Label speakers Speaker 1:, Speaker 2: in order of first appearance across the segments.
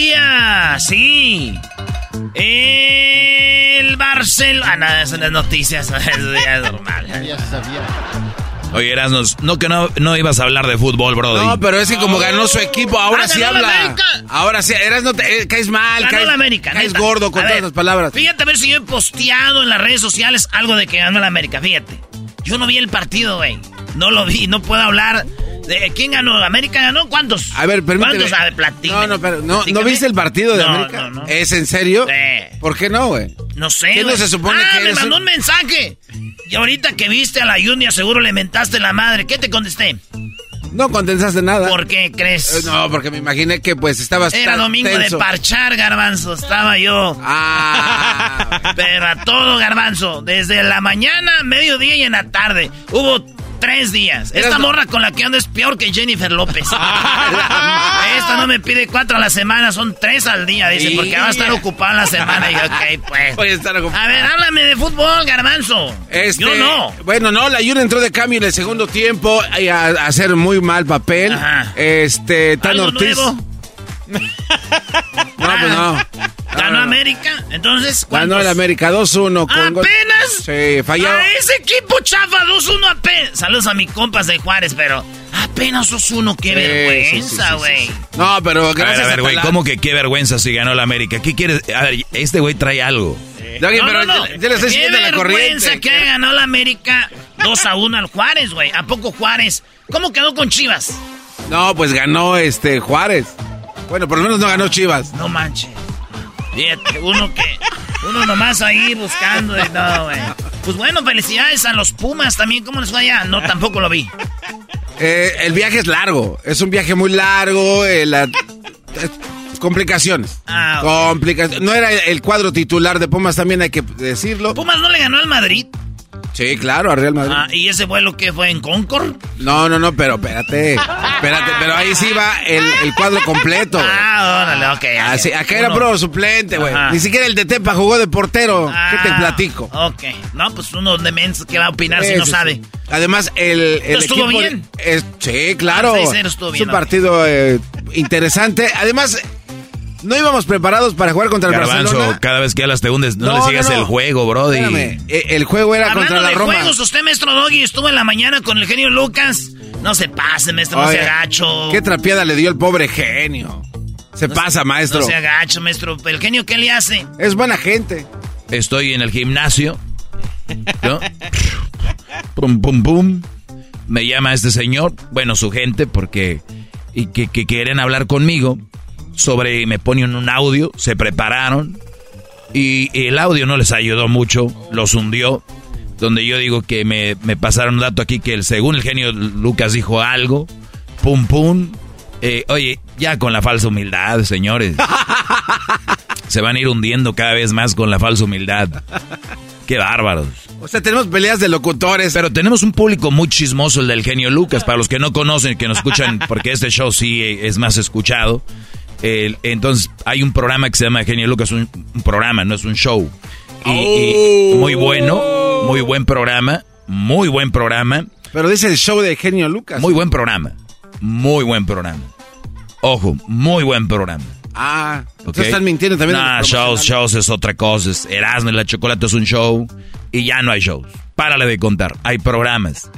Speaker 1: Día. Sí. El Barcelona. Ah, no, eso no es noticias, eso ya es normal.
Speaker 2: Oye, Erasmus, no que no, no ibas a hablar de fútbol, Brody.
Speaker 3: No, pero es que como ganó su equipo, ahora
Speaker 1: Ah,
Speaker 3: sí habla.
Speaker 1: América.
Speaker 3: Ahora sí, eras no te, eh, caes mal,
Speaker 1: Ganó
Speaker 3: caes,
Speaker 1: la América.
Speaker 3: caes
Speaker 1: neta.
Speaker 3: gordo con
Speaker 1: A
Speaker 3: todas
Speaker 1: ver,
Speaker 3: las palabras.
Speaker 1: Fíjate a ver si yo he posteado en las redes sociales algo de que ganó la América. Fíjate. Yo no vi el partido, güey. No lo vi. No puedo hablar de quién ganó. ¿América ganó? ¿Cuántos?
Speaker 3: A ver, permíteme.
Speaker 1: ¿Cuántos? A ver.
Speaker 3: No, no, pero no, ¿no viste el partido de
Speaker 1: No,
Speaker 3: América?
Speaker 1: no, no.
Speaker 3: ¿Es en serio?
Speaker 1: Sí.
Speaker 3: ¿Por qué no, güey?
Speaker 1: No sé.
Speaker 3: ¿Qué no se supone
Speaker 1: ah,
Speaker 3: que
Speaker 1: me mandó
Speaker 3: un-
Speaker 1: un mensaje. Y ahorita que viste a la Junior, seguro le mentaste la madre. ¿Qué te contesté?
Speaker 3: No condensaste nada.
Speaker 1: ¿Por qué crees?
Speaker 3: Eh, No, porque me imaginé que pues estabas
Speaker 1: Era domingo
Speaker 3: tenso.
Speaker 1: de parchar, garbanzo. Estaba yo.
Speaker 3: Ah,
Speaker 1: Pero a todo, garbanzo. Desde la mañana, mediodía y en la tarde. Hubo tres días. Esta morra con la que ando es peor que Jennifer López. Esta no me pide cuatro a la semana, son tres al día, dice, porque va a estar ocupada la semana. Y yo, ok, pues.
Speaker 3: Voy a estar ocupado.
Speaker 1: A ver, háblame de fútbol, garbanzo.
Speaker 3: Este,
Speaker 1: Yo no.
Speaker 3: Bueno, no, la Jun entró de cambio en el segundo tiempo y a, a hacer muy mal papel.
Speaker 1: Ajá.
Speaker 3: Este, Tan
Speaker 1: ¿Algo
Speaker 3: Ortiz.
Speaker 1: nuevo?
Speaker 3: No, pues no.
Speaker 1: ¿Ganó
Speaker 3: no.
Speaker 1: América? Entonces,
Speaker 3: Ganó el América 2-1 con gol-
Speaker 1: ¿Apenas?
Speaker 3: Sí, falló.
Speaker 1: A ese equipo chafa 2-1 apenas. Saludos a mi compas de Juárez, pero apenas 2-1. Qué
Speaker 3: Sí,
Speaker 1: vergüenza,
Speaker 3: sí, sí, sí,
Speaker 1: güey.
Speaker 3: sí. No, pero
Speaker 2: A ver,
Speaker 3: gracias
Speaker 2: a ver, güey. ¿cómo que qué vergüenza si ganó la América? ¿Qué quieres? A ver, este güey trae algo.
Speaker 1: No,
Speaker 3: pero
Speaker 1: no, no.
Speaker 3: ya- ya le estoy
Speaker 1: Qué
Speaker 3: siguiendo la
Speaker 1: vergüenza
Speaker 3: corriente.
Speaker 1: que ganó la América 2 a 1 al Juárez, güey. ¿A poco Juárez? ¿Cómo quedó con Chivas?
Speaker 3: No, pues ganó este Juárez. Bueno, por lo menos no ganó Chivas.
Speaker 1: No manches. Fíjate, uno que. Uno nomás ahí buscando. y No, güey. Pues bueno, felicidades a los Pumas también. ¿Cómo les fue allá? No, tampoco lo vi.
Speaker 3: Eh, el viaje es largo. Es un viaje muy largo. eh, la- eh, complicaciones.
Speaker 1: Ah, ok.
Speaker 3: Complicaciones. No era el cuadro titular de Pumas, también hay que decirlo.
Speaker 1: Pumas no le ganó al Madrid.
Speaker 3: Sí, claro, a Real Madrid.
Speaker 1: Ah, ¿Y ese vuelo que fue en Concord?
Speaker 3: No, no, no, pero espérate. Espérate, pero ahí sí va el, el cuadro completo.
Speaker 1: Ah, órale, ok. ok.
Speaker 3: Así, acá era pro suplente, güey. Ni siquiera el de Tepa jugó de portero. ¿Qué te
Speaker 1: Ah,
Speaker 3: platico?
Speaker 1: Ok. No, pues uno de menso que va a opinar si
Speaker 3: Sí,
Speaker 1: no
Speaker 3: sí,
Speaker 1: sabe.
Speaker 3: sí. Además, el, el
Speaker 1: ¿Estuvo
Speaker 3: equipo.
Speaker 1: bien?
Speaker 3: es- sí, claro.
Speaker 1: Ah, 6-0 estuvo
Speaker 3: es
Speaker 1: bien,
Speaker 3: un
Speaker 1: ok.
Speaker 3: partido eh, interesante. Además, no íbamos preparados para jugar contra el
Speaker 2: Garbanzo,
Speaker 3: Barcelona.
Speaker 2: cada vez que hablas te hundes. No,
Speaker 3: No,
Speaker 2: le sigas
Speaker 3: no, no.
Speaker 2: el juego, Brody.
Speaker 3: Espérame, eh, El juego era
Speaker 1: Hablando
Speaker 3: contra la
Speaker 1: de
Speaker 3: Roma.
Speaker 1: juegos, usted, maestro Doggy, estuvo en la mañana con el genio Lucas. No se pase, maestro, no se agacho.
Speaker 3: Qué trapeada le dio el pobre genio. Se pasa, maestro.
Speaker 1: No se agacho, maestro. ¿El genio qué le hace?
Speaker 3: Es buena gente.
Speaker 2: Estoy en el gimnasio. ¿no? Pum, pum, pum. Me llama este señor, bueno, su gente, porque y que, que quieren hablar conmigo sobre, me ponen un audio, se prepararon y el audio no les ayudó mucho, los hundió. donde yo digo que me, me pasaron un dato aquí que el, según el genio Lucas dijo algo, pum pum. Eh, oye, ya con la falsa humildad, señores. Se van a ir hundiendo cada vez más con la falsa humildad. Qué bárbaros.
Speaker 3: O sea, tenemos peleas de locutores.
Speaker 2: Pero tenemos un público muy chismoso, el del genio Lucas. Para los que no conocen, que nos escuchan, porque este show sí es más escuchado. Entonces, hay un programa que se llama Genio Lucas, un, programa, no es un show. y, muy bueno, muy buen programa, muy buen programa.
Speaker 3: Pero dice el show de Genio Lucas.
Speaker 2: Muy buen programa, muy buen programa. Ojo, muy buen programa.
Speaker 3: Ah, okay. están mintiendo también.
Speaker 2: No, shows, shows es otra cosa. Erasmo y la chocolate es un show y ya no hay shows. Párale de contar. Hay programas.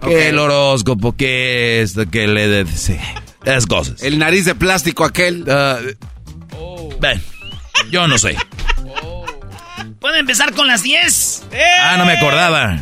Speaker 2: Que el horóscopo, que esto, que le... De, sí, esas cosas.
Speaker 3: El nariz de plástico aquel.
Speaker 2: Uh, Ven, yo no sé.
Speaker 1: ¿Puede empezar con las 10?
Speaker 2: Ah, no me acordaba.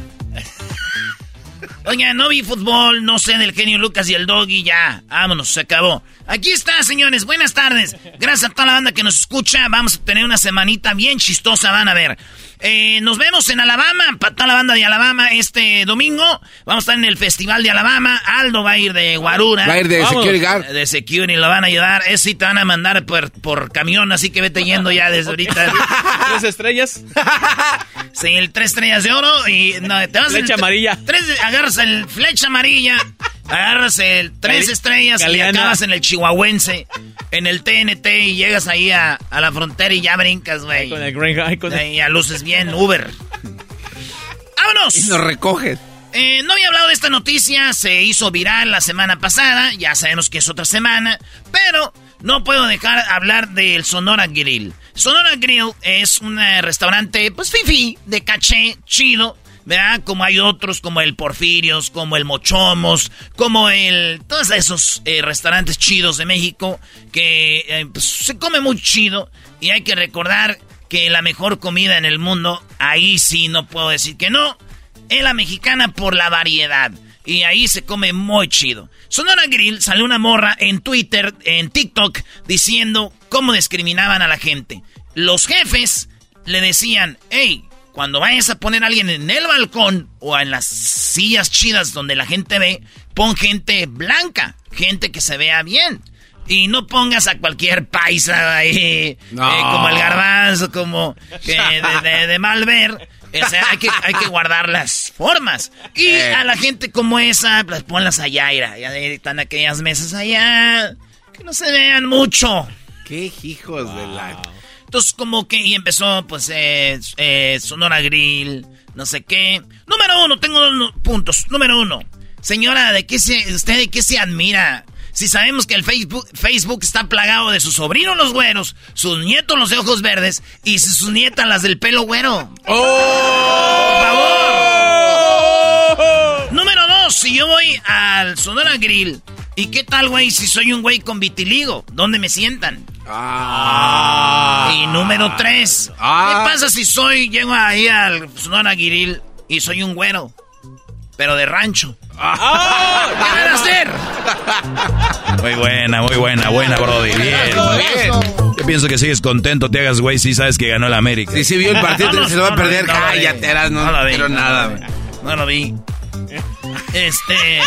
Speaker 1: Oiga, no vi fútbol, no sé del genio Lucas y el doggy, ya. Vámonos, se acabó. Aquí está, señores. Buenas tardes. Gracias a toda la banda que nos escucha. Vamos a tener una semanita bien chistosa, van a ver. Eh, nos vemos en Alabama, para toda la banda de Alabama este domingo. Vamos a estar en el Festival de Alabama. Aldo va a ir de Guarura.
Speaker 3: Va a ir de Security Guard.
Speaker 1: De Security, lo van a ayudar. Es sí te van a mandar por, por camión, así que vete yendo ya desde ahorita.
Speaker 4: ¿Tres estrellas?
Speaker 1: sí, el tres estrellas de oro y... No, te vas
Speaker 4: flecha amarilla.
Speaker 1: Tres, agarras el flecha amarilla, agarras el tres estrellas y acabas en el chihuahuense en el TNT y llegas ahí a, la frontera y ya brincas, güey. Con el con el... ya luces bien, Uber. ¡Vámonos!
Speaker 3: Y nos recoges.
Speaker 1: Eh, no había hablado de esta noticia, se hizo viral la semana pasada, ya sabemos que es otra semana, pero no puedo dejar hablar del Sonora Grill. Sonora Grill es un eh, restaurante, pues fifi, de caché, chido, ¿verdad? Como hay otros, como el Porfirios, como el Mochomos, como el... Todos esos eh, restaurantes chidos de México que eh, pues, se come muy chido y hay que recordar que la mejor comida en el mundo, ahí sí no puedo decir que no, es la mexicana por la variedad. Y ahí se come muy chido. Sonora Grill salió una morra en Twitter, en TikTok, diciendo cómo discriminaban a la gente. Los jefes le decían, hey, cuando vayas a poner a alguien en el balcón o en las sillas chidas donde la gente ve, pon gente blanca, gente que se vea bien. Y no pongas a cualquier paisa ahí, eh, como el garbanzo, como de, mal ver. O sea, hay que, hay que guardar las formas. Y eh. a la gente como esa, pues ponlas allá, Ya están aquellas mesas allá, que no se vean mucho.
Speaker 3: Qué hijos de la...
Speaker 1: Entonces, como que, y empezó, pues, eh, eh, Sonora Grill, no sé qué. Número uno, tengo dos puntos. Número uno, señora, ¿de qué se, usted de qué se admira? Si sabemos que el Facebook, Facebook está plagado de sus sobrinos los güeros, sus nietos los de ojos verdes y sus nietas las del pelo güero. ¡Oh! ¡Por favor! Número dos, si yo voy al Sonora Grill, ¿y qué tal, güey, si soy un güey con vitiligo? ¿Dónde me sientan? Ah. Y número tres. Ah. ¿Qué pasa si soy, llego ahí al Sonora Giril y soy un güero? Pero de rancho. Ah. ¿Qué van a hacer?
Speaker 2: Muy buena, muy buena, buena, Brody. Bien, bien. Yo pienso que sigues contento, te hagas güey, si sabes que ganó el América.
Speaker 3: Sí, sí, vio el partido, no, se lo va a perder. Cállate, no, no, lo vi, nada.
Speaker 1: No lo vi. Este.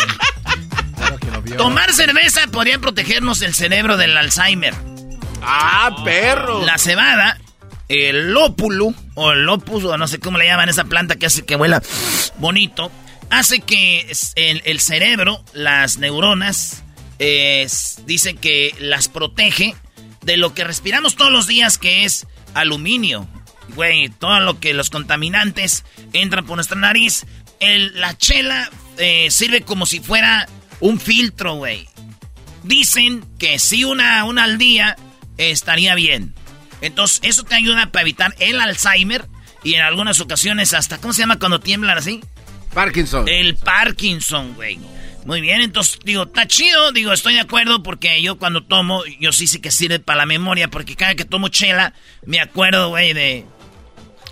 Speaker 1: Tomar cerveza podría protegernos el cerebro del Alzheimer.
Speaker 3: ¡Ah, perro!
Speaker 1: La cebada, el lópulo, o el lopus, o no sé cómo le llaman esa planta que hace que vuela bonito, hace que el, cerebro, las neuronas, dicen que las protege de lo que respiramos todos los días, que es aluminio. Güey, todo lo que los contaminantes entran por nuestra nariz. la chela eh, sirve como si fuera un filtro, güey. Dicen que si una, una al día estaría bien. Entonces, eso te ayuda para evitar el Alzheimer y en algunas ocasiones hasta, ¿cómo se llama cuando tiemblan así?
Speaker 3: Parkinson.
Speaker 1: El Parkinson, güey. Muy bien, entonces digo, está chido, digo, estoy de acuerdo porque yo cuando tomo, yo sí sé que sirve para la memoria, porque cada que tomo chela, me acuerdo, güey, de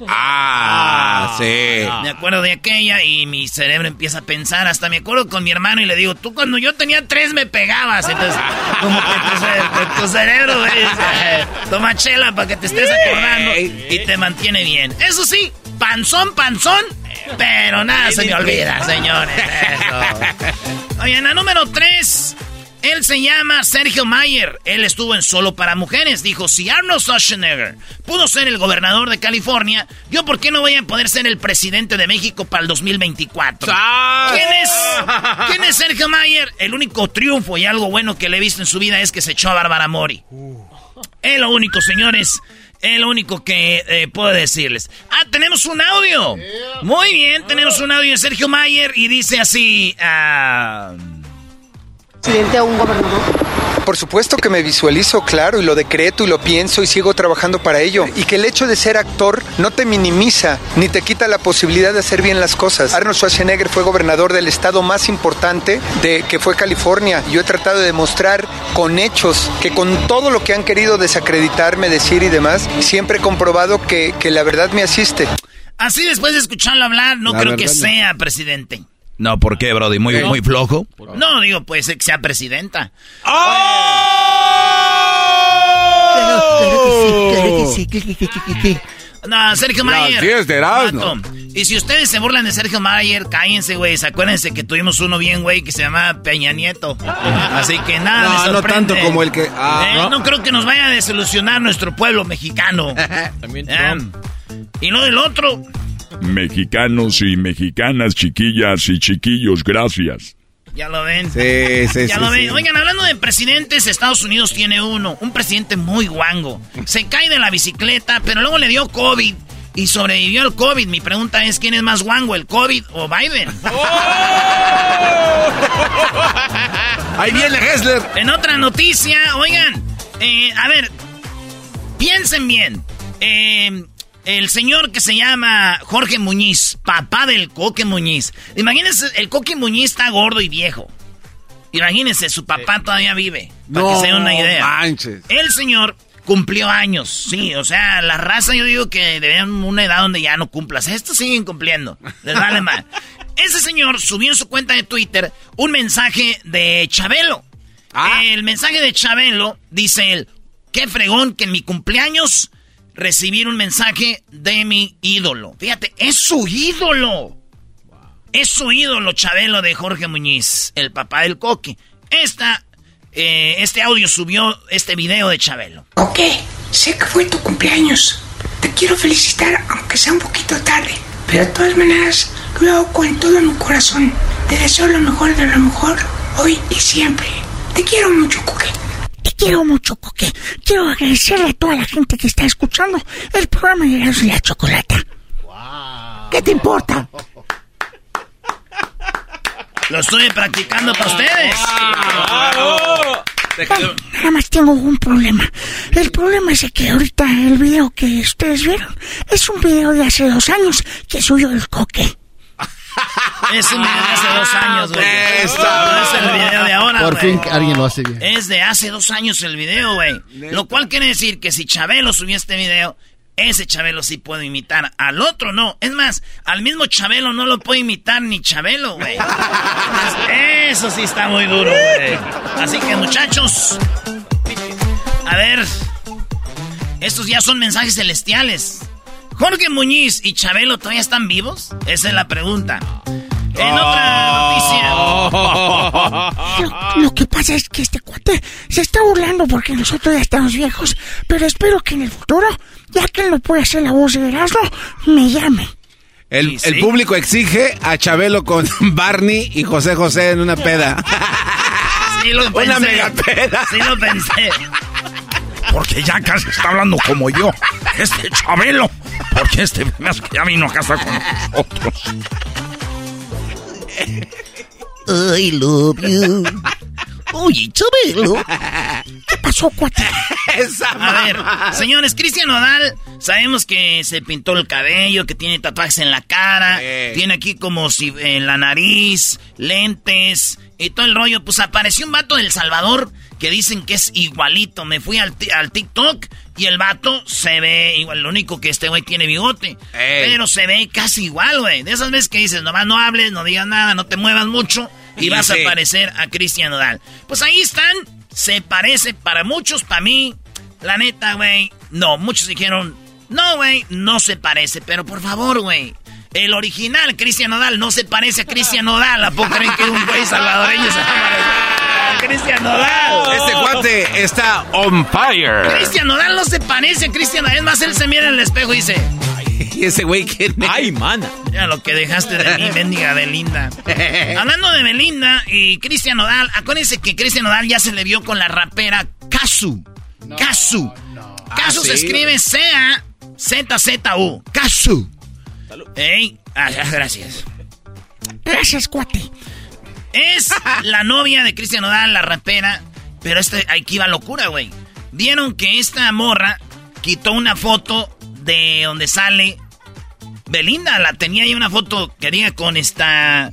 Speaker 3: Ah, sí.
Speaker 1: Me acuerdo de aquella y mi cerebro empieza a pensar. Hasta me acuerdo con mi hermano y le digo, tú cuando yo tenía tres me pegabas. Entonces, como que tu, cerebro, toma chela para que te estés acordando y te mantiene bien. Eso sí, panzón, panzón, pero nada se me olvida, señores. Eso. Oye, en la número 3, él se llama Sergio Mayer. Él estuvo en Solo para Mujeres. Dijo, si Arnold Schwarzenegger pudo ser el gobernador de California, ¿yo por qué no voy a poder ser el presidente de México para el 2024? ¿Quién es? ¿Quién es Sergio Mayer? El único triunfo y algo bueno que le he visto en su vida es que se echó a Bárbara Mori. Es lo único, señores. Es lo único que eh, puedo decirles. Ah, tenemos un audio. Muy bien, tenemos un audio de Sergio Mayer y dice así... ah,
Speaker 4: presidente o un gobernador?
Speaker 5: Por supuesto que me visualizo, claro, y lo decreto y lo pienso y sigo trabajando para ello. Y que el hecho de ser actor no te minimiza ni te quita la posibilidad de hacer bien las cosas. Arnold Schwarzenegger fue gobernador del estado más importante de que fue California. Yo he tratado de demostrar con hechos que con todo lo que han querido desacreditarme, decir y demás, siempre he comprobado que, que la verdad me asiste.
Speaker 1: Así después de escucharlo hablar, no
Speaker 3: La
Speaker 1: creo que
Speaker 3: no.
Speaker 1: sea presidente.
Speaker 2: No, ¿por qué, Brody? Muy, muy flojo.
Speaker 1: No, digo, puede ser que sea presidenta. No, Sergio Mayer.
Speaker 3: diez de Erasmo.
Speaker 1: Vato. Y si ustedes se burlan de Sergio Mayer, cállense, güey. Acuérdense que tuvimos uno bien, güey, que se llamaba Peña Nieto. Así que nada,
Speaker 3: No,
Speaker 1: me
Speaker 3: no tanto como el que- ah,
Speaker 1: Eh,
Speaker 3: ¿no?
Speaker 1: no. creo que nos vaya a desilusionar nuestro pueblo mexicano.
Speaker 6: También
Speaker 1: Eh, y lo del otro,
Speaker 7: Mexicanos y mexicanas, chiquillas y chiquillos, gracias.
Speaker 1: ya lo ven.
Speaker 3: Sí, sí,
Speaker 1: Ya
Speaker 3: sí,
Speaker 1: lo ven.
Speaker 3: sí.
Speaker 1: Oigan, hablando de presidentes, Estados Unidos tiene uno. Un presidente muy guango. Se cae de la bicicleta, pero luego le dio COVID. Y sobrevivió al COVID. Mi pregunta es, ¿quién es más guango, el COVID o Biden?
Speaker 3: Ahí viene Hessler.
Speaker 1: En otra noticia, oigan, eh, a ver, piensen bien. Eh, el señor que se llama Jorge Muñiz, papá del Coque Muñiz. Imagínense, el Coque Muñiz está gordo y viejo. Imagínense, su papá todavía vive. Para que se den una idea.
Speaker 3: manches.
Speaker 1: El señor cumplió años, sí, o sea, la raza yo digo que deben una edad donde ya no cumplas. Estos siguen cumpliendo, les vale mal. Ese señor subió en su cuenta de Twitter un mensaje de Chabelo. El mensaje de Chabelo dice él, qué fregón que en mi cumpleaños recibir un mensaje de mi ídolo. Fíjate, es su ídolo. Es su ídolo Chabelo de Jorge Muñiz, el papá del coque. Esta, eh, este audio subió este video de Chabelo.
Speaker 8: Ok, sé que fue tu cumpleaños. Te quiero felicitar, aunque sea un poquito tarde. Pero de todas maneras, lo hago con todo mi corazón. Te deseo lo mejor de lo mejor, hoy y siempre. Te quiero mucho, Coque.
Speaker 4: Quiero mucho, Coque. Quiero agradecerle a toda la gente que está escuchando el programa de Erasmo y la Chocolata. ¿Qué te importa?
Speaker 1: Lo estoy practicando para ustedes.
Speaker 4: Nada más tengo un problema. El problema es que ahorita el video que ustedes vieron es un video de hace dos años que subió el Coque.
Speaker 1: Es un video de hace dos años, güey. No es el video de ahora,
Speaker 6: Por fin alguien lo hace bien.
Speaker 1: Es de hace dos años el video, güey. Lo cual quiere decir que si Chabelo subió este video, ese Chabelo sí puede imitar. Al otro no. Es más, al mismo Chabelo no lo puede imitar ni Chabelo, güey. Eso sí está muy duro, güey. Así que, muchachos. A ver. Estos ya son mensajes celestiales. ¿Jorge Muñiz y Chabelo todavía están vivos? Esa es la pregunta. En otra noticia.
Speaker 4: Lo, lo que pasa es que este cuate se está burlando porque nosotros ya estamos viejos, pero espero que en el futuro, ya que él no puede hacer la voz de Erasmo, me llame.
Speaker 3: El,
Speaker 1: Sí, sí.
Speaker 3: el público exige a Chabelo con Barney y José José en una peda.
Speaker 1: Sí lo pensé.
Speaker 3: Una mega peda.
Speaker 1: Sí lo pensé.
Speaker 2: Porque ya casi está hablando como yo. Este Chabelo. Porque este más que ya vino a casa con nosotros.
Speaker 1: I love you. Oye, Chabelo.
Speaker 4: ¿Qué pasó, cuate?
Speaker 3: Esa
Speaker 1: A ver, señores, Cristian Nodal, sabemos que se pintó el cabello, que tiene tatuajes en la cara,
Speaker 3: Eh.
Speaker 1: tiene aquí como si en la nariz, lentes y todo el rollo. Pues apareció un vato del Salvador que dicen que es igualito. Me fui al, al TikTok y el vato se ve igual. Lo único que este güey tiene bigote.
Speaker 3: Ey.
Speaker 1: Pero se ve casi igual, güey. De esas veces que dices, nomás no hables, no digas nada, no te muevas mucho y vas
Speaker 3: sí.
Speaker 1: a parecer a Cristian Nodal. Pues ahí están. Se parece para muchos, para mí. La neta, güey. No, muchos dijeron, No, güey, no se parece, pero por favor, güey. El original, Cristian Nodal, no se parece a Cristian Nodal. ¿A poco creen que un güey salvadoreño se llama Cristian Nodal?
Speaker 3: Este cuate está on fire.
Speaker 1: Cristian Nodal no se parece a Cristian Nodal. Es más, él se mira en el espejo y dice...
Speaker 3: ¿Y ese güey quién es?
Speaker 6: ¡Ay, mana!
Speaker 1: Mira lo que dejaste de mí, bendiga Belinda. Hablando de Belinda y Cristian Nodal, acuérdense que Cristian Nodal ya se le vio con la rapera Kazu. Kazu. Kazu
Speaker 3: Ah,
Speaker 1: se
Speaker 3: sí.
Speaker 1: escribe C-A-Z-Z-U. Kazu. Ey, ah, gracias.
Speaker 4: Gracias, cuate.
Speaker 1: Es la novia de Cristian Nodal, la rapera. Pero este, aquí va locura, güey. Vieron que esta morra quitó una foto de donde sale Belinda. La tenía ahí una foto que diga con esta.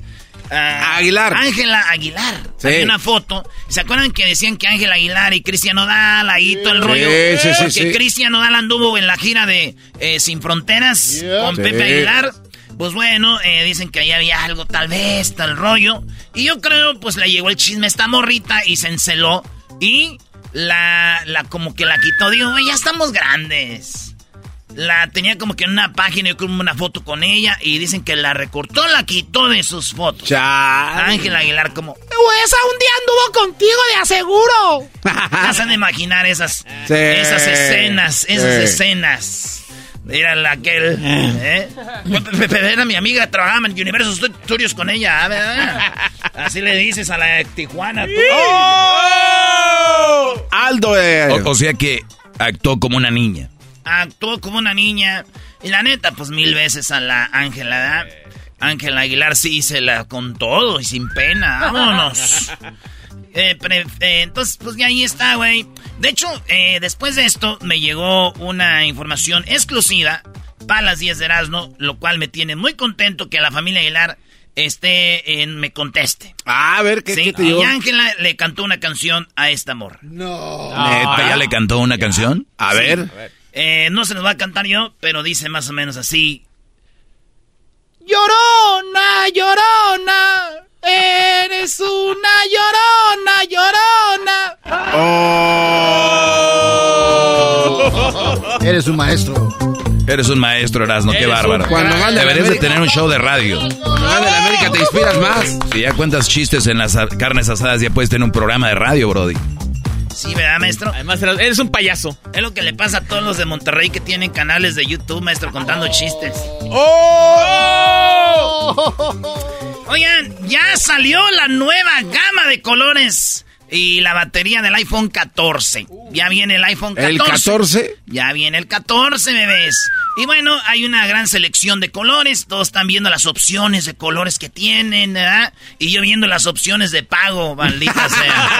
Speaker 1: ah,
Speaker 3: Aguilar.
Speaker 1: Ángela Aguilar.
Speaker 3: Sí.
Speaker 1: Hay una foto. ¿Se acuerdan que decían que Ángela Aguilar y Cristian Nodal, ahí todo el rollo?
Speaker 3: sí, sí,
Speaker 1: que. Cristian Nodal anduvo en la gira de eh, Sin Fronteras con. Pepe Aguilar. Pues bueno, eh, dicen que ahí había algo, tal vez, tal rollo. Y yo creo, pues le llegó el chisme a esta morrita y se enceló. Y la, la como que la quitó. Digo, "Güey, ya estamos grandes. La tenía como que en una página, yo creo una foto con ella. Y dicen que la recortó, la quitó de sus fotos. Ángela Aguilar como...
Speaker 4: Esa un día anduvo contigo de aseguro.
Speaker 1: Han de imaginar esas,
Speaker 3: Sí.
Speaker 1: esas escenas, esas
Speaker 3: Sí.
Speaker 1: escenas. Era la aquel. ¿eh? Pe- Pe- Era mi amiga, trabajaba en Universal Studios con ella, ¿ah, ¿verdad? Así le dices a la de Tijuana. tú.
Speaker 3: Aldo, eh.
Speaker 2: O, o sea que actuó como una niña.
Speaker 1: Actuó como una niña. Y la neta, pues mil veces a la Ángela, ¿verdad? Ángela Aguilar sí se la con todo y sin pena. Vámonos. Eh, pre- eh, entonces, pues ya ahí está, güey. De hecho, eh, después de esto me llegó una información exclusiva para las 10 de Erasmo, lo cual me tiene muy contento que la familia Aguilar esté en, me conteste.
Speaker 3: Ah, a ver, ¿qué,
Speaker 1: Sí,
Speaker 3: qué te
Speaker 1: y? Ángela le cantó una canción a esta morra.
Speaker 2: ¿Neta ya le cantó una canción?
Speaker 3: A
Speaker 1: Sí.
Speaker 3: ver.
Speaker 1: Eh, no se nos va a cantar yo, pero dice más o menos así. Llorona, llorona, eres una llorona, llorona.
Speaker 3: Oh.
Speaker 9: Eres un maestro.
Speaker 2: Eres un maestro, Erasmo, qué bárbaro.
Speaker 3: Cuando
Speaker 2: Deberías de tener un show de radio.
Speaker 3: Cuando la América te inspiras más.
Speaker 2: Si ya cuentas chistes en las carnes asadas, ya puedes tener un programa de radio, Brody.
Speaker 1: Sí, ¿verdad, maestro?
Speaker 6: Además, eres- un payaso.
Speaker 1: Es lo que le pasa a todos los de Monterrey que tienen canales de YouTube, maestro, contando chistes. Oigan, ya salió la nueva gama de colores y la batería del iPhone 14. Ya viene el iPhone 14.
Speaker 3: ¿El 14?
Speaker 1: Ya viene el 14, bebés. Y bueno, hay una gran selección de colores. Todos están viendo las opciones de colores que tienen, ¿verdad? Y yo viendo las opciones de pago, maldita sea.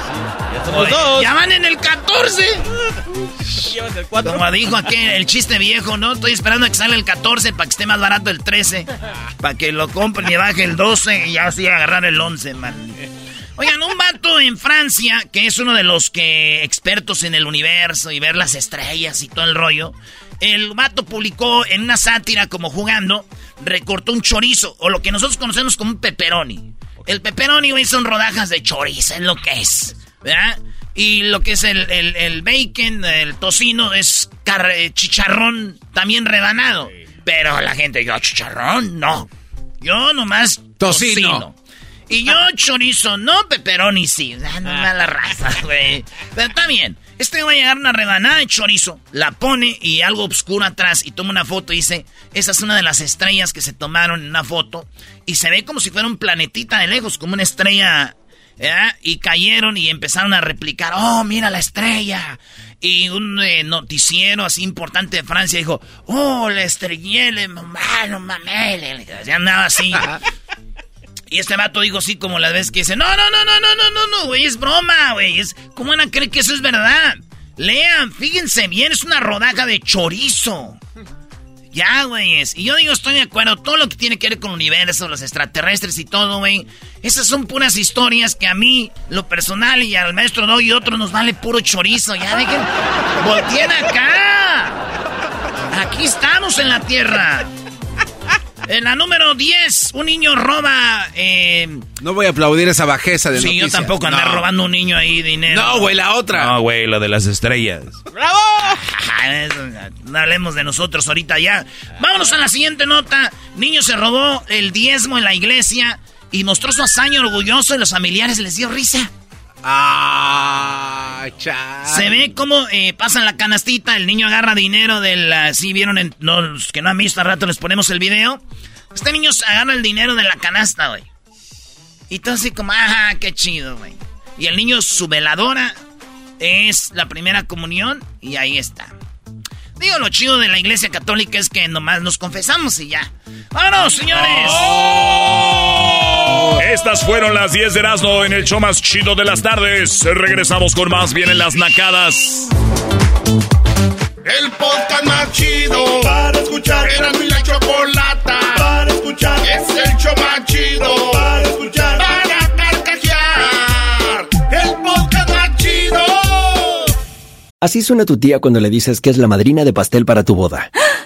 Speaker 6: Ya somos dos.
Speaker 1: Ya van en el 14.
Speaker 6: Llevas el cuatro.
Speaker 1: Como dijo aquel, el chiste viejo, ¿no? Estoy esperando a que salga el 14 para que esté más barato el 13. Para que lo compren y baje el 12 y ya así agarrar el 11, man. Oigan, un vato en Francia, que es uno de los que expertos en el universo y ver las estrellas y todo el rollo, el vato publicó en una sátira como jugando, recortó un chorizo, o lo que nosotros conocemos como un pepperoni. El pepperoni, güey, son rodajas de chorizo, es lo que es, ¿verdad? Y lo que es el, el- el bacon, el tocino, es car- eh, chicharrón también rebanado. Pero la gente, yo chicharrón, no. Yo nomás
Speaker 3: Tocino.
Speaker 1: tocino. Y yo chorizo, no pepperoni, sí. Ah, no mala raza, güey. Pero está bien. Este va a llegar una rebanada de chorizo, la pone y algo oscuro atrás y toma una foto y dice, esa es una de las estrellas que se tomaron en una foto y se ve como si fuera un planetita de lejos, como una estrella, ¿verdad? Y cayeron y empezaron a replicar, oh, mira la estrella. Y un eh, noticiero así importante de Francia dijo, oh, la estrella, mamá, no mames, ya andaba así. Y este vato dijo así como la vez que dice, no, no, no, no, no, no, no, no, güey, es broma, güey. Es, ¿Cómo van a creer que eso es verdad? Lean, fíjense bien, es una rodaja de chorizo. Ya, güeyes. Y yo digo, estoy de acuerdo, todo lo que tiene que ver con el universo, los extraterrestres y todo, güey. Esas son puras historias que a mí, lo personal y al maestro Dog y otros nos vale puro chorizo. Ya dejen, volteen acá. Aquí estamos en la Tierra. En la número 10, un niño roba... Eh,
Speaker 3: No voy a aplaudir esa bajeza de
Speaker 1: sí, yo
Speaker 3: noticias.
Speaker 1: tampoco andar
Speaker 3: No.
Speaker 1: robando un niño ahí dinero.
Speaker 3: No, güey, la otra.
Speaker 2: No, güey, lo de las estrellas.
Speaker 6: ¡Bravo!
Speaker 1: No hablemos de nosotros ahorita ya. Vámonos a la siguiente nota. Niño se robó el diezmo en la iglesia y mostró su hazaña orgulloso y los familiares les dio risa.
Speaker 3: Ah,
Speaker 1: Se ve cómo eh, pasan la canastita, el niño agarra dinero del... Si vieron, en, los que no han visto, al rato les ponemos el video. Este niño agarra el dinero de la canasta, güey. Y todo así como, ajá, qué chido, güey. Y el niño, su veladora, es la primera comunión y ahí está. Digo, lo chido de la iglesia católica es que nomás nos confesamos y ya. ¡Vámonos, señores!
Speaker 7: Oh. Estas fueron las 10 de Erasmo en el show más chido de las tardes. Regresamos con más bien en las nacadas.
Speaker 10: El podcast más chido para escuchar. Era mi la chocolata para escuchar. Es el show más chido para escuchar. Para carcajear. El podcast más chido.
Speaker 9: Así suena tu tía cuando le dices que es la madrina de pastel para tu boda.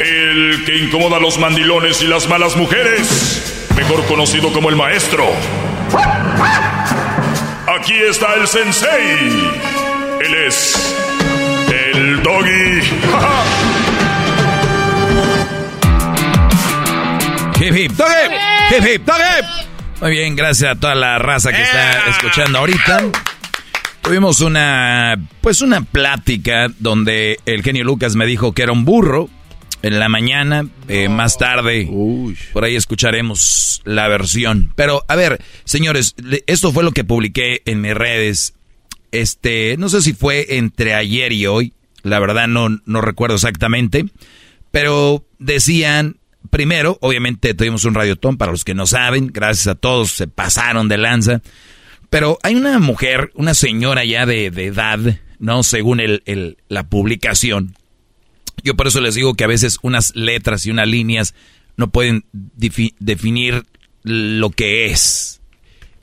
Speaker 7: El que incomoda a los mandilones y las malas mujeres. Mejor conocido como el maestro. Aquí está el sensei. Él es el doggy.
Speaker 2: Hip hip, doggy. Hip hip, doggy. Muy bien, gracias a toda la raza que está escuchando ahorita. Tuvimos una, pues una plática donde el genio Lucas me dijo que era un burro en la mañana. Eh, más tarde, por ahí escucharemos la versión. Pero, a ver, señores, esto fue lo que publiqué en mis redes. Este, no sé si fue entre ayer y hoy. La verdad no, no recuerdo exactamente. Pero decían, primero, obviamente tuvimos un radiotón para los que no saben. Gracias a todos, se pasaron de lanza. Pero hay una mujer, una señora ya de, edad, ¿no? Según el, la publicación. Yo por eso les digo que a veces unas letras y unas líneas no pueden definir lo que es.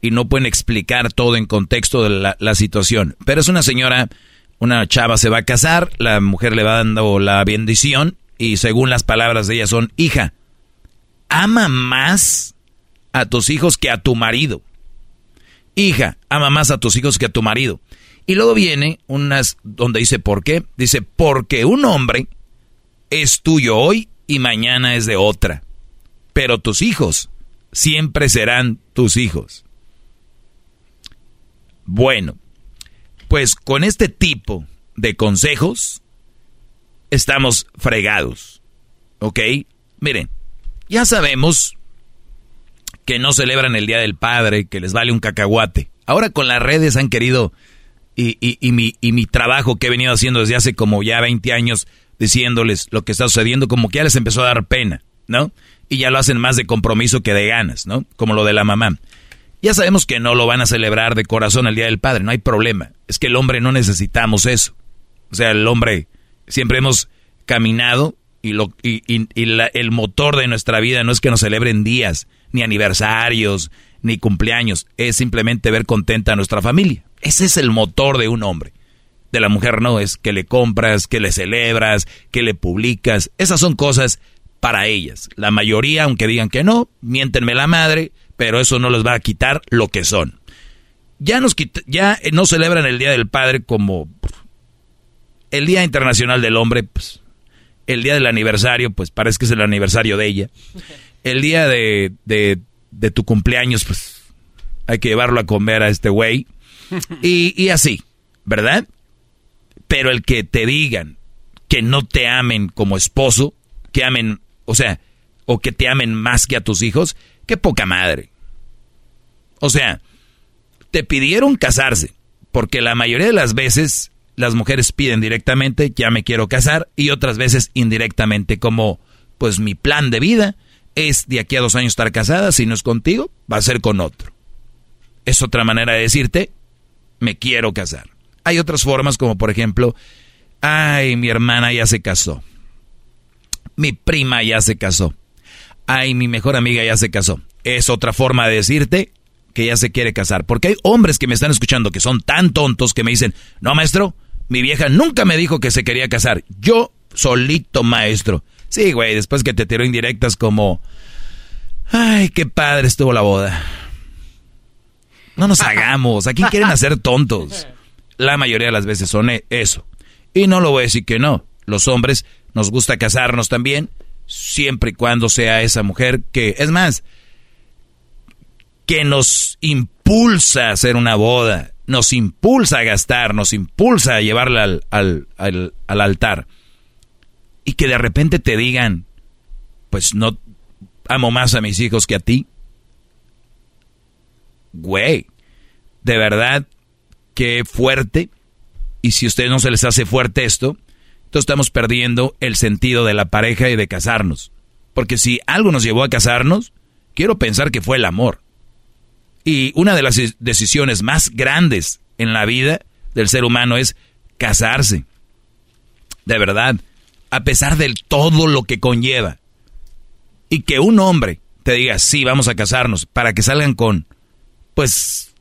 Speaker 2: Y no pueden explicar todo en contexto de la, la situación. Pero es una señora, una chava se va a casar, la mujer le va dando la bendición y según las palabras de ella son, hija, ama más a tus hijos que a tu marido hija, ama más a tus hijos que a tu marido. Y luego viene unas donde dice, ¿por qué? Dice, porque un hombre es tuyo hoy y mañana es de otra. Pero tus hijos siempre serán tus hijos. Bueno, pues con este tipo de consejos estamos fregados. ¿Ok? Miren, ya sabemos que no celebran el Día del Padre, que les vale un cacahuate. Ahora con las redes han querido, y, y, mi, y mi trabajo que he venido haciendo desde hace como ya 20 años, diciéndoles lo que está sucediendo, como que ya les empezó a dar pena, ¿no? Y ya lo hacen más de compromiso que de ganas, ¿no? Como lo de la mamá. Ya sabemos que no lo van a celebrar de corazón el Día del Padre, no hay problema. Es que el hombre no necesitamos eso. O sea, el hombre siempre hemos caminado y, lo, y, el motor de nuestra vida no es que nos celebren días, ni aniversarios, ni cumpleaños. Es simplemente ver contenta a nuestra familia. Ese es el motor de un hombre. De la mujer no, es que le compras, que le celebras, que le publicas. Esas son cosas para ellas. La mayoría, aunque digan que no, miéntenme la madre, pero eso no les va a quitar lo que son. Ya, nos ya no celebran el Día del Padre como el Día Internacional del Hombre, pues, el día del aniversario, pues parece que es el aniversario de ella. El día de, de, de tu cumpleaños, pues hay que llevarlo a comer a este güey. Y, y así, ¿verdad? Pero el que te digan que no te amen como esposo, que amen, o sea, o que te amen más que a tus hijos, qué poca madre. O sea, te pidieron casarse, porque la mayoría de las veces las mujeres piden directamente, ya me quiero casar, y otras veces indirectamente, como, pues mi plan de vida es de aquí a dos años estar casada, si no es contigo, va a ser con otro. Es otra manera de decirte, me quiero casar. Hay otras formas como por ejemplo, ay, mi hermana ya se casó. Mi prima ya se casó. Ay, mi mejor amiga ya se casó. Es otra forma de decirte que ya se quiere casar. Porque hay hombres que me están escuchando que son tan tontos que me dicen, no, maestro, mi vieja nunca me dijo que se quería casar. Yo solito, maestro. Sí, güey, después que te tiró indirectas como... Ay, qué padre estuvo la boda. No nos hagamos. Aquí quieren hacer tontos. La mayoría de las veces son eso. Y no lo voy a decir que no. Los hombres nos gusta casarnos también, siempre y cuando sea esa mujer que, es más, que nos impulsa a hacer una boda nos impulsa a gastar, nos impulsa a llevarla al, al, al, altar. Y que de repente te digan, pues no amo más a mis hijos que a ti. Güey, de verdad, qué fuerte. Y si a ustedes no se les hace fuerte esto, entonces estamos perdiendo el sentido de la pareja y de casarnos. Porque si algo nos llevó a casarnos, quiero pensar que fue el amor. Y una de las decisiones más grandes en la vida del ser humano es casarse. De verdad, a pesar de todo lo que conlleva. Y que un hombre te diga, sí, vamos a casarnos, para que salgan con, pues,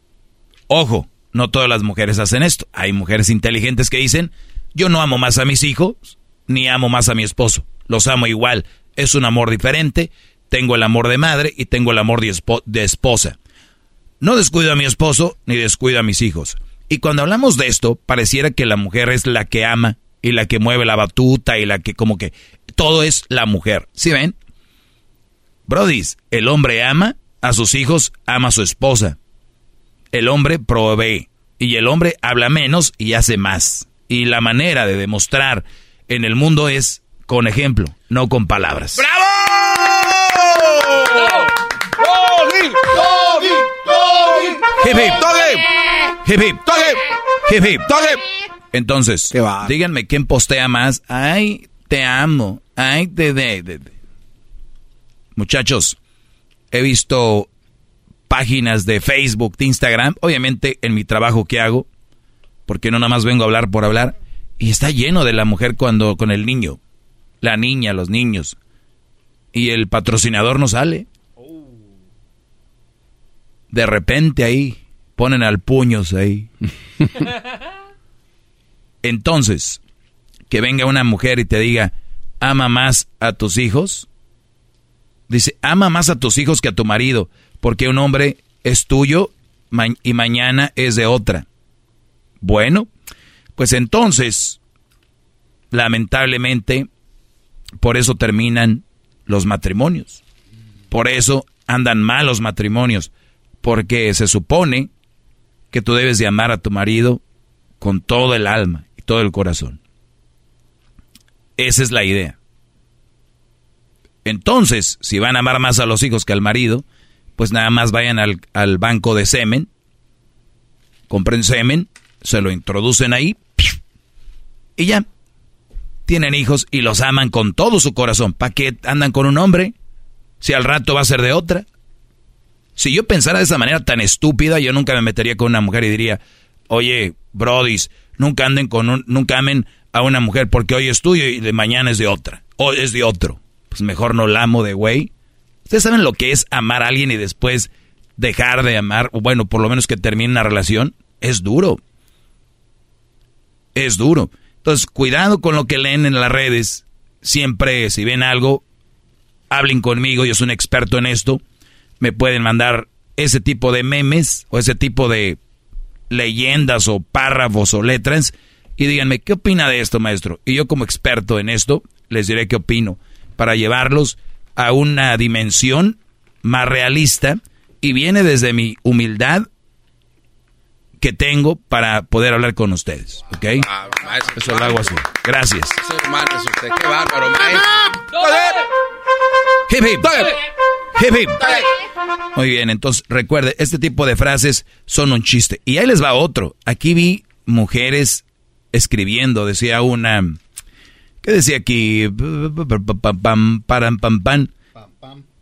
Speaker 2: ojo, no todas las mujeres hacen esto. Hay mujeres inteligentes que dicen, yo no amo más a mis hijos, ni amo más a mi esposo. Los amo igual. Es un amor diferente. Tengo el amor de madre y tengo el amor de esposa. No descuido a mi esposo ni descuido a mis hijos. Y cuando hablamos de esto, pareciera que la mujer es la que ama y la que mueve la batuta y la que como que todo es la mujer. ¿Sí ven? Brodis, el hombre ama a sus hijos, ama a su esposa. El hombre provee y el hombre habla menos y hace más. Y la manera de demostrar en el mundo es con ejemplo, no con palabras.
Speaker 10: ¡Bravo!
Speaker 2: Hip hip. Hip hip. Entonces, díganme quién postea más. Ay, te amo. Ay, te de, Muchachos, he visto páginas de Facebook, de Instagram, obviamente en mi trabajo que hago, porque no nada más vengo a hablar por hablar, y está lleno de la mujer cuando con el niño, la niña, los niños, y el patrocinador no sale. De repente ahí ponen al puños ahí. Entonces, que venga una mujer y te diga, ama más a tus hijos. Dice, ama más a tus hijos que a tu marido, porque un hombre es tuyo y mañana es de otra. Bueno, pues entonces, lamentablemente, por eso terminan los matrimonios. Por eso andan mal los matrimonios, porque se supone que tú debes de amar a tu marido con todo el alma todo el corazón. Esa es la idea. Entonces, si van a amar más a los hijos que al marido, pues nada más vayan al, al banco de semen, compren semen, se lo introducen ahí y ya. Tienen hijos y los aman con todo su corazón. ¿Para qué andan con un hombre? Si al rato va a ser de otra. Si yo pensara de esa manera tan estúpida, yo nunca me metería con una mujer y diría, oye, brodis, nunca anden con un, nunca amen a una mujer porque hoy es tuyo y de mañana es de otra, o es de otro. Pues mejor no la amo de güey. Ustedes saben lo que es amar a alguien y después dejar de amar, o bueno, por lo menos que termine una relación, es duro. es duro. Entonces, cuidado con lo que leen en las redes. Siempre, si ven algo, hablen conmigo, yo soy un experto en esto. Me pueden mandar ese tipo de memes o ese tipo de leyendas o párrafos o letras y díganme, ¿qué opina de esto, maestro? Y yo como experto en esto, les diré qué opino para llevarlos a una dimensión más realista y viene desde mi humildad que tengo para poder hablar con ustedes, ¿ok? Ah, Eso lo hago así. Gracias. Qué bárbaro, Muy bien, entonces recuerde, este tipo de frases son un chiste. Y ahí les va otro. Aquí vi mujeres escribiendo, decía una... ¿Qué decía aquí? Pam, pam, pam, pam.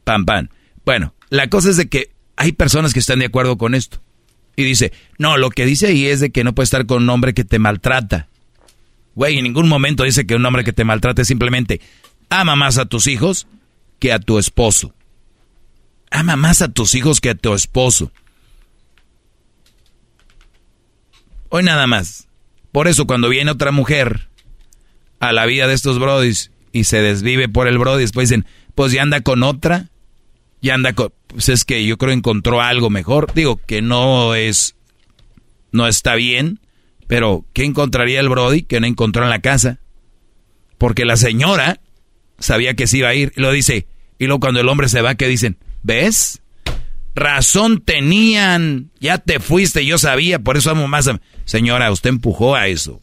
Speaker 2: Pam, pam. Bueno, la cosa es de que hay personas que están de acuerdo con esto. Y dice, no, lo que dice ahí es de que no puedes estar con un hombre que te maltrata. Güey, en ningún momento dice que un hombre que te maltrate simplemente ama más a tus hijos que a tu esposo. Ama más a tus hijos que a tu esposo. Hoy nada más. Por eso cuando viene otra mujer a la vida de estos brodis y se desvive por el brody, después dicen, pues ya anda con otra, ya anda con... Pues es que yo creo encontró algo mejor. Digo que no es... No está bien, pero ¿qué encontraría el brody que no encontró en la casa? Porque la señora sabía que se iba a ir y lo dice. Y luego cuando el hombre se va, ¿qué dicen? ¿Ves? Razón tenían, ya te fuiste, yo sabía, por eso amo más a... Señora, usted empujó a eso.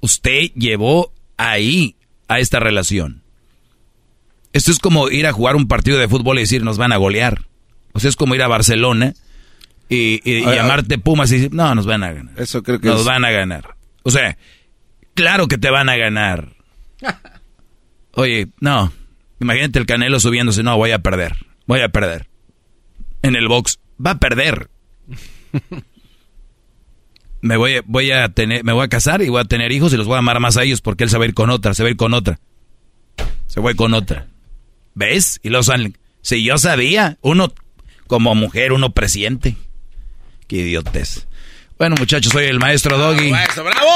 Speaker 2: Usted llevó ahí a esta relación. Esto es como ir a jugar un partido de fútbol y decir nos van a golear. O sea, es como ir a Barcelona y, llamarte Pumas y decir, no, nos van a ganar.
Speaker 3: Eso creo que
Speaker 2: Nos van a ganar. O sea, claro que te van a ganar. Oye, no. Imagínate el Canelo subiéndose, no, voy a perder. Voy a perder. En el box, va a perder. me voy, voy a tener, me voy a casar y voy a tener hijos y los voy a amar más a ellos porque él se va a ir con otra, se va a ir con otra. Se va a ir con otra. ¿Ves? Y los salen. Si yo sabía, uno como mujer, uno presiente. Qué idiotes. Bueno, muchachos, soy el maestro Doggy.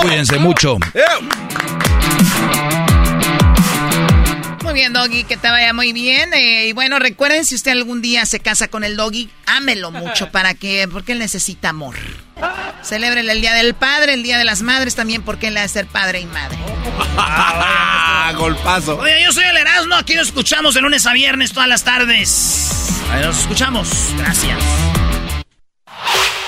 Speaker 2: Cuídense mucho.
Speaker 11: Muy bien, Doggy, que te vaya muy bien. Eh, y bueno, recuerden, si usted algún día se casa con el Doggy, ámelo mucho para que, porque él necesita amor. Celebre el Día del Padre, el Día de las Madres también, porque él ha de ser padre y madre.
Speaker 3: Golpazo.
Speaker 1: Oye, yo soy el Erasmo, aquí nos escuchamos de lunes a viernes todas las tardes. Ahí nos escuchamos. Gracias.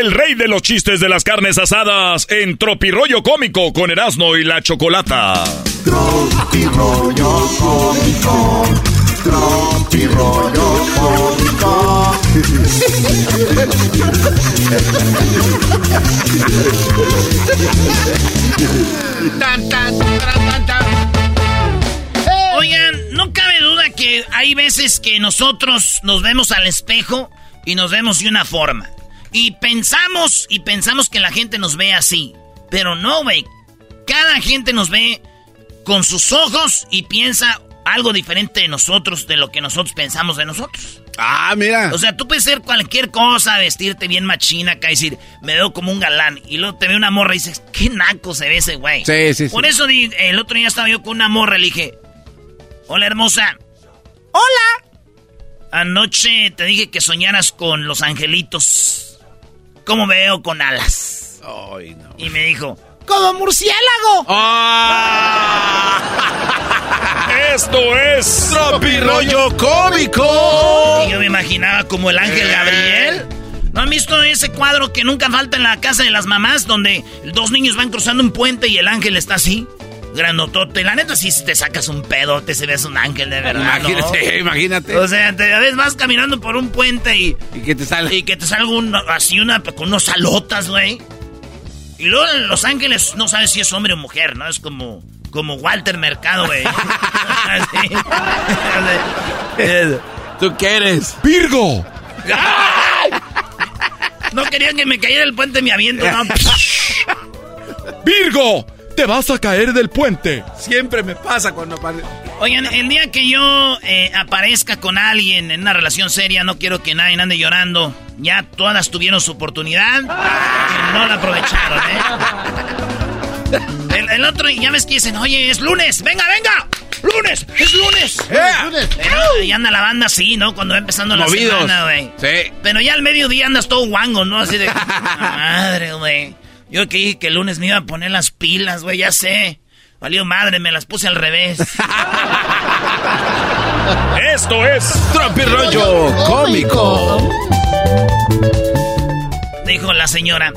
Speaker 7: El rey de los chistes de las carnes asadas en Tropirollo Cómico con Erasmo y la Chocolata.
Speaker 10: Tropirollo Cómico, Tropirollo Cómico.
Speaker 1: Oigan, no cabe duda que hay veces que nosotros nos vemos al espejo y nos vemos de una forma. Y pensamos, y pensamos que la gente nos ve así. Pero no, güey. Cada gente nos ve con sus ojos y piensa algo diferente de nosotros, de lo que nosotros pensamos de nosotros.
Speaker 3: Ah, mira.
Speaker 1: O sea, tú puedes ser cualquier cosa, vestirte bien machina acá y decir, me veo como un galán. Y luego te ve una morra y dices, qué naco se ve ese güey.
Speaker 3: Sí, sí, sí.
Speaker 1: Por eso el otro día estaba yo con una morra y le dije, hola hermosa.
Speaker 11: Hola.
Speaker 1: Anoche te dije que soñaras con los angelitos. ¿Cómo me veo con alas?
Speaker 3: Ay, no.
Speaker 1: Y me dijo,
Speaker 11: Como murciélago.
Speaker 7: Esto es
Speaker 3: Tropirollo cómico.
Speaker 1: Y yo me imaginaba como el ángel Gabriel. ¿No han visto ese cuadro que nunca falta en la casa de las mamás donde dos niños van cruzando un puente y el ángel está así? Grandotote. La neta, si te sacas un pedote, se ves un ángel de verdad. ¿no?
Speaker 3: Imagínate, imagínate.
Speaker 1: O sea, te ves vas caminando por un puente y.
Speaker 3: Y que te sale.
Speaker 1: Y que te salga un, así una con unos salotas, güey. Y luego en Los Ángeles no sabes si es hombre o mujer, ¿no? Es como. Como Walter Mercado, güey. Así.
Speaker 3: ¿Tú qué eres?
Speaker 7: Virgo.
Speaker 1: No querían que me cayera el puente mi aviento, ¿no?
Speaker 7: Virgo. Te vas a caer del puente.
Speaker 3: Siempre me pasa cuando aparece.
Speaker 1: Oigan, el día que yo eh, aparezca con alguien en una relación seria, no quiero que nadie ande llorando. Ya todas tuvieron su oportunidad y no la aprovecharon, ¿eh? El, el otro, ya ves que dicen, oye, es lunes, venga, venga, lunes, es lunes. Pero, y anda la banda así, ¿no? Cuando va empezando la
Speaker 3: Movidos.
Speaker 1: semana, güey.
Speaker 3: Sí.
Speaker 1: Pero ya al mediodía andas todo guango, ¿no? Así de, madre, güey. Yo que dije que el lunes me iba a poner las pilas, güey, ya sé. Valió madre, me las puse al revés.
Speaker 7: Esto es
Speaker 3: Tropirollo cómico.
Speaker 1: Dijo la señora.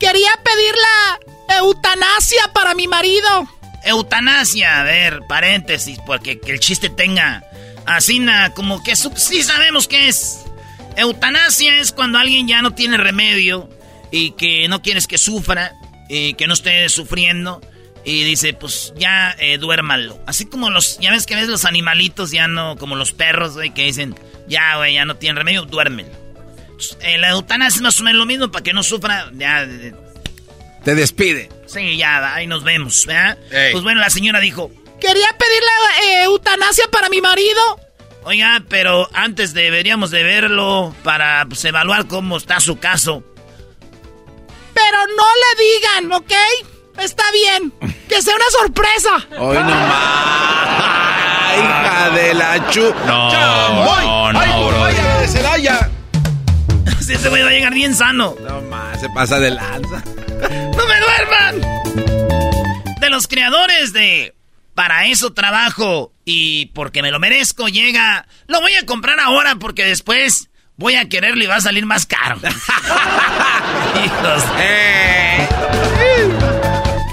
Speaker 11: Quería pedir la eutanasia para mi marido.
Speaker 1: Eutanasia, a ver, paréntesis, porque que el chiste tenga así na, como que sí sabemos qué es. Eutanasia es cuando alguien ya no tiene remedio y que no quieres que sufra y que no esté sufriendo y dice, pues ya eh, duérmalo. Así como los, ya ves que ves los animalitos ya no, como los perros, güey, que dicen, ya, güey, ya no tienen remedio, duérmelo. Entonces, eh, la eutanasia es más o menos lo mismo para que no sufra, ya, eh,
Speaker 3: Te despide.
Speaker 1: Sí, ya, ahí nos vemos, ¿verdad?
Speaker 3: Ey.
Speaker 1: Pues bueno, la señora dijo,
Speaker 11: Quería pedir la eh, eutanasia para mi marido.
Speaker 1: oiga, pero antes deberíamos de verlo para pues, evaluar cómo está su caso.
Speaker 11: Pero no le digan, ¿ok? Está bien. Que sea una sorpresa.
Speaker 3: Hoy nomás. Hija de la chu.
Speaker 2: No,
Speaker 3: ¡Chamoy!
Speaker 2: no, no,
Speaker 3: ¡Ay,
Speaker 2: bro.
Speaker 3: vaya de Celaya!
Speaker 1: Si ese güey va a llegar bien sano.
Speaker 3: No más, se pasa de lanza.
Speaker 1: ¡No me duerman! De los creadores de Para eso trabajo y porque me lo merezco llega... Lo voy a comprar ahora porque después voy a quererlo y va a salir más caro. Hijos.
Speaker 3: Eh.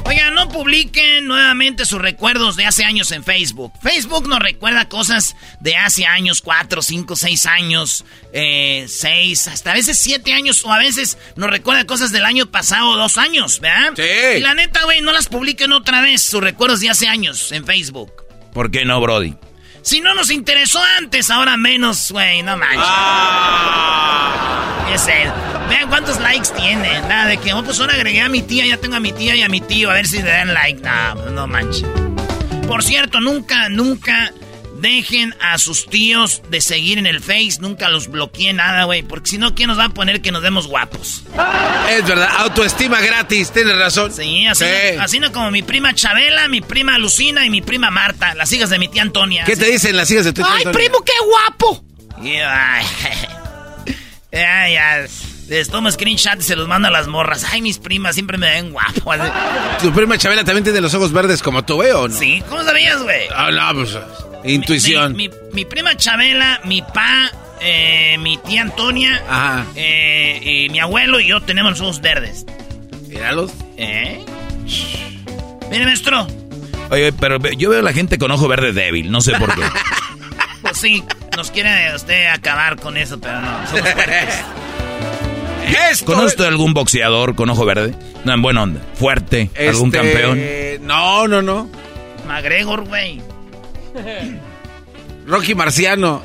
Speaker 1: Oigan, no publiquen nuevamente sus recuerdos de hace años en Facebook. Facebook nos recuerda cosas de hace años, cuatro, cinco, seis años, eh, seis, hasta a veces siete años, o a veces nos recuerda cosas del año pasado, dos años, ¿verdad?
Speaker 3: Sí.
Speaker 1: Y la neta, güey, no las publiquen otra vez, sus recuerdos de hace años en Facebook.
Speaker 2: ¿Por qué no, Brody?
Speaker 1: Si no nos interesó antes, ahora menos, güey, no manches.
Speaker 3: Ah.
Speaker 1: Ya sé. Vean cuántos likes tiene. Nada de que, oh, pues ahora agregué a mi tía, ya tengo a mi tía y a mi tío, a ver si le dan like. No, no manches. Por cierto, nunca, nunca dejen a sus tíos de seguir en el Face. Nunca los bloqueen nada, güey. Porque si no, ¿quién nos va a poner que nos demos guapos?
Speaker 3: Es verdad, autoestima gratis, tienes razón.
Speaker 1: Sí, así,
Speaker 3: Sí.
Speaker 1: No, así no como mi prima Chabela, mi prima Lucina y mi prima Marta, las hijas de mi tía Antonia.
Speaker 3: ¿Qué te dicen las hijas de tu tía
Speaker 11: ¡Ay,
Speaker 3: Antonia?
Speaker 11: primo, qué guapo!
Speaker 1: Y, ay, ya, ya. Les tomo screenshot y se los mando a las morras. Ay, mis primas siempre me ven guapo. así.
Speaker 3: Tu prima Chabela también tiene los ojos verdes como tú, ¿eh, o no?
Speaker 1: Sí, ¿cómo sabías, güey?
Speaker 3: Ah, no, pues, intuición.
Speaker 1: Mi, mi- mi prima Chabela, mi pa, eh, mi tía Antonia,
Speaker 3: Ajá.
Speaker 1: eh, y mi abuelo y yo tenemos los ojos verdes.
Speaker 3: Míralos.
Speaker 1: ¿Eh? Mire, maestro.
Speaker 2: Oye, pero yo veo a la gente con ojo verde débil, no sé por qué.
Speaker 1: Pues sí, nos quiere usted acabar con eso, pero no, somos fuertes.
Speaker 3: Esto
Speaker 2: ¿Conoce usted algún boxeador con ojo verde? No, en buena onda. Fuerte, algún
Speaker 3: Este,
Speaker 2: campeón.
Speaker 3: No, no, no.
Speaker 1: McGregor, güey.
Speaker 3: Rocky Marciano.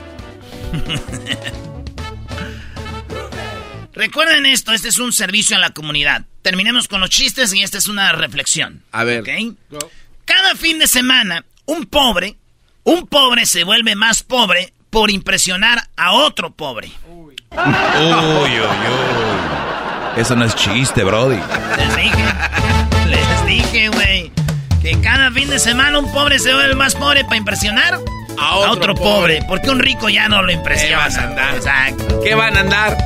Speaker 1: Recuerden esto, este es un servicio a la comunidad. Terminemos con los chistes y esta es una reflexión.
Speaker 3: A ver.
Speaker 1: Cada fin de semana, un pobre, un pobre se vuelve más pobre por impresionar a otro pobre.
Speaker 2: Uy, uy, uy. Eso no es chiste, Brody.
Speaker 1: Les dije, les dije, güey, que cada fin de semana un pobre se vuelve más pobre para impresionar a otro, pobre. Porque un rico ya no lo impresiona.
Speaker 3: ¿Qué vas a andar?
Speaker 1: Exacto.
Speaker 3: ¿Qué van a andar?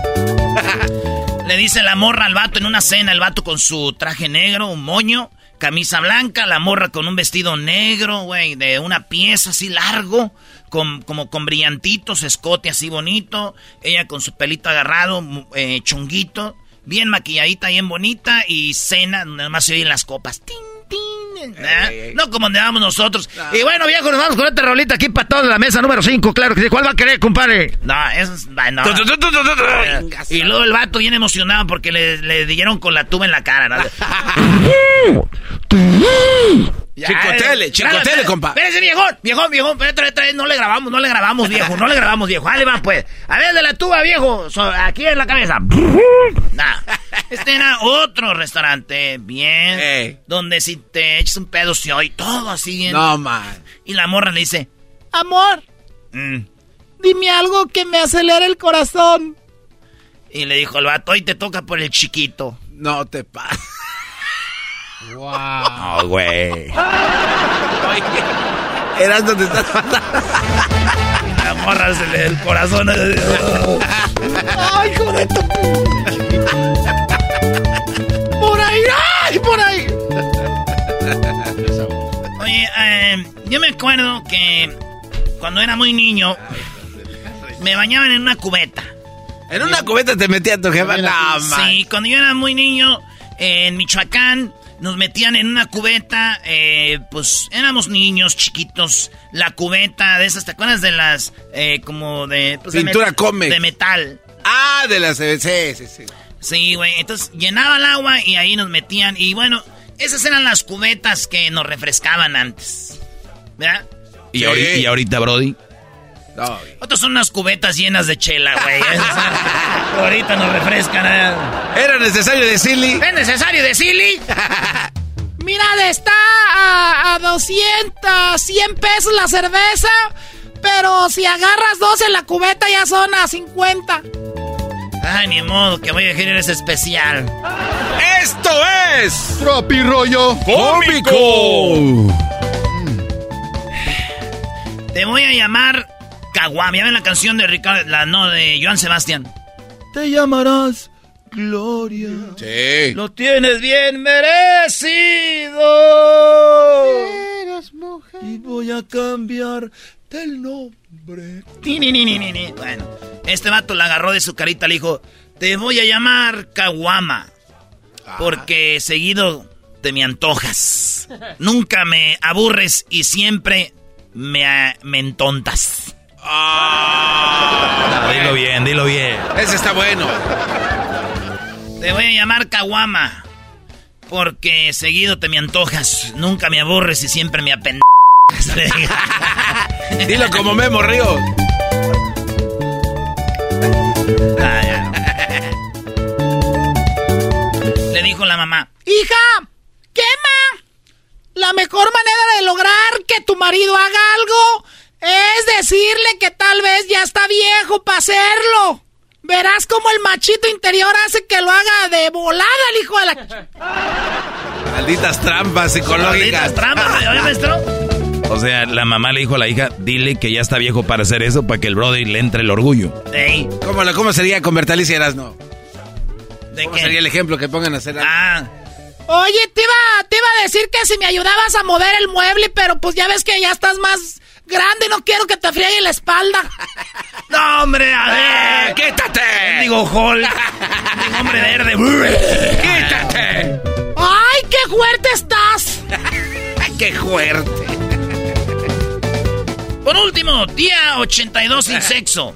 Speaker 1: Le dice la morra al vato en una cena, el vato con su traje negro, un moño, camisa blanca, la morra con un vestido negro, güey, de una pieza así largo, con, como con brillantitos, escote así bonito, ella con su pelito agarrado, eh, chunguito, bien maquilladita, bien bonita, y cena, donde más se oyen las copas. ¡Tin! ¿Eh? No como donde vamos nosotros. Y bueno, viejo, nos vamos con esta rolita aquí para toda la mesa número 5, claro que sí. ¿Cuál va a querer, compadre? No, eso es... No. y luego el vato bien emocionado porque le, le dieron con la tuba en la cara, ¿no?
Speaker 3: chicotele, chicotele, compa.
Speaker 1: Espérese, viejón, viejón, viejón, espérate, no le grabamos, no le grabamos, viejo, no le grabamos, viejo. Dale, va, pues. A ver, de la tuba, viejo, aquí en la cabeza. nah. Este era otro restaurante, bien, donde si te echas un pedo se oye todo así.
Speaker 3: No, man.
Speaker 1: Y la morra le dice,
Speaker 11: amor,
Speaker 1: mm.
Speaker 11: dime algo que me acelere el corazón.
Speaker 1: Y le dijo el vato, hoy te toca por el chiquito.
Speaker 3: No te pases.
Speaker 2: Wow. Oh, güey.
Speaker 3: Eras donde estás
Speaker 1: La morra se le el corazón.
Speaker 11: Ay, joder. Ahí, ay, por ahí.
Speaker 1: Oye, eh, yo me acuerdo que cuando era muy niño me bañaban en una cubeta.
Speaker 3: ¿En una cubeta te metían tu jefa? No,
Speaker 1: sí, cuando yo era muy niño en Michoacán nos metían en una cubeta, eh, pues éramos niños chiquitos, la cubeta de esas, ¿te acuerdas de las, eh, como de... Pues,
Speaker 3: Pintura
Speaker 1: de, de metal.
Speaker 3: Ah, de las... Sí, sí, sí.
Speaker 1: Sí, güey, entonces llenaba el agua y ahí nos metían, y bueno, esas eran las cubetas que nos refrescaban antes, ¿verdad?
Speaker 2: ¿Y, ¿y ahorita, Brody?
Speaker 1: No, Otras son unas cubetas llenas de chela, güey. ahorita nos refrescan. ¿eh?
Speaker 3: ¿Era necesario decirle?
Speaker 1: ¿Es necesario decirle?
Speaker 11: Mira, está a, a 200, 100 pesos la cerveza. Pero si agarras dos en la cubeta ya son a 50.
Speaker 1: Ay, ni modo, que voy a dejar ese especial.
Speaker 3: ¡Esto es...
Speaker 12: Tropi Rollo
Speaker 3: Cómico.
Speaker 1: Te voy a llamar Caguama. Ya ven la canción de Ricardo, la no, de Joan Sebastián. Te llamarás Gloria.
Speaker 3: Sí.
Speaker 1: Lo tienes bien merecido.
Speaker 11: Eres mujer.
Speaker 1: Y voy a cambiar el nombre. Bueno, este vato la agarró de su carita, le dijo, te voy a llamar Caguama. Porque seguido te me antojas. Nunca me aburres y siempre me, me entontas.
Speaker 2: Ah. Dilo bien, dilo bien.
Speaker 3: Ese está bueno.
Speaker 1: Te voy a llamar Caguama. Porque seguido te me antojas. Nunca me aburres y siempre me apendejas.
Speaker 3: Dilo como Memo Río.
Speaker 1: Ah, Le dijo la mamá.
Speaker 11: Hija, quema. La mejor manera de lograr que tu marido haga algo es decirle que tal vez ya está viejo para hacerlo. Verás cómo el machito interior hace que lo haga de volada el hijo de la...
Speaker 3: Malditas trampas psicológicas.
Speaker 1: Malditas trampas, maestro?
Speaker 2: O sea, la mamá le dijo a la hija, dile que ya está viejo para hacer eso, para que el brother le entre el orgullo.
Speaker 1: Ey.
Speaker 3: ¿Cómo, cómo sería con Bertalicia Erasno?
Speaker 1: ¿De
Speaker 3: ¿Cómo
Speaker 1: qué?
Speaker 3: sería el ejemplo que pongan a hacer?
Speaker 1: Ah,
Speaker 11: Oye, te iba, te iba a decir que si me ayudabas a mover el mueble, pero pues ya ves que ya estás más grande, no quiero que te friegue la espalda.
Speaker 1: no, hombre, a ver.
Speaker 3: ¡Eh, ¡Quítate!
Speaker 1: Digo. Digo, hombre verde.
Speaker 3: ¡Quítate!
Speaker 11: ¡Ay, qué fuerte estás!
Speaker 3: ¡Qué fuerte!
Speaker 1: Por último, día 82 sin sexo.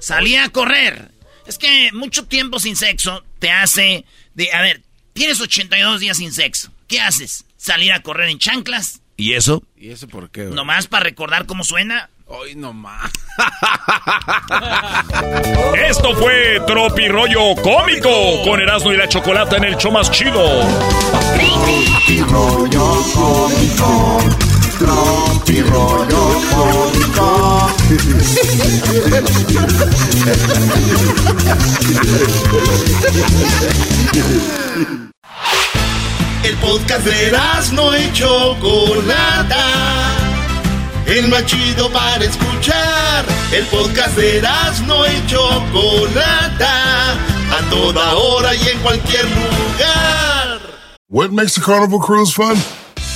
Speaker 1: Salí a correr. Es que mucho tiempo sin sexo te hace... De, a ver, tienes 82 días sin sexo. ¿Qué haces? ¿Salir a correr en chanclas?
Speaker 2: ¿Y eso?
Speaker 3: ¿Y eso por qué? güey?
Speaker 1: ¿Nomás para recordar cómo suena?
Speaker 3: Hoy nomás.
Speaker 13: Esto fue Tropi Rollo Cómico con Erasmo y la Chocolata en el show más chido.
Speaker 12: Tropi rollo cómico.
Speaker 10: El podcast de no y Chocolata. El más chido para escuchar. El podcast de no y Chocolata. A toda hora y en cualquier lugar.
Speaker 14: What makes a carnival cruise fun?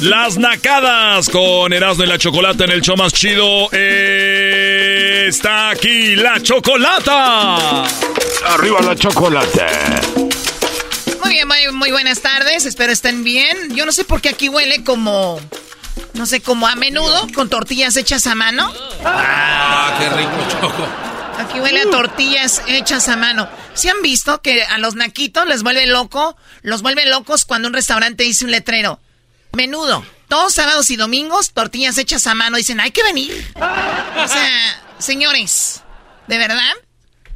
Speaker 13: Las nacadas con Erasmo y la Chocolata en el show más chido. Está aquí la Chocolata.
Speaker 15: Arriba la Chocolata.
Speaker 11: Muy bien, muy, muy buenas tardes. Espero estén bien. Yo no sé por qué aquí huele como. No sé, como a menudo, con tortillas hechas a mano.
Speaker 3: Ah, qué rico, Choco.
Speaker 11: Aquí huele a tortillas hechas a mano. ¿Se han visto que a los naquitos les vuelve loco? Los vuelve locos cuando un restaurante dice un letrero. Menudo. Todos sábados y domingos, tortillas hechas a mano. Dicen, hay que venir. O sea, señores, ¿de verdad?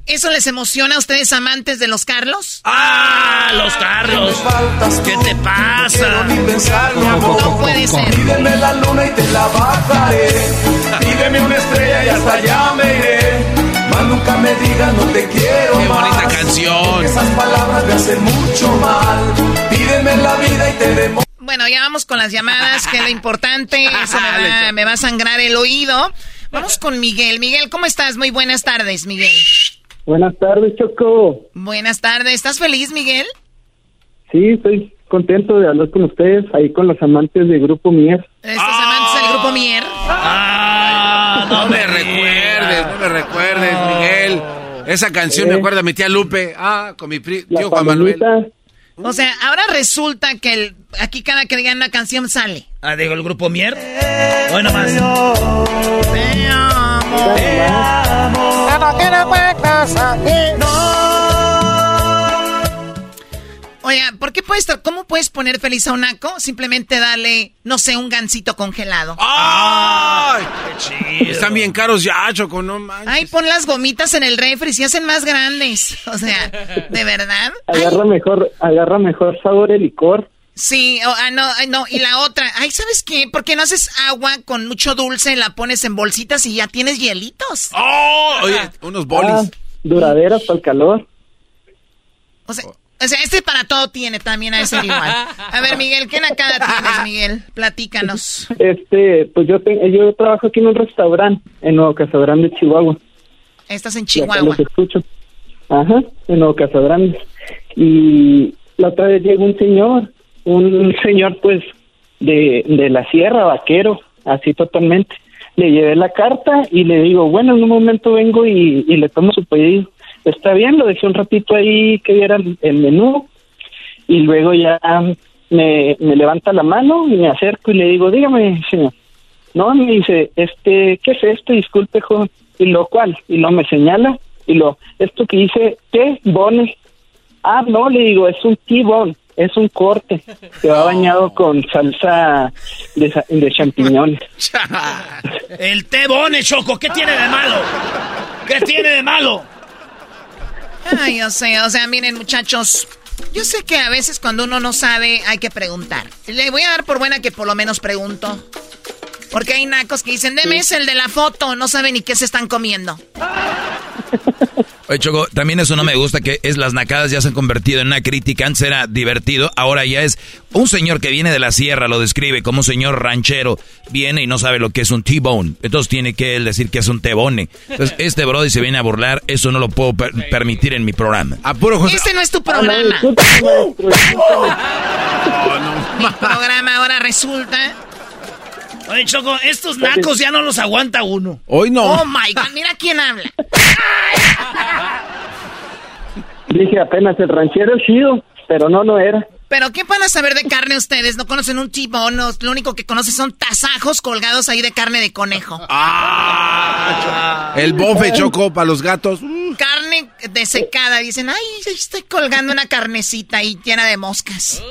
Speaker 11: ¿Eso les emociona a ustedes amantes de los Carlos?
Speaker 1: ¡Ah, los Carlos! ¿Qué te pasa?
Speaker 11: No puede ser.
Speaker 16: Pídeme la luna y te la bajaré. Pídeme una estrella y hasta allá me iré. Más nunca me digas no te quiero
Speaker 3: Qué bonita canción.
Speaker 16: Esas palabras me hacen mucho mal. Pídeme la vida y te demo
Speaker 11: bueno, ya vamos con las llamadas, que es lo importante. Eso me va, me va a sangrar el oído. Vamos con Miguel. Miguel, ¿cómo estás? Muy buenas tardes, Miguel.
Speaker 17: Buenas tardes, Choco.
Speaker 11: Buenas tardes. ¿Estás feliz, Miguel?
Speaker 17: Sí, estoy contento de hablar con ustedes, ahí con los amantes del Grupo Mier.
Speaker 11: ¿Estos amantes del Grupo Mier?
Speaker 3: Ah, no me recuerdes, no me recuerdes, Miguel. Esa canción me acuerda a mi tía Lupe. Ah, con mi tío Juan Manuel.
Speaker 11: O sea, ahora resulta que el, aquí cada que digan una canción sale.
Speaker 1: Ah, digo, el grupo Mier. Bueno, más. Te
Speaker 11: amo. Te amo. Oiga, ¿por qué puedes, cómo puedes poner feliz a un naco? Simplemente darle, no sé, un gansito congelado.
Speaker 3: ¡Ay! ¡Qué chido! Están bien caros ya, Choco, no manches.
Speaker 11: Ay, pon las gomitas en el refri, y se hacen más grandes. O sea, ¿de verdad?
Speaker 17: Agarra mejor, agarra mejor sabor el licor.
Speaker 11: Sí, ah, no, no, y la otra, ay, ¿sabes qué? ¿Por qué no haces agua con mucho dulce, la pones en bolsitas y ya tienes hielitos?
Speaker 3: ¡Oh! Oye, unos bolis. Ah,
Speaker 17: duraderas para el calor.
Speaker 11: O sea, o sea, este para todo tiene también a ese igual. A ver, Miguel, ¿qué nacada tienes, Miguel? Platícanos.
Speaker 17: Este, pues yo yo trabajo aquí en un restaurante en Nuevo Casagrande, Chihuahua.
Speaker 11: Estás en Chihuahua. Los
Speaker 17: escucho. Ajá, en Nuevo Casagrande. Y la otra vez llegó un señor, un señor pues de, de la sierra, vaquero, así totalmente. Le llevé la carta y le digo, bueno, en un momento vengo y, y le tomo su pedido está bien, lo dejé un ratito ahí que viera el menú y luego ya me, me levanta la mano y me acerco y le digo, dígame, señor. No, me dice, este, ¿qué es esto? Disculpe, joven. Y lo cual, y lo me señala, y lo, esto que dice, ¿qué? Bone. Ah, no, le digo, es un T-bone, es un corte que va bañado con salsa de, de champiñones.
Speaker 1: El T-bone, Choco, ¿qué tiene de malo? ¿Qué tiene de malo?
Speaker 11: Ay, yo sé, o sea, miren muchachos, yo sé que a veces cuando uno no sabe hay que preguntar. Le voy a dar por buena que por lo menos pregunto. Porque hay nacos que dicen, deme ese el de la foto, no saben ni qué se están comiendo.
Speaker 2: Oye, Choco, también eso no me gusta, que es las nacadas ya se han convertido en una crítica. Antes era divertido, ahora ya es un señor que viene de la sierra, lo describe como un señor ranchero, viene y no sabe lo que es un T-bone. Entonces tiene que él decir que es un T-bone. Entonces, este brody se viene a burlar, eso no lo puedo permitir en mi programa.
Speaker 11: Este no es tu programa. mi programa ahora resulta
Speaker 1: Oye, Choco, estos nacos ya no los aguanta uno.
Speaker 3: Hoy no.
Speaker 11: Oh my god, mira quién habla.
Speaker 17: Dije apenas el ranchero chido, pero no, no era.
Speaker 11: ¿Pero qué van a saber de carne ustedes? ¿No conocen un tibón? Lo único que conocen son tasajos colgados ahí de carne de conejo.
Speaker 3: Ah, el bofe choco para los gatos.
Speaker 11: desecada. Dicen, ay, estoy colgando una carnecita ahí llena de moscas.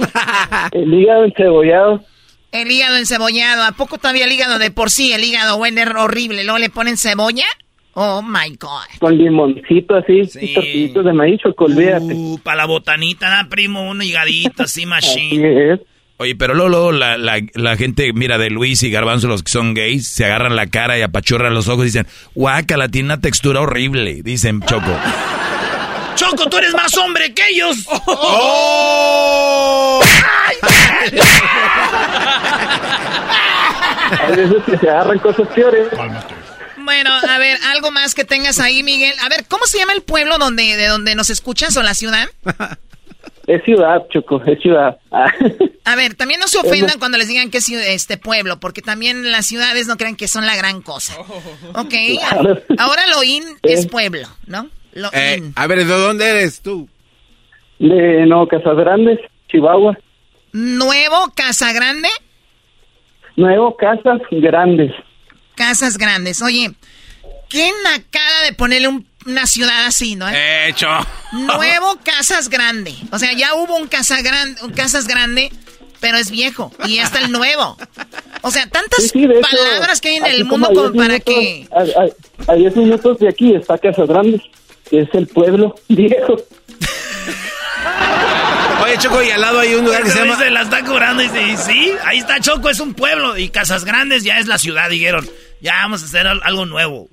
Speaker 18: El hígado encebollado.
Speaker 11: El hígado encebollado. ¿A poco todavía el hígado de por sí? El hígado huele horrible. Luego le ponen cebolla. Oh my God.
Speaker 18: Con limoncito así, y tortillitos de maíz, olvídate.
Speaker 1: Uh, para la botanita, da primo, un higadito así, machine.
Speaker 2: Oye, pero luego, la, la, gente, mira, de Luis y Garbanzo, los que son gays, se agarran la cara y apachurran los ojos y dicen, guácala, tiene una textura horrible, dicen Choco.
Speaker 1: Choco, tú eres más hombre que ellos. ¡Oh!
Speaker 18: A veces que se agarran cosas peores.
Speaker 11: Bueno, a ver, algo más que tengas ahí, Miguel. A ver, ¿cómo se llama el pueblo donde, de donde nos escuchas o la ciudad?
Speaker 18: Es ciudad, Choco, es ciudad.
Speaker 11: A ver, también no se ofendan cuando les digan que es este pueblo, porque también las ciudades no creen que son la gran cosa. Ok, ahora Loín es pueblo, ¿no?
Speaker 3: Eh, a ver, ¿de dónde eres tú?
Speaker 18: De no, Casas Grandes, Chihuahua.
Speaker 11: ¿Nuevo Casa Grande?
Speaker 18: Nuevo Casas Grandes.
Speaker 11: Casas Grandes. Oye, qué nacada de ponerle una ciudad así, ¿no?
Speaker 3: Hecho.
Speaker 11: Nuevo Casas Grande. O sea, ya hubo un, casa grande, un Casas Grande, pero es viejo. Y está el nuevo. O sea, tantas palabras que hay en el mundo como, para que...
Speaker 18: A 10 minutos de aquí está Casas Grandes, que es el pueblo viejo.
Speaker 3: Oye, Choco, y al lado hay un lugar que se llama...
Speaker 1: Se la está curando y dice, sí, ahí está Choco, es un pueblo. Y Casas Grandes ya es la ciudad, dijeron. Ya vamos a hacer algo nuevo.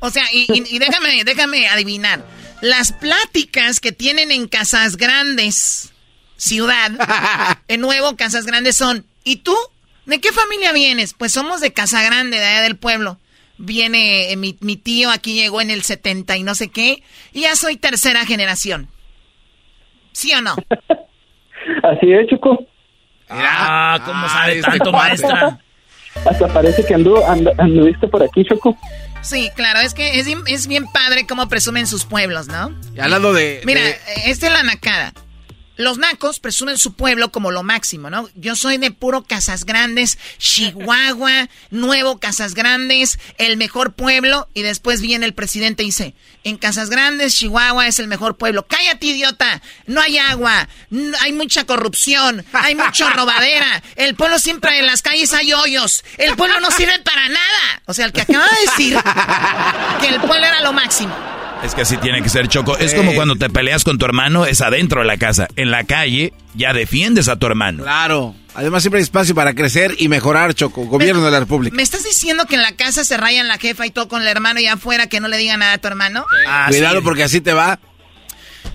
Speaker 11: O sea, y, déjame, déjame adivinar. Las pláticas que tienen en Casas Grandes, ciudad, en nuevo Casas Grandes son, ¿y tú? ¿De qué familia vienes? Pues somos de Casa Grande, de allá del pueblo. Viene eh, mi, mi tío, aquí llegó en el 70 y no sé qué, y ya soy tercera generación. ¿Sí o no?
Speaker 18: Así es, Chico.
Speaker 1: Ah, ¿cómo sabe este tanto, maestra?
Speaker 18: Hasta parece que anduvo, anduviste por aquí, Choco.
Speaker 11: Sí, claro, es que es, bien padre cómo presumen sus pueblos, ¿no?
Speaker 3: Y al lado de...
Speaker 11: Mira, esta es la nacada. Los nacos presumen su pueblo como lo máximo, ¿no? Yo soy de puro Casas Grandes, Chihuahua, Nuevo Casas Grandes, el mejor pueblo. Y después viene el presidente y dice, en Casas Grandes, Chihuahua es el mejor pueblo. Cállate, idiota. No hay agua, hay mucha corrupción, hay mucha robadera. El pueblo siempre en las calles hay hoyos. El pueblo no sirve para nada. O sea, el que acaba de decir que el pueblo era lo máximo.
Speaker 2: Es que así tiene que ser, Choco. Es como cuando te peleas con tu hermano, es adentro de la casa. En la calle ya defiendes a tu hermano.
Speaker 3: Claro. Además siempre hay espacio para crecer y mejorar, Choco. Gobierno de la República.
Speaker 11: ¿Me estás diciendo que en la casa se rayan la jefa y todo con el hermano y afuera que no le diga nada a tu hermano?
Speaker 3: Ah, Cuidado porque así te va.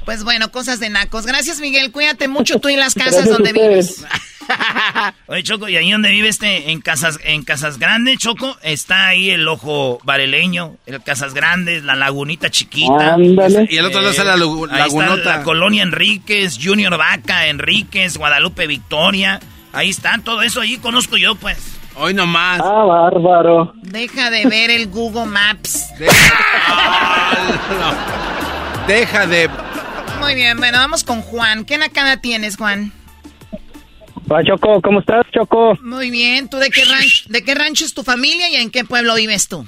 Speaker 11: Pues bueno, cosas de nacos. Gracias, Miguel. Cuídate mucho tú y las casas donde vives.
Speaker 1: Oye, Choco, ¿y ahí donde vive este? En Casas, en Casas Grandes, Choco, está ahí el ojo vareleño, el Casas Grandes, la lagunita chiquita.
Speaker 3: Y el otro lado está la lagunota.
Speaker 1: la colonia Enríquez, Junior Vaca, Enríquez, Guadalupe Victoria. Ahí están, todo eso ahí conozco yo, pues.
Speaker 3: Hoy nomás.
Speaker 18: Ah, bárbaro.
Speaker 11: Deja de ver el Google Maps.
Speaker 3: Deja de
Speaker 11: muy bien, bueno, vamos con Juan. ¿Qué nakada tienes, Juan?
Speaker 18: Hola, Choco, ¿cómo estás, Choco?
Speaker 11: Muy bien, ¿tú de qué, rancho, de qué rancho es tu familia y en qué pueblo vives tú?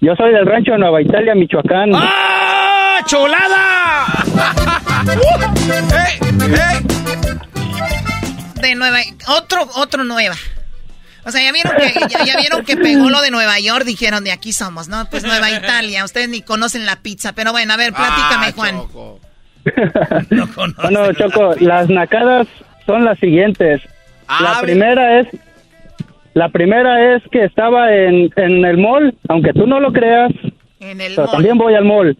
Speaker 18: Yo soy del rancho de Nueva Italia, Michoacán.
Speaker 1: ¡Ah! ¡Cholada!
Speaker 11: De Nueva... Otro, otro Nueva. O sea, ya vieron que ya, vieron que pegó lo de Nueva York, dijeron de aquí somos, ¿no? Pues Nueva Italia, ustedes ni conocen la pizza, pero bueno, a ver, platícame, ah, Juan.
Speaker 18: no bueno, Choco, las nacadas son las siguientes. Ah, la primera es la primera es que estaba en, en el mall, aunque tú no lo creas.
Speaker 11: En el
Speaker 18: mall. También voy al mall.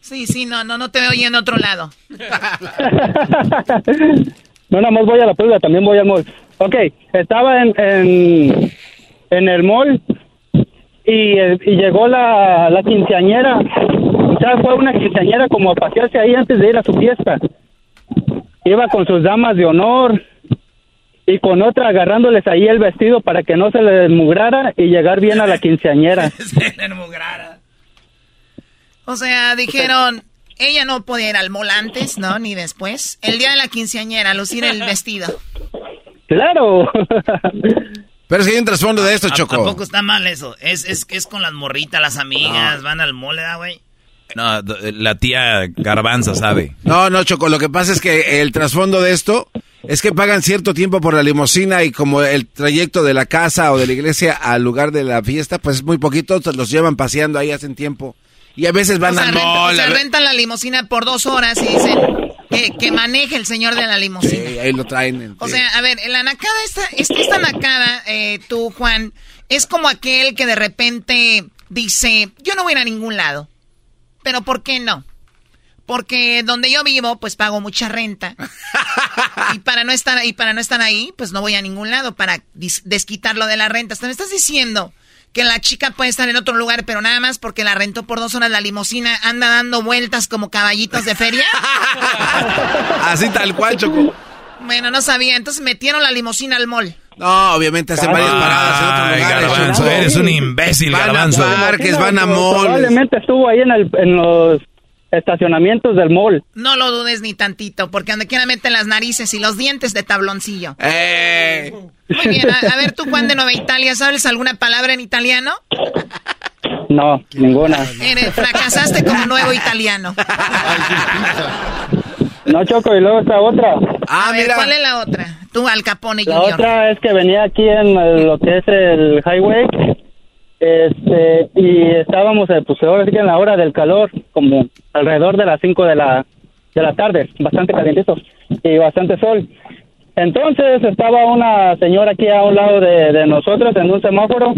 Speaker 11: Sí, sí, no, no, no te veo en otro lado.
Speaker 18: no, nada más voy a la prueba, también voy al mall. Ok, estaba en, en, en el mall y, y llegó la, la quinceañera. O sea, fue una quinceañera como a pasearse ahí antes de ir a su fiesta. Iba con sus damas de honor y con otra agarrándoles ahí el vestido para que no se le desmugrara y llegar bien a la quinceañera.
Speaker 1: se le desmugrara.
Speaker 11: O sea, dijeron, ella no podía ir al mall antes, ¿no? Ni después. El día de la quinceañera, lucir el vestido.
Speaker 18: Claro.
Speaker 3: Pero si hay un trasfondo de esto, Choco.
Speaker 1: Tampoco está mal eso. Es, es, es con las morritas, las amigas, van al mole, güey?
Speaker 2: No, d- la tía Garbanza sabe.
Speaker 3: No, no, Choco, lo que pasa es que el trasfondo de esto es que pagan cierto tiempo por la limusina y como el trayecto de la casa o de la iglesia al lugar de la fiesta, pues es muy poquito, los llevan paseando ahí hacen tiempo. Y a veces van
Speaker 11: O sea,
Speaker 3: al
Speaker 11: renta-
Speaker 3: mall.
Speaker 11: o sea,
Speaker 3: a
Speaker 11: rentan la limusina por dos horas y dicen que, que maneje el señor de la limusina.
Speaker 3: Sí, ahí lo traen. en-
Speaker 11: O sea, a ver, la nacada, esta, esta, esta nacada, eh, tú, Juan, es como aquel que de repente dice, yo no voy a ir a ningún lado. Pero ¿por qué no? Porque donde yo vivo, pues pago mucha renta. y para no estar y para no estar ahí, pues no voy a ningún lado para desquitarlo de la renta. Hasta me estás diciendo que la chica puede estar en otro lugar, pero nada más porque la rentó por dos horas la limusina, anda dando vueltas como caballitos de feria.
Speaker 3: Así tal cual, Choco.
Speaker 11: bueno, no sabía. Entonces metieron la limusina al mall.
Speaker 3: No, obviamente hacen varias paradas en.
Speaker 2: Garbanzo, eres un imbécil,
Speaker 3: Van a
Speaker 2: Garbanzo.
Speaker 3: parques, van a malls.
Speaker 18: Probablemente estuvo ahí en, el, en los estacionamientos del mall.
Speaker 11: No lo dudes ni tantito, porque donde quiera meten las narices y los dientes de tabloncillo.
Speaker 3: Eh.
Speaker 11: Muy bien, a, a ver tú, Juan de Nueva Italia, ¿sabes alguna palabra en italiano?
Speaker 18: No, ninguna.
Speaker 11: Eres- fracasaste como nuevo italiano.
Speaker 18: No, Choco, y luego está otra.
Speaker 3: Ah,
Speaker 11: a ver, ¿cuál es la otra? Tú, Al Capone
Speaker 18: La
Speaker 11: Junior.
Speaker 18: otra es que venía aquí en lo que es el highway este y estábamos eh, pues ahora sí que en la hora del calor como alrededor de las 5 de la de la tarde bastante calientito y bastante sol entonces estaba una señora aquí a un lado de, de nosotros en un semáforo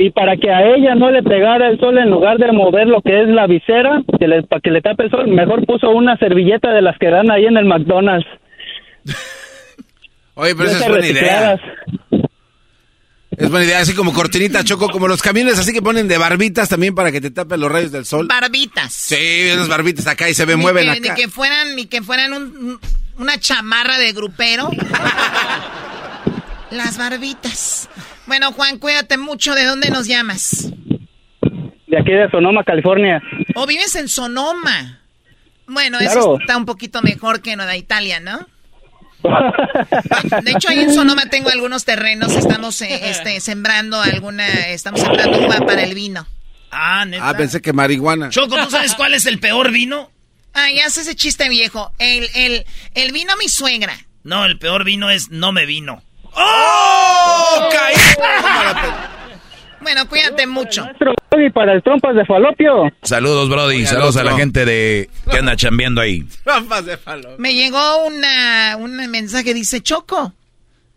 Speaker 18: y para que a ella no le pegara el sol en lugar de mover lo que es la visera que le, para que le tape el sol mejor puso una servilleta de las que dan ahí en el McDonald's
Speaker 3: Oye, pero esa es buena idea. Es buena idea, así como cortinita, Choco, como los camiones así que ponen de barbitas también para que te tapen los rayos del sol.
Speaker 11: Barbitas.
Speaker 3: Sí, esas barbitas acá y se me
Speaker 11: Ni
Speaker 3: mueven
Speaker 11: que, ni
Speaker 3: acá.
Speaker 11: que fueran, ni que fueran un- una chamarra de grupero. Las barbitas. Bueno, Juan, cuídate mucho. ¿De dónde nos llamas?
Speaker 18: de aquí de Sonoma, California.
Speaker 11: ¿O vives en Sonoma? Bueno, eso está un poquito mejor que Nueva Italia, ¿no? De hecho, ahí en Sonoma tengo algunos terrenos. Estamos eh, este, sembrando alguna. Estamos sembrando uva para el vino.
Speaker 1: Ah, neta.
Speaker 3: Ah, pensé que marihuana.
Speaker 1: Choco, ¿tú sabes cuál es el peor vino?
Speaker 11: Ah, ya hace ese chiste viejo. El, el, el vino mi suegra.
Speaker 1: No, el peor vino es no me vino.
Speaker 3: ¡Oh!
Speaker 11: Bueno, cuídate mucho.
Speaker 18: Y para el trompas de falopio.
Speaker 2: Saludos, Brody.
Speaker 3: Oye,
Speaker 2: Saludos a la gente de que anda chambeando ahí.
Speaker 3: Trampas de falo.
Speaker 11: Me llegó una, un mensaje, dice, Choco,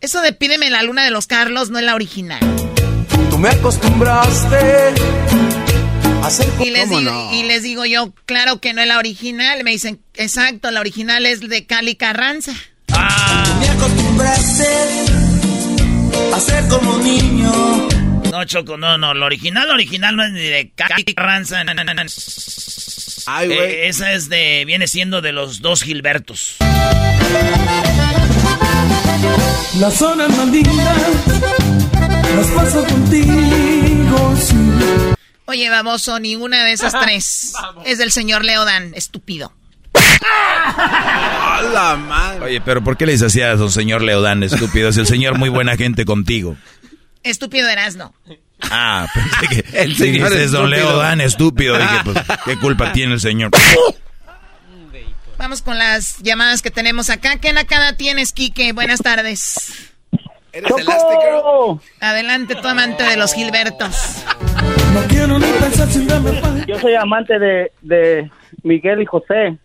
Speaker 11: eso de pídeme la luna de los Carlos no es la original.
Speaker 16: Tú me acostumbraste a
Speaker 11: Y les,
Speaker 16: ¿Cómo
Speaker 11: digo,
Speaker 16: no?
Speaker 11: y les digo yo, claro que no es la original. Me dicen, exacto, la original es de Cali Carranza.
Speaker 16: Me acostumbraste a ser como un niño.
Speaker 1: No, Choco, no, no. Lo original, lo original no es ni de Cali Carranza. no, no, no, no.
Speaker 3: Ay, güey.
Speaker 1: Eh, esa es de. Viene siendo de los dos Gilbertos.
Speaker 16: Las zonas más lindas las paso contigo. sí.
Speaker 11: Oye, baboso, ninguna de esas tres es del señor Leodan, estúpido.
Speaker 3: ¡A la madre!
Speaker 2: Oye, pero ¿por qué le dices así a don señor Leodán, estúpido? Es el señor muy buena gente contigo.
Speaker 11: Estúpido Erasno.
Speaker 2: Ah, pensé que
Speaker 3: El señor
Speaker 2: dices don. Leodán, estúpido. Dije, pues, ¿qué culpa tiene el señor?
Speaker 11: Vamos con las llamadas que tenemos acá. ¿Qué nacada tienes, Quique? Buenas tardes.
Speaker 3: ¿Eres Elastic Girl?
Speaker 11: Adelante, tu amante de los Gilbertos.
Speaker 16: No quiero ni pensar sin darme paz.
Speaker 18: Yo soy amante de, de Miguel y José.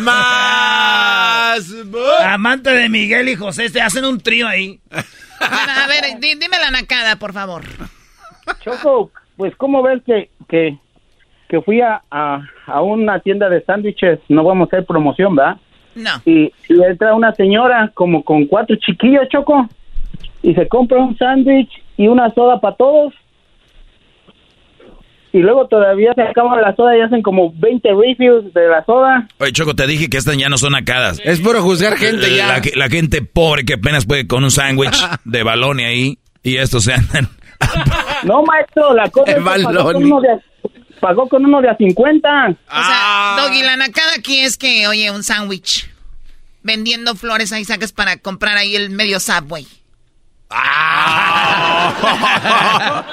Speaker 3: Más.
Speaker 1: Amante de Miguel y José, te hacen un trío ahí.
Speaker 11: Bueno, a ver, di- dime la nacada, por favor.
Speaker 18: Choco, pues ¿cómo ves que, que, que fui a, a, a una tienda de sándwiches? No vamos a hacer promoción, ¿verdad?
Speaker 11: No.
Speaker 18: Y, y entra una señora como con cuatro chiquillos, Choco, y se compra un sándwich y una soda para todos. Y luego todavía se acaba la soda y hacen como 20 reviews de la soda.
Speaker 2: Oye, Choco, te dije que estas ya no son nacadas.
Speaker 3: Es puro juzgar gente ya.
Speaker 2: La, que- la gente pobre que apenas puede con un sándwich de balón y ahí, y estos se andan.
Speaker 18: No, maestro, la cosa es que pagó
Speaker 3: Balón.
Speaker 18: con, uno de, a- pagó con uno de a 50.
Speaker 11: O sea,
Speaker 3: Ah.
Speaker 11: Doggy, la nacada aquí es que, oye, un sándwich. Vendiendo flores ahí sacas para comprar ahí el medio Subway.
Speaker 3: Ah.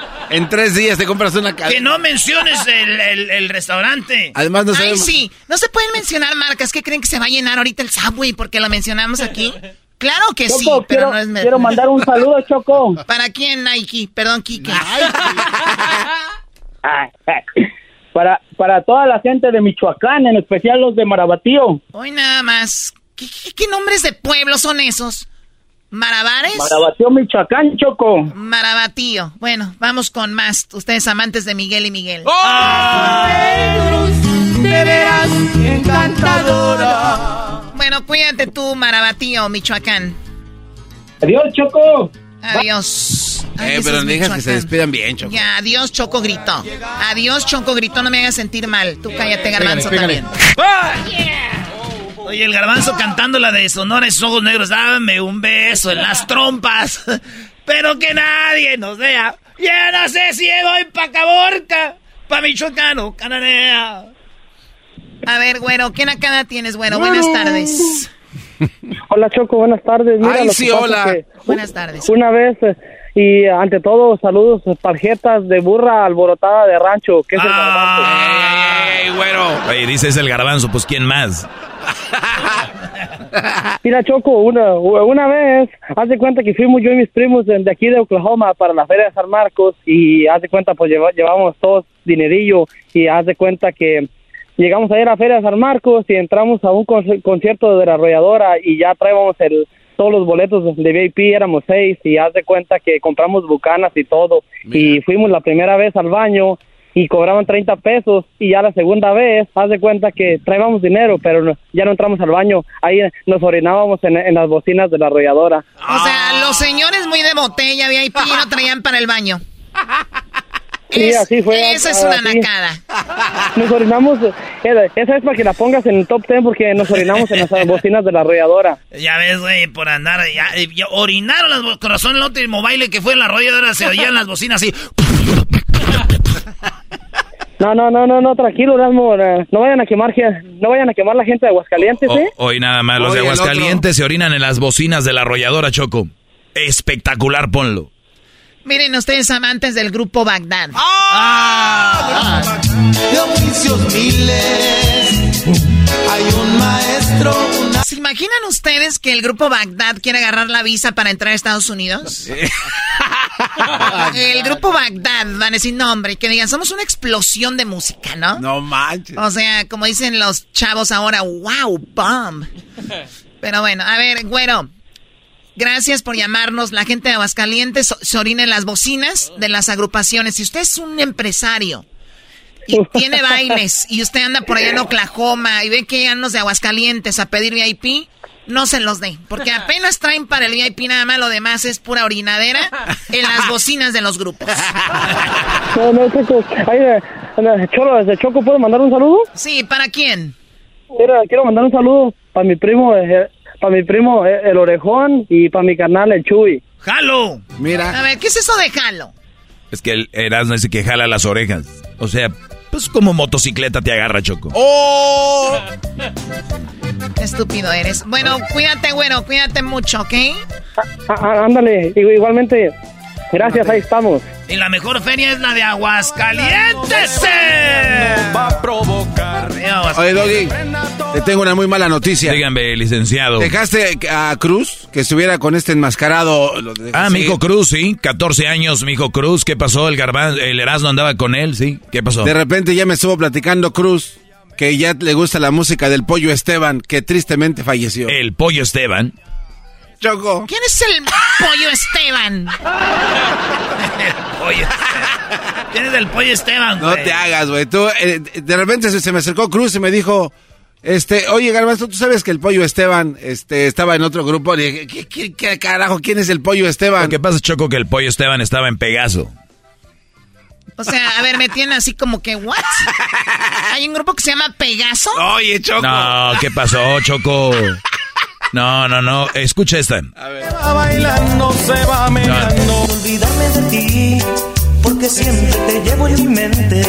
Speaker 3: En tres días te compras una cadena.
Speaker 1: Que no menciones el, el- el restaurante.
Speaker 3: Además, no
Speaker 11: Ay,
Speaker 3: sabemos.
Speaker 11: sí. No se pueden mencionar marcas. ¿Qué creen que se va a llenar ahorita el Subway porque lo mencionamos aquí? Claro que sí, pero
Speaker 18: quiero,
Speaker 11: no es...
Speaker 18: quiero mandar un saludo, Choco.
Speaker 11: ¿Para quién, Nike? Perdón, Kike.
Speaker 18: Para, para toda la gente de Michoacán, en especial los de Marabatío.
Speaker 11: Hoy nada más. ¿Qué, qué- qué nombres de pueblos son esos? ¿Marabares?
Speaker 18: Marabatío, Michoacán, Choco.
Speaker 11: Marabatío. Bueno, vamos con más. Ustedes amantes de Miguel y Miguel.
Speaker 16: Veras encantadora.
Speaker 11: Bueno, cuídate tú, Marabatío, Michoacán.
Speaker 18: Adiós, Choco.
Speaker 11: Adiós. Ay,
Speaker 3: Eh, pero
Speaker 11: es
Speaker 3: dejas que se despidan bien, Choco.
Speaker 11: Ya, adiós, Choco gritó. Adiós, Choco gritó, no me hagas sentir mal. Tú cállate, garbanzo
Speaker 1: Pégale,
Speaker 11: también.
Speaker 1: Oye, el garbanzo cantando la de Sonora esos ojos negros, dame un beso en las trompas. Pero que nadie nos vea. Ya no sé si voy pa' Caborca, pa' Michoacán o Cananea.
Speaker 11: A ver, güero, ¿qué nakada tienes, güero? Buenas tardes.
Speaker 18: Hola, Choco, buenas tardes. Mira,
Speaker 11: Ay, sí, hola.
Speaker 18: que
Speaker 11: Buenas tardes.
Speaker 18: Una vez, eh, y ante todo, saludos, tarjetas de burra alborotada de rancho, que es el
Speaker 2: ¡Ey, güero! Oye, dice es el garbanzo, pues ¿quién más?
Speaker 18: Mira, Choco, una, una vez, haz de cuenta que fuimos yo y mis primos de, de aquí de Oklahoma para la Feria de San Marcos y haz de cuenta, pues lleva- llevamos todos dinerillo y haz de cuenta que llegamos a ir a la Feria de San Marcos y entramos a un conci- concierto de la arrolladora y ya traíamos el, todos los boletos de VIP, éramos seis y haz de cuenta que compramos bucanas y todo y fuimos la primera vez al baño y cobraban 30 pesos y ya la segunda vez, haz de cuenta que traíamos dinero, pero no- ya no entramos al baño, ahí nos orinábamos en, en las bocinas de la arrolladora.
Speaker 11: O sea, los señores muy de botella, VIP, no traían para el baño.
Speaker 18: Sí,
Speaker 11: Es-
Speaker 18: así fue.
Speaker 11: Esa es una
Speaker 18: así.
Speaker 11: nacada.
Speaker 18: Nos orinamos, eh, esa es para que la pongas en el top 10 porque nos orinamos en las bocinas de la arrolladora.
Speaker 1: Ya ves, güey, por andar, ya, eh, ya orinaron las bo- con razón el último baile que fue en la arrolladora, se oían las bocinas así.
Speaker 18: No, no, no, no, no, tranquilo, Erasmo, eh, no vayan a quemar, no vayan a quemar la gente de Aguascalientes, ¿eh?
Speaker 2: Hoy nada más, los
Speaker 18: Oye,
Speaker 2: de Aguascalientes se orinan en las bocinas de la arrolladora, Choco. Espectacular, ponlo.
Speaker 11: Miren ustedes amantes del grupo Bagdad.
Speaker 16: De oficios miles. Hay un maestro, una.
Speaker 11: ¿Se imaginan ustedes que el grupo Bagdad quiere agarrar la visa para entrar a Estados Unidos? el grupo Bagdad van a decir nombre, que digan, somos una explosión de música, ¿no?
Speaker 3: No manches.
Speaker 11: O sea, como dicen los chavos ahora, wow, bomb. Pero bueno, a ver, güero. Gracias por llamarnos. La gente de Aguascalientes se orina en las bocinas de las agrupaciones. Si usted es un empresario y tiene bailes y usted anda por allá en Oklahoma y ve que llegan los de Aguascalientes a pedir VIP, no se los dé. Porque apenas traen para el VIP nada más, lo demás es pura orinadera en las bocinas de los grupos.
Speaker 18: No, no, Cholo, desde Choco, ¿puedo mandar un saludo?
Speaker 11: Sí, ¿para quién?
Speaker 18: Mira, quiero mandar un saludo para mi primo, eh, para mi primo, eh, el Orejón, y para mi carnal, el Chuy.
Speaker 1: ¡Jalo!
Speaker 3: Mira.
Speaker 11: A ver, ¿qué es eso de jalo?
Speaker 2: Es que el Erasmo dice que jala las orejas. O sea, pues como motocicleta te agarra, Choco.
Speaker 11: ¡Oh! Estúpido eres. Bueno, cuídate, güero, cuídate mucho, ¿ok?
Speaker 18: Ah, ah, ándale, igualmente, gracias, ahí estamos.
Speaker 1: Y la mejor feria es la de Aguascalientes.
Speaker 16: Va a provocar.
Speaker 3: Oye, Doggy, te tengo una muy mala noticia.
Speaker 2: Díganme, licenciado.
Speaker 3: ¿Dejaste a Cruz que estuviera con este enmascarado?
Speaker 2: Ah, mi hijo Cruz, sí. 14 años, mi hijo Cruz. ¿Qué pasó? El garbanzo, el Erasmo andaba con él, sí. ¿Qué pasó?
Speaker 3: De repente ya me estuvo platicando Cruz que ya le gusta la música del Pollo Esteban, que tristemente falleció.
Speaker 2: El Pollo Esteban.
Speaker 3: Choco.
Speaker 11: ¿Quién es el pollo Esteban?
Speaker 1: Pollo ¿Quién es el pollo Esteban,
Speaker 3: No te hagas, güey. Tú, eh, de repente se, se me acercó Cruz y me dijo, este, oye, Garbanzo, ¿tú sabes que el Pollo Esteban este, estaba en otro grupo? Le dije, ¿qué, qué- qué carajo? ¿Quién es el Pollo Esteban?
Speaker 2: Lo que pasa, Choco, que el Pollo Esteban estaba en Pegaso.
Speaker 11: O sea, a ver, me tienen así como que, ¿what? ¿Hay un grupo que se llama Pegaso?
Speaker 3: Oye, Choco.
Speaker 2: No, ¿qué pasó, Choco? No, no, no. Escucha esta.
Speaker 16: Va bailando, se va mirando. Olvidarme de ti, porque siempre te llevo en mi mente.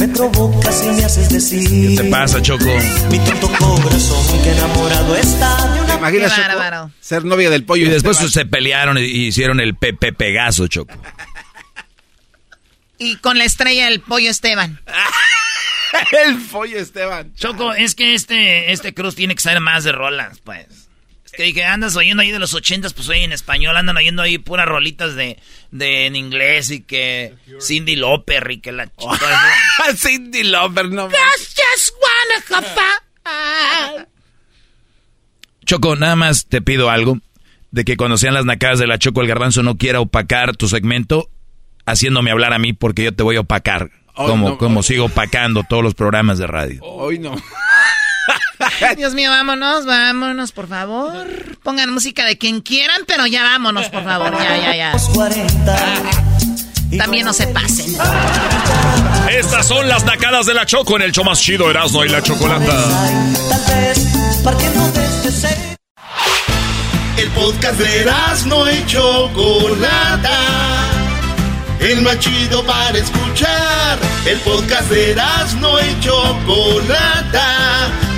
Speaker 16: Me provocas y me haces decir.
Speaker 2: ¿Qué te pasa, Choco?
Speaker 16: Mi tonto corazón que enamorado está de
Speaker 3: ¿Te
Speaker 16: una.
Speaker 3: Choco,
Speaker 11: bárbaro.
Speaker 3: ser novia del Pollo
Speaker 2: Y después
Speaker 3: Esteban?
Speaker 2: se pelearon y hicieron el Pepe Pegaso, Choco.
Speaker 11: Y con la estrella del pollo Esteban.
Speaker 3: el pollo Esteban.
Speaker 1: Choco, es que este, este Cruz tiene que saber más de rolas, pues. Que dije, andas oyendo ahí de los ochentas, pues oye en español, andan oyendo ahí puras rolitas de, de en inglés y que Cindy Lauper y que la chica.
Speaker 3: Cindy Lauper, no.
Speaker 4: just wanna
Speaker 2: Choco, nada más te pido algo de que cuando sean las nacadas de la Choco el garbanzo no quiera opacar tu segmento haciéndome hablar a mí porque yo te voy a opacar. como, como sigo opacando todos los programas de radio.
Speaker 3: Hoy no.
Speaker 11: Dios mío, vámonos, vámonos, por favor. Pongan música de quien quieran, pero ya vámonos, por favor. Ya, ya, ya. También no se pasen.
Speaker 7: Estas son las nacadas de la Choco en el show más chido Erasmo y la Chocolata.
Speaker 10: El podcast de Erasmo y Chocolata. El más chido para escuchar. El podcast de Erasmo y Chocolata.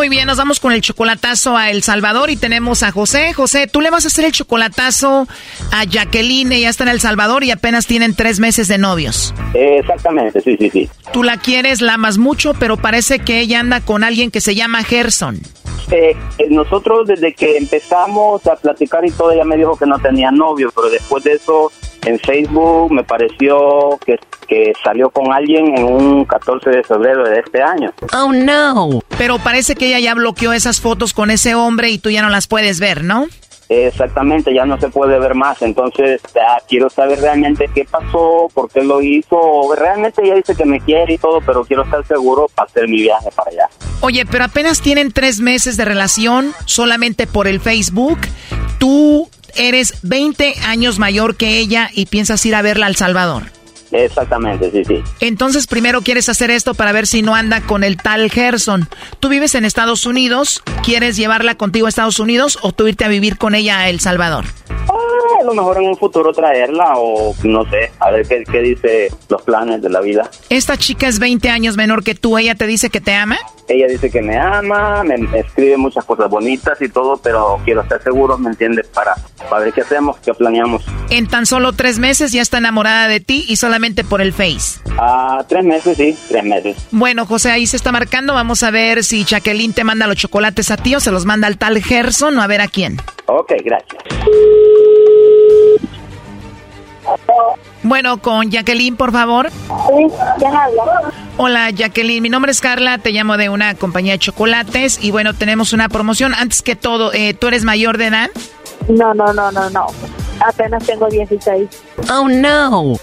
Speaker 11: Muy bien, nos vamos con el chocolatazo a El Salvador y tenemos a José. José, tú le vas a hacer el chocolatazo a Jacqueline, ella está en El Salvador y apenas tienen tres meses de novios.
Speaker 19: Exactamente, sí, sí, sí.
Speaker 11: Tú la quieres, la amas mucho, pero parece que ella anda con alguien que se llama Gerson.
Speaker 19: Eh, eh, nosotros desde que empezamos a platicar y todo, ella me dijo que no tenía novio, pero después de eso en Facebook me pareció que, que salió con alguien en un 14 de febrero de este año.
Speaker 11: Oh no. Pero parece que ella ya bloqueó esas fotos con ese hombre y tú ya no las puedes ver, ¿no?
Speaker 19: Exactamente, ya no se puede ver más, entonces quiero saber realmente qué pasó, por qué lo hizo, realmente ella dice que me quiere y todo, pero quiero estar seguro para hacer mi viaje para allá.
Speaker 11: Oye, pero apenas tienen tres meses de relación solamente por el Facebook, tú eres 20 años mayor que ella y piensas ir a verla al Salvador.
Speaker 19: Exactamente, sí, sí.
Speaker 11: Entonces primero quieres hacer esto para ver si no anda con el tal Gerson. Tú vives en Estados Unidos, ¿quieres llevarla contigo a Estados Unidos o tú irte a vivir con ella a El Salvador?
Speaker 19: Ah, a lo mejor en un futuro traerla o no sé, a ver qué, qué dice los planes de la vida.
Speaker 11: Esta chica es 20 años menor que tú, ¿ella te dice que te ama?
Speaker 19: Ella dice que me ama, me escribe muchas cosas bonitas y todo, pero quiero estar seguro, ¿me entiendes? Para, para ver qué hacemos, qué planeamos.
Speaker 11: En tan solo tres meses ya está enamorada de ti y solamente por el Face.
Speaker 19: Ah, tres meses, sí, tres meses.
Speaker 11: Bueno, José, ahí se está marcando. Vamos a ver si Jacqueline te manda los chocolates a ti o se los manda al tal Gerson o a ver a quién.
Speaker 19: Ok, gracias.
Speaker 11: Bueno, con Jacqueline, por favor.
Speaker 20: Sí, ¿quién habla?
Speaker 11: Hola, Jacqueline. Mi nombre es Carla. Te llamo de una compañía de chocolates. Y bueno, tenemos una promoción. Antes que todo, eh, ¿tú eres mayor de edad?
Speaker 20: No, no, no, no, no. Apenas tengo 16.
Speaker 11: Oh, no.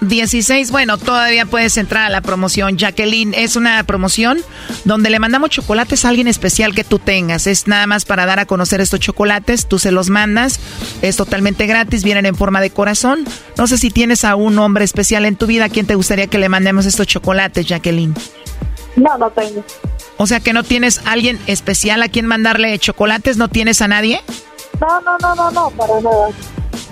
Speaker 11: 16, bueno, todavía puedes entrar a la promoción. Jacqueline, es una promoción donde le mandamos chocolates a alguien especial que tú tengas. Es nada más para dar a conocer estos chocolates. Tú se los mandas. Es totalmente gratis. Vienen en forma de corazón. No sé si tienes a un hombre especial en tu vida. ¿A quién te gustaría que le mandemos estos chocolates, Jacqueline?
Speaker 20: No, no tengo.
Speaker 11: O sea que no tienes a alguien especial a quien mandarle chocolates. ¿No tienes a nadie?
Speaker 20: No, no, no, no, no, para nada.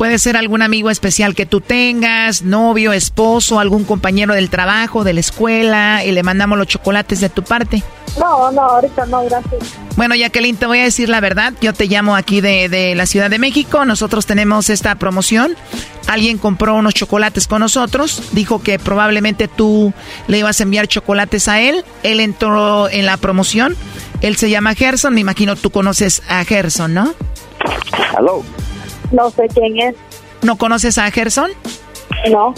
Speaker 11: Puede ser algún amigo especial que tú tengas, novio, esposo, algún compañero del trabajo, de la escuela, y le mandamos los chocolates de tu parte.
Speaker 20: No, no, ahorita no, gracias.
Speaker 11: Bueno, Jacqueline, te voy a decir la verdad. Yo te llamo aquí de, de la Ciudad de México. Nosotros tenemos esta promoción. Alguien compró unos chocolates con nosotros. Dijo que probablemente tú le ibas a enviar chocolates a él. Él entró en la promoción. Él se llama Gerson. Me imagino tú conoces a Gerson, ¿no?
Speaker 19: Hello.
Speaker 20: No sé quién es.
Speaker 11: ¿No conoces a Gerson?
Speaker 20: No.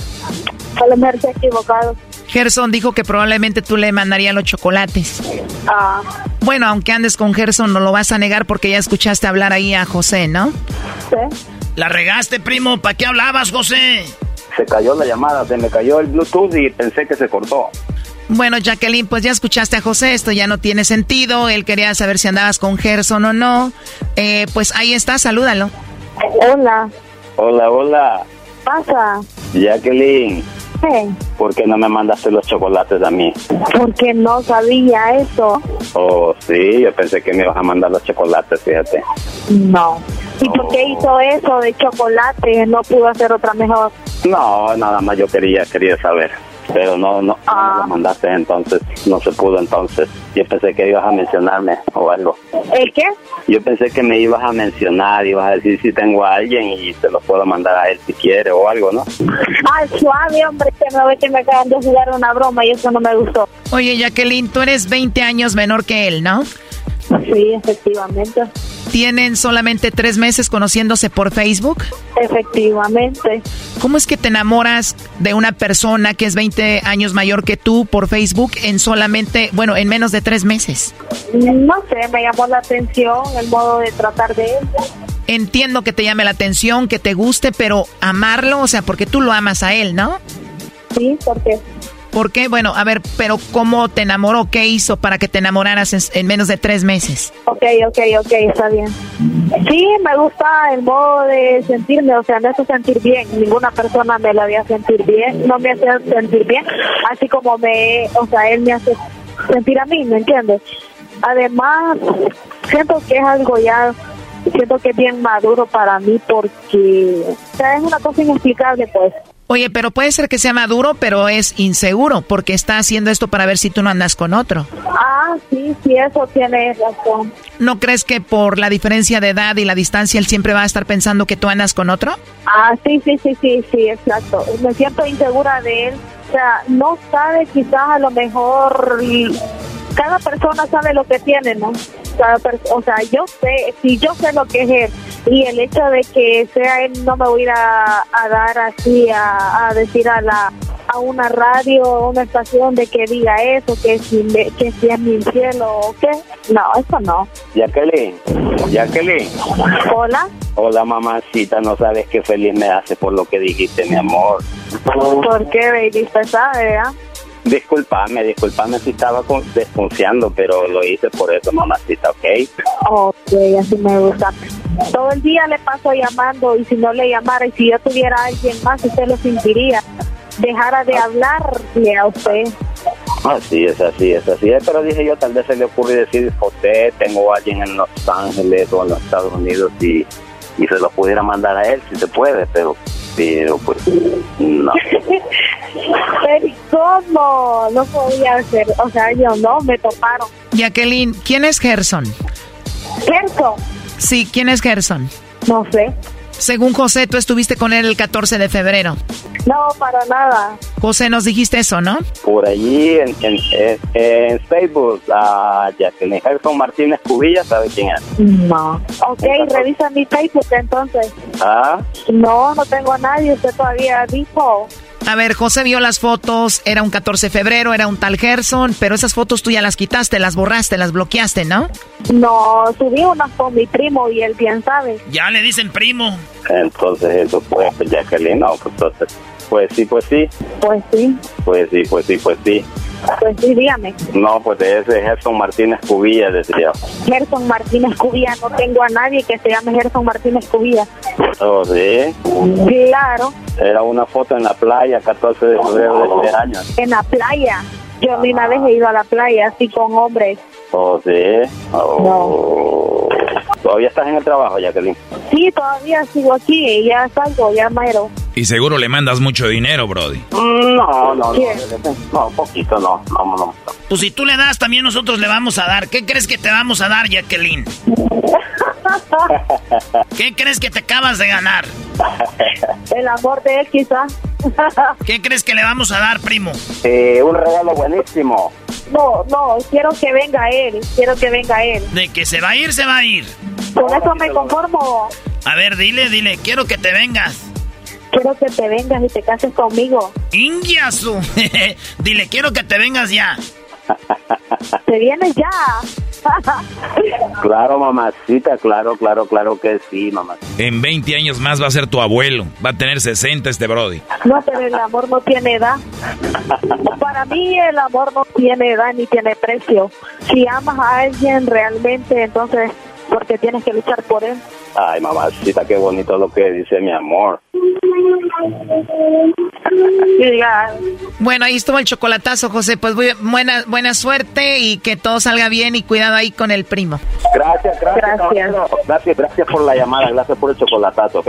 Speaker 20: A lo mejor se ha equivocado.
Speaker 11: Gerson dijo que probablemente tú le mandarías los chocolates.
Speaker 20: Ah.
Speaker 11: Bueno, aunque andes con Gerson, no lo vas a negar porque ya escuchaste hablar ahí a José, ¿no?
Speaker 20: Sí.
Speaker 1: La regaste, primo. ¿Para qué hablabas, José?
Speaker 19: Se cayó la llamada, se me cayó el Bluetooth y pensé que se cortó.
Speaker 11: Bueno, Jacqueline, pues ya escuchaste a José, esto ya no tiene sentido. Él quería saber si andabas con Gerson o no. Eh, pues ahí está, salúdalo.
Speaker 20: Hola.
Speaker 19: Hola, hola.
Speaker 20: pasa?
Speaker 19: Jacqueline,
Speaker 20: ¿Qué?
Speaker 19: ¿por qué no me mandaste los chocolates a mí?
Speaker 20: Porque no sabía eso.
Speaker 19: Oh, sí, yo pensé que me ibas a mandar los chocolates, fíjate.
Speaker 20: No. ¿Y por qué hizo eso de chocolate? No pudo hacer otra mejor.
Speaker 19: No, nada más yo quería, quería saber. Pero no, no, no me los mandaste entonces, no se pudo entonces. Yo pensé que ibas a mencionarme o algo.
Speaker 20: ¿El qué?
Speaker 19: Yo pensé que me ibas a mencionar, ibas a decir si tengo a alguien y te lo puedo mandar a él si quiere o algo, ¿no?
Speaker 20: Ay, suave, hombre, que no ve que me acaban de jugar una broma y eso no me gustó.
Speaker 11: Oye, Jacqueline, tú eres 20 años menor que él, ¿no?
Speaker 20: Sí, efectivamente.
Speaker 11: ¿Tienen solamente tres meses conociéndose por Facebook?
Speaker 20: Efectivamente.
Speaker 11: ¿Cómo es que te enamoras de una persona que es 20 años mayor que tú por Facebook en solamente, bueno, en menos de tres meses?
Speaker 20: No sé, me llamó la atención el modo de tratar de él.
Speaker 11: Entiendo que te llame la atención, que te guste, pero amarlo, o sea, porque tú lo amas a él, ¿no?
Speaker 20: Sí, porque
Speaker 11: ¿Por qué? Bueno, a ver, pero ¿cómo te enamoró? ¿Qué hizo para que te enamoraras en, en menos de tres meses?
Speaker 20: Ok, ok, ok, está bien. Sí, me gusta el modo de sentirme, o sea, me hace sentir bien. Ninguna persona me lo había sentir bien, no me hace sentir bien, así como me, o sea, él me hace sentir a mí, ¿me entiendes? Además, siento que es algo ya, siento que es bien maduro para mí porque, o sea, es una cosa inexplicable, pues.
Speaker 11: Oye, pero puede ser que sea maduro, pero es inseguro, porque está haciendo esto para ver si tú no andas con otro.
Speaker 20: Ah, sí, sí, eso tiene razón.
Speaker 11: ¿No crees que por la diferencia de edad y la distancia él siempre va a estar pensando que tú andas con otro?
Speaker 20: Ah, sí, sí, sí, sí, sí, exacto. Me siento insegura de él. O sea, no sabe quizás a lo mejor... Cada persona sabe lo que tiene, ¿no? Cada o sea, yo sé, si yo sé lo que es él y el hecho de que sea él no me voy a ir a, a dar así a, a decir a la a una radio o una estación de que diga eso, que si, me- que si es mi cielo o qué. No, eso no.
Speaker 19: Jacqueline, Jacqueline.
Speaker 20: Hola.
Speaker 19: Hola, mamacita, no sabes qué feliz me hace por lo que dijiste, mi amor.
Speaker 20: ¿Por qué, baby? Usted sabe, ¿ah?
Speaker 19: Disculpame, disculpame si estaba con- desconfiando, pero lo hice por eso, mamacita, ¿ok?
Speaker 20: Ok, así me gusta. Todo el día le paso llamando y si no le llamara y si yo tuviera a alguien más, usted lo sentiría. Dejara de hablarle a usted.
Speaker 19: Así es, así es, así es. Pero dije yo, tal vez se le ocurre decir, José, tengo a alguien en Los Ángeles o en los Estados Unidos y, y se lo pudiera mandar a él, si se puede, pero, pero pues, no.
Speaker 20: Pero ¿y ¿cómo? No podía hacer. O sea, yo no, me toparon.
Speaker 11: Jacqueline, ¿quién es Gerson?
Speaker 20: ¿Gerson?
Speaker 11: Sí, ¿quién es Gerson?
Speaker 20: No sé.
Speaker 11: Según José, tú estuviste con él el 14 de febrero.
Speaker 20: No, para nada.
Speaker 11: José, nos dijiste eso, ¿no?
Speaker 19: Por allí en, en, en- en Facebook, a Jacqueline Gerson Martínez Cubilla, ¿sabe quién es?
Speaker 20: No. Ok, revisa mi Facebook entonces.
Speaker 19: Ah,
Speaker 20: No, no tengo a nadie. Usted todavía dijo.
Speaker 11: A ver, José vio las fotos, era un 14 de febrero, era un tal Gerson, pero esas fotos tú ya las quitaste, las borraste, las bloqueaste, ¿no?
Speaker 20: No, subí unas con mi primo y él bien sabe.
Speaker 1: Ya le dicen primo.
Speaker 19: entonces eso fue pues, Jacqueline, no, pues entonces, pues sí, pues sí,
Speaker 20: Pues sí,
Speaker 19: pues sí, pues sí, pues sí.
Speaker 20: Pues sí, dígame.
Speaker 19: No, pues ese es Gerson Martínez Cubilla, decía.
Speaker 20: Gerson Martínez Cubilla, no tengo a nadie que se llame Gerson Martínez Cubilla.
Speaker 19: Oh, sí.
Speaker 20: Claro,
Speaker 19: Era una foto en la playa, 14 de febrero de este año.
Speaker 20: en la playa. Yo ni una vez he ido a la playa así con hombres.
Speaker 19: Oh, sí. Oh. ¿Todavía estás en el trabajo, Jacqueline?
Speaker 20: Sí, todavía sigo aquí y ya salgo, ya mero.
Speaker 2: Y seguro le mandas mucho dinero, Brody.
Speaker 19: Mm, No, no, no. No, poquito, no. No, no.
Speaker 1: Pues si tú le das, también nosotros le vamos a dar. ¿Qué crees que te vamos a dar, Jacqueline? ¿Qué crees que te acabas de ganar?
Speaker 20: El amor de él quizás.
Speaker 1: ¿Qué crees que le vamos a dar, primo?
Speaker 19: Eh, un regalo buenísimo.
Speaker 20: No, no, quiero que venga él, quiero que venga él.
Speaker 1: De que se va a ir, se va a ir.
Speaker 20: Con eso me conformo.
Speaker 1: A ver, dile, dile, quiero que te vengas.
Speaker 20: Quiero que te vengas y te cases conmigo.
Speaker 1: Ingiasu. dile, quiero que te vengas ya.
Speaker 20: Te vienes ya.
Speaker 19: Claro, mamacita, claro, claro, claro que sí, mamá.
Speaker 2: En 20 años más va a ser tu abuelo. Va a tener 60 este Brody.
Speaker 20: No, pero el amor no tiene edad. Para mí el amor no tiene edad ni tiene precio. Si amas a alguien realmente, entonces, porque tienes que luchar por él.
Speaker 19: Ay, mamacita, qué bonito lo que dice mi amor.
Speaker 11: Bueno, ahí estuvo el chocolatazo, José. Pues buena, buena suerte y que todo salga bien y cuidado ahí con el primo.
Speaker 19: Gracias, gracias. Gracias, gracias, gracias por la llamada, gracias por el chocolatazo, ¿ok?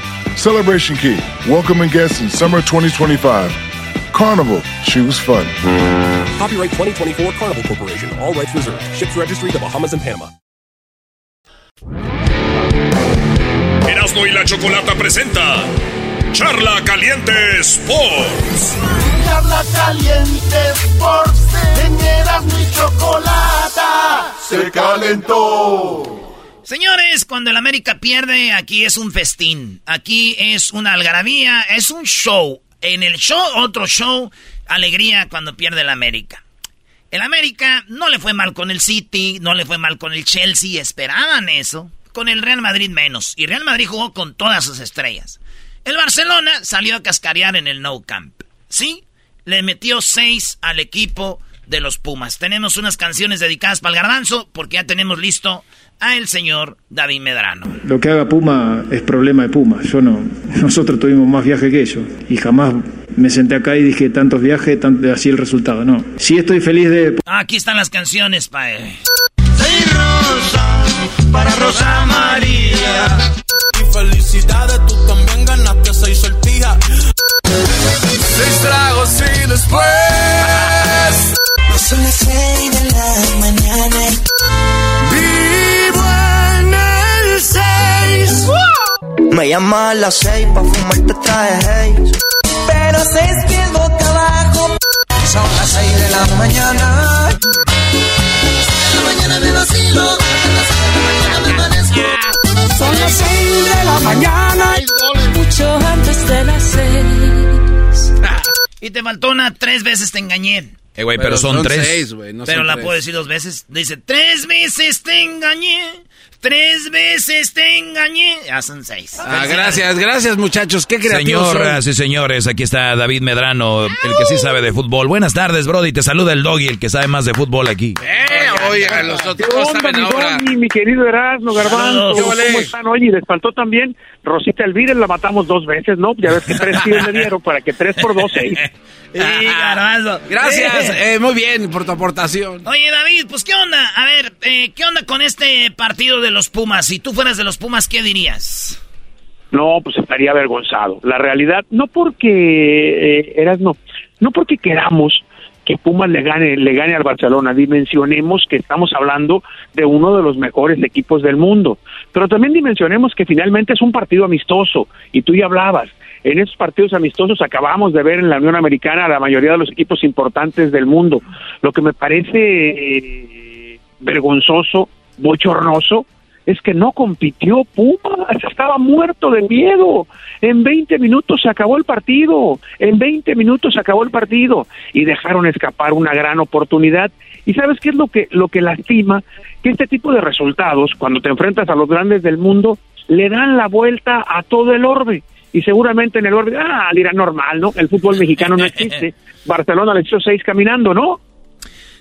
Speaker 14: Celebration Key, welcoming guests in summer 2025. Carnival, choose fun.
Speaker 21: Copyright 2024 Carnival Corporation, all rights reserved. Ships registry the Bahamas and Panama.
Speaker 7: Erasmo y la Chocolata presenta Charla Caliente Sports.
Speaker 10: Charla Caliente Sports. En Erasmo y Chocolata se calentó.
Speaker 1: Señores, cuando el América pierde, aquí es un festín. Aquí es una algarabía, es un show. En el show, otro show, alegría cuando pierde el América. El América no le fue mal con el City, no le fue mal con el Chelsea, esperaban eso. Con el Real Madrid menos. Y Real Madrid jugó con todas sus estrellas. El Barcelona salió a cascarear en el No Camp. ¿Sí? Le metió seis al equipo de los Pumas. Tenemos unas canciones dedicadas para el garbanzo porque ya tenemos listo a el señor David Medrano.
Speaker 22: Lo que haga Puma es problema de Puma. Yo no. Nosotros tuvimos más viajes que ellos y jamás me senté acá y dije tantos viajes, así el resultado. No. Sí estoy feliz de.
Speaker 1: Aquí están las canciones, pae.
Speaker 10: Seis rosas para Rosa María.
Speaker 23: Y felicidades, tú también ganaste seis sortijas. Seis tragos y después.
Speaker 16: Son las seis de la mañana. Me llama a las seis pa' fumarte traje haze. Pero seis pies boca abajo. Son las seis de la mañana. De la mañana me vacilo. De la mañana me Son las seis de la mañana.
Speaker 24: Mucho antes de las seis.
Speaker 1: Y te faltó una tres veces te engañé.
Speaker 2: Eh, güey, pero, son, tres.
Speaker 1: pero la puedo decir dos veces. Dice, tres veces te engañé. Tres veces te engañé. Ya son seis.
Speaker 3: Ah, gracias, gracias muchachos. Qué creativos
Speaker 2: Señoras y señores, aquí está David Medrano, el que sí sabe de fútbol. Buenas tardes, Brody. Te saluda el doggy, el que sabe más de fútbol aquí.
Speaker 3: Eh, oiga, los otros
Speaker 25: saben mi ahora. mi querido Erasmo Garbanzo. ¿Cómo están? Oye, les faltó también Rosita Elvira, la matamos dos veces, ¿no? Ya ves que tres tiros le dieron para que tres por dos, seis.
Speaker 3: Gracias, eh, muy bien por tu aportación.
Speaker 1: Oye, David, pues ¿qué onda? A ver, eh, ¿qué onda con este partido de los Pumas? Si tú fueras de los Pumas, ¿qué dirías?
Speaker 25: No, pues estaría avergonzado. La realidad, no porque eh, eras no, no porque queramos que Pumas le gane, le gane al Barcelona. Dimensionemos que estamos hablando de uno de los mejores equipos del mundo. Pero también dimensionemos que finalmente es un partido amistoso. Y tú ya hablabas. En esos partidos amistosos acabamos de ver en la Unión Americana a la mayoría de los equipos importantes del mundo. Lo que me parece eh, vergonzoso, bochornoso, es que no compitió Pumas, estaba muerto de miedo. En 20 minutos se acabó el partido, en 20 minutos se acabó el partido y dejaron escapar una gran oportunidad. ¿Y sabes qué es lo que lo que lastima? Que este tipo de resultados, cuando te enfrentas a los grandes del mundo, le dan la vuelta a todo el orden. Y seguramente en el orden, ah, dirá normal, ¿no? El fútbol mexicano no existe. Barcelona le echó seis caminando, ¿no?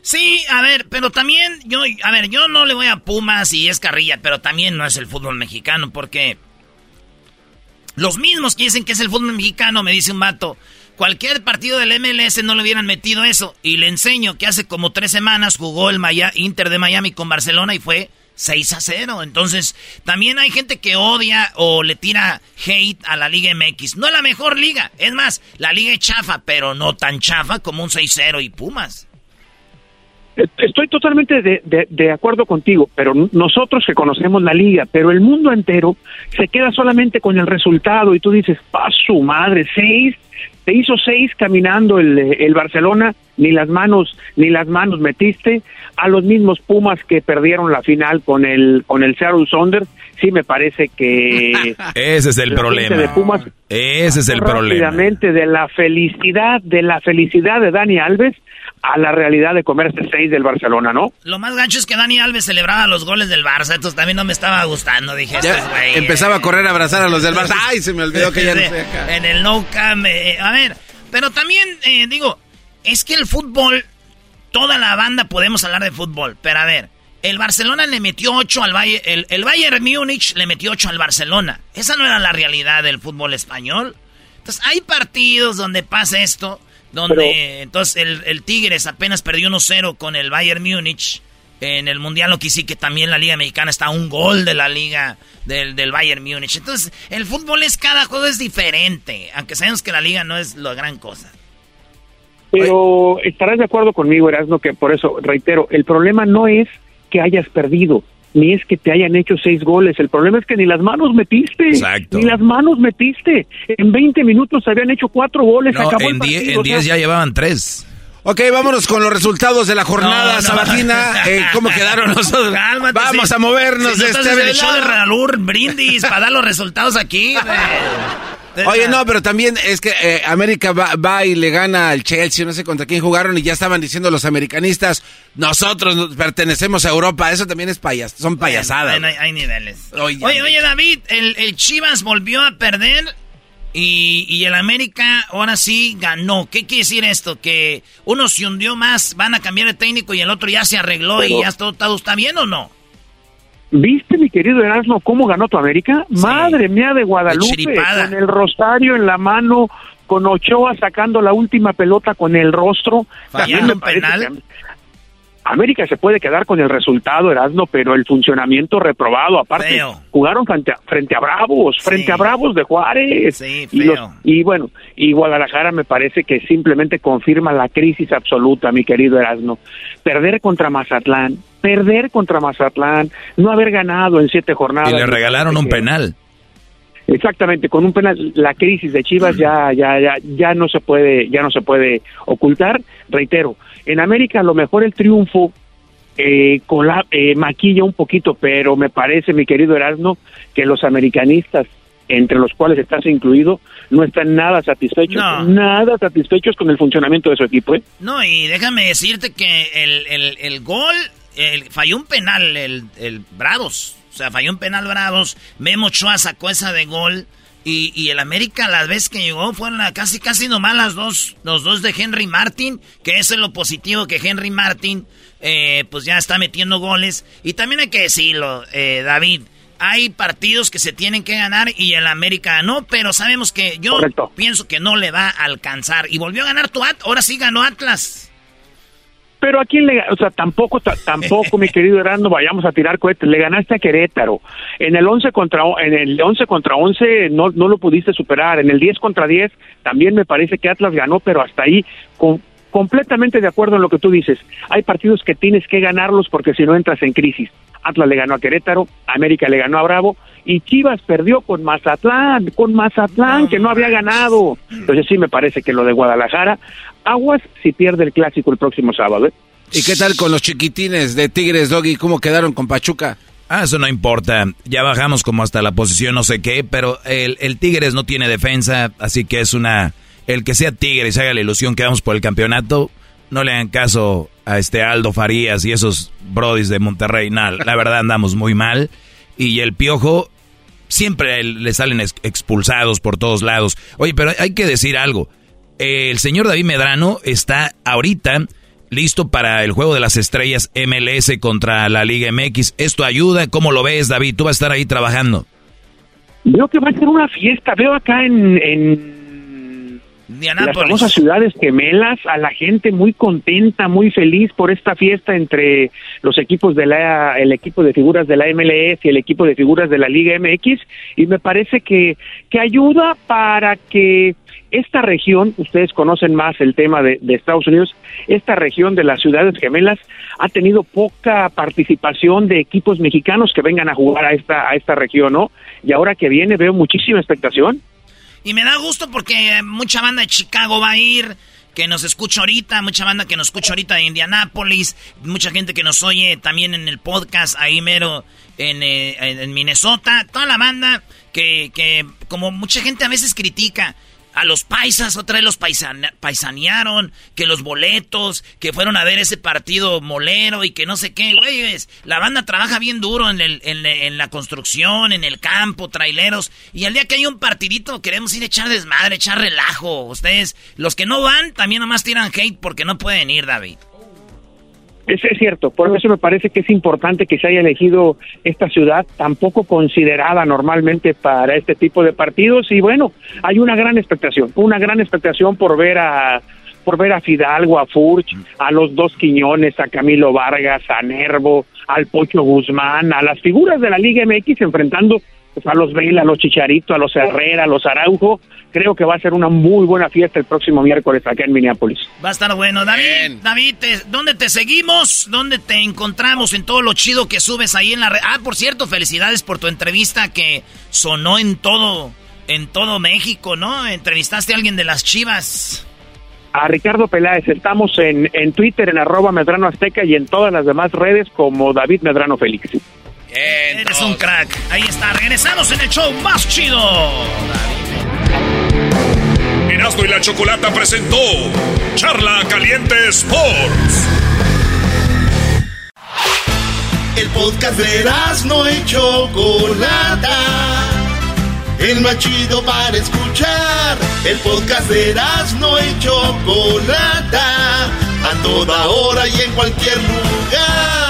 Speaker 1: Sí, a ver, pero también yo, a ver, yo no le voy a Pumas y es carrilla, pero también no es el fútbol mexicano, porque los mismos que dicen que es el fútbol mexicano, me dice un vato, cualquier partido del MLS no le hubieran metido eso. Y le enseño que hace como tres semanas jugó el Maya, Inter de Miami con Barcelona y fue 6 a 0. Entonces, también hay gente que odia o le tira hate a la Liga MX. No es la mejor liga. Es más, la liga es chafa, pero no tan chafa como un 6-0 y Pumas.
Speaker 25: Estoy totalmente de, de, acuerdo contigo, pero nosotros que conocemos la liga, pero el mundo entero se queda solamente con el resultado y tú dices, pa su madre, seis, te hizo seis caminando el, el Barcelona, ni las manos, ni las manos metiste, a los mismos Pumas que perdieron la final con el, con el Seattle Sonder, sí me parece que...
Speaker 2: Ese es el problema. De Pumas, Ese es el problema.
Speaker 25: de la felicidad, de la felicidad de Dani Alves, a la realidad de comerse seis del Barcelona, ¿no?
Speaker 1: Lo más gancho es que Dani Alves celebraba los goles del Barça, entonces también no me estaba gustando, dije.
Speaker 3: empezaba a correr a abrazar a los del Barça. Ay, se me olvidó que ya no estoy acá.
Speaker 1: En el no cam, eh, a ver, pero también eh, digo, es que el fútbol, toda la banda podemos hablar de fútbol, pero a ver, el Barcelona le metió ocho al Bayern, el, el Bayern Múnich le metió ocho al Barcelona. Esa no era la realidad del fútbol español. Entonces, hay partidos donde pasa esto donde entonces el, el, Tigres apenas perdió 1-0 con el Bayern Múnich en el Mundial, lo que sí que también la Liga Mexicana está a un gol de la Liga del, del Bayern Múnich. Entonces, el fútbol es cada juego es diferente, aunque sabemos que la Liga no es la gran cosa.
Speaker 25: Pero estarás de acuerdo conmigo, Erasmo, que por eso, reitero, el problema no es que hayas perdido ni es que te hayan hecho seis goles. El problema es que ni las manos metiste. Exacto. Ni las manos metiste. En 20 minutos habían hecho cuatro goles.
Speaker 2: en 10 ya llevaban tres.
Speaker 3: Ok, vámonos con los resultados de la jornada sabatina. Eh, ¿Cómo quedaron nosotros? Vamos a movernos
Speaker 1: de este el show de Ralur, brindis, para dar los resultados aquí.
Speaker 3: Oye, no, pero también es que eh, América va, y le gana al Chelsea, no sé contra quién jugaron, y ya estaban diciendo los americanistas, nosotros pertenecemos a Europa, eso también es payas, son payasadas.
Speaker 1: hay, niveles. Oye, oye, David, el, Chivas volvió a perder y, y, el América ahora sí ganó. ¿Qué quiere decir esto? Que uno se hundió más, van a cambiar de técnico y el otro ya se arregló y ya todo, todo está bien o no?
Speaker 25: ¿Viste, mi querido Erasmo, cómo ganó tu América? Madre mía de Guadalupe, con el rosario en la mano, con Ochoa sacando la última pelota con el rostro.
Speaker 1: Fallando penal.
Speaker 25: América se puede quedar con el resultado, Erasmo, pero el funcionamiento reprobado. Aparte, jugaron frente a, frente a Bravos, frente a Bravos de Juárez.
Speaker 1: Sí,
Speaker 25: y, y, bueno, y Guadalajara me parece que simplemente confirma la crisis absoluta, mi querido Erasmo. Perder contra Mazatlán, perder contra Mazatlán, no haber ganado en siete jornadas.
Speaker 2: Y le regalaron un penal.
Speaker 25: Exactamente, con un penal la crisis de Chivas ya ya ya ya no se puede ya no se puede ocultar. Reitero, en América a lo mejor el triunfo eh, con la, eh, maquilla un poquito, pero me parece, mi querido Erasmo, que los americanistas entre los cuales estás incluido, no están nada satisfechos, nada satisfechos con el funcionamiento de su equipo. ¿eh?
Speaker 1: No, y déjame decirte que el, el, el gol, el, falló un penal, el, el Bravos, o sea, falló un penal Bravos, Memo Chua sacó esa de gol, y, y, el América las veces que llegó fueron casi casi nomás las dos, los dos de Henry Martin, que eso es lo positivo que Henry Martin eh, pues ya está metiendo goles. Y también hay que decirlo, eh, David, hay partidos que se tienen que ganar y el América no, pero sabemos que yo pienso que no le va a alcanzar. Y volvió a ganar tu Atlas, ahora sí ganó Atlas.
Speaker 25: Pero a quién le, o sea, tampoco, tampoco, mi querido Herando, vayamos a tirar cohetes. Le ganaste a Querétaro. En el 11 contra, en el 11 contra 11 no, no lo pudiste superar. En el 10 contra 10 también me parece que Atlas ganó, pero hasta ahí, con, completamente de acuerdo en lo que tú dices. Hay partidos que tienes que ganarlos porque si no entras en crisis. Atlas le ganó a Querétaro, América le ganó a Bravo y Chivas perdió con Mazatlán, con Mazatlán que no había ganado. Entonces sí me parece que lo de Guadalajara, aguas si pierde el clásico el próximo sábado. ¿eh?
Speaker 3: ¿Y qué tal con los chiquitines de Tigres, Doggy? ¿Cómo quedaron con Pachuca?
Speaker 2: Ah, eso no importa. Ya bajamos como hasta la posición no sé qué, pero el, el Tigres no tiene defensa, así que es una el que sea tigre y se haga la ilusión que vamos por el campeonato, no le hagan caso a este Aldo Farías y esos brodis de Monterrey. la verdad andamos muy mal. Y el piojo siempre le salen expulsados por todos lados. Oye, pero hay que decir algo. El señor David Medrano está ahorita listo para el juego de las estrellas MLS contra la Liga MX. ¿Esto ayuda? ¿Cómo lo ves, David? Tú vas a estar ahí trabajando.
Speaker 25: Veo que va a ser una fiesta. Veo acá en las famosas ciudades gemelas, a la gente muy contenta, muy feliz por esta fiesta entre los equipos de la, el equipo de figuras de la MLS y el equipo de figuras de la Liga MX, y me parece que, que ayuda para que esta región, ustedes conocen más el tema de, Estados Unidos, esta región de las ciudades gemelas ha tenido poca participación de equipos mexicanos que vengan a jugar a esta, a esta región, ¿no? Y ahora que viene veo muchísima expectación.
Speaker 1: Y me da gusto porque mucha banda de Chicago va a ir, que nos escucha ahorita, mucha banda que nos escucha ahorita de Indianápolis, mucha gente que nos oye también en el podcast ahí mero en, eh, en Minnesota, toda la banda que, que como mucha gente a veces critica, a los paisas, otra vez los paisanearon, que los boletos, que fueron a ver ese partido molero y que no sé qué, güeyes. La banda trabaja bien duro en, el, en, la construcción, en el campo, traileros. Y al día que hay un partidito queremos ir a echar desmadre, echar relajo. Ustedes, los que no van, también nomás tiran hate porque no pueden ir, David.
Speaker 25: Es, es, cierto, por eso me parece que es importante que se haya elegido esta ciudad tan poco considerada normalmente para este tipo de partidos. Y bueno, hay una gran expectación, una gran expectación por ver a por ver a Fidalgo, a Furch, a los dos Quiñones, a Camilo Vargas, a Nervo, al Pocho Guzmán, a las figuras de la Liga MX enfrentando pues, a los Vela, a los Chicharito, a los Herrera, a los Araujo. Creo que va a ser una muy buena fiesta el próximo miércoles acá en Minneapolis.
Speaker 1: Va a estar bueno. David, David, ¿dónde te seguimos? ¿Dónde te encontramos en todo lo chido que subes ahí en la red? Ah, por cierto, felicidades por tu entrevista que sonó en todo, en todo México, ¿no? Entrevistaste a alguien de las Chivas.
Speaker 25: A Ricardo Peláez, estamos en, en Twitter, en arroba Medrano Azteca y en todas las demás redes como David Medrano Félix.
Speaker 1: Eres un crack. Ahí está. Regresamos en el show más chido.
Speaker 7: Erasmo y la Chocolata presentó Charla Caliente Sports.
Speaker 10: El podcast de Erasmo y Chocolata. El más chido para escuchar. El podcast de Erasmo y Chocolata. A toda hora y en cualquier lugar.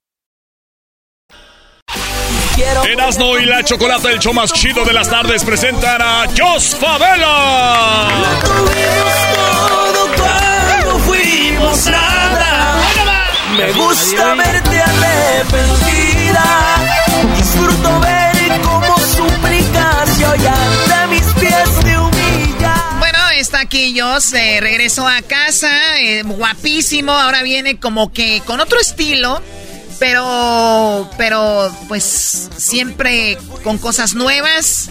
Speaker 7: Erasmo y la Chocolata, el show más chido de las tardes, presentan a Jos Favela.
Speaker 16: todo fuimos nada. Me gusta verte arrepentida. Disfruto ver cómo suplicas y hoy ante mis pies te humilla.
Speaker 11: Bueno, está aquí Jos, eh, regresó a casa, eh, guapísimo. Ahora viene como que con otro estilo. Pero, pero, pues siempre con cosas nuevas.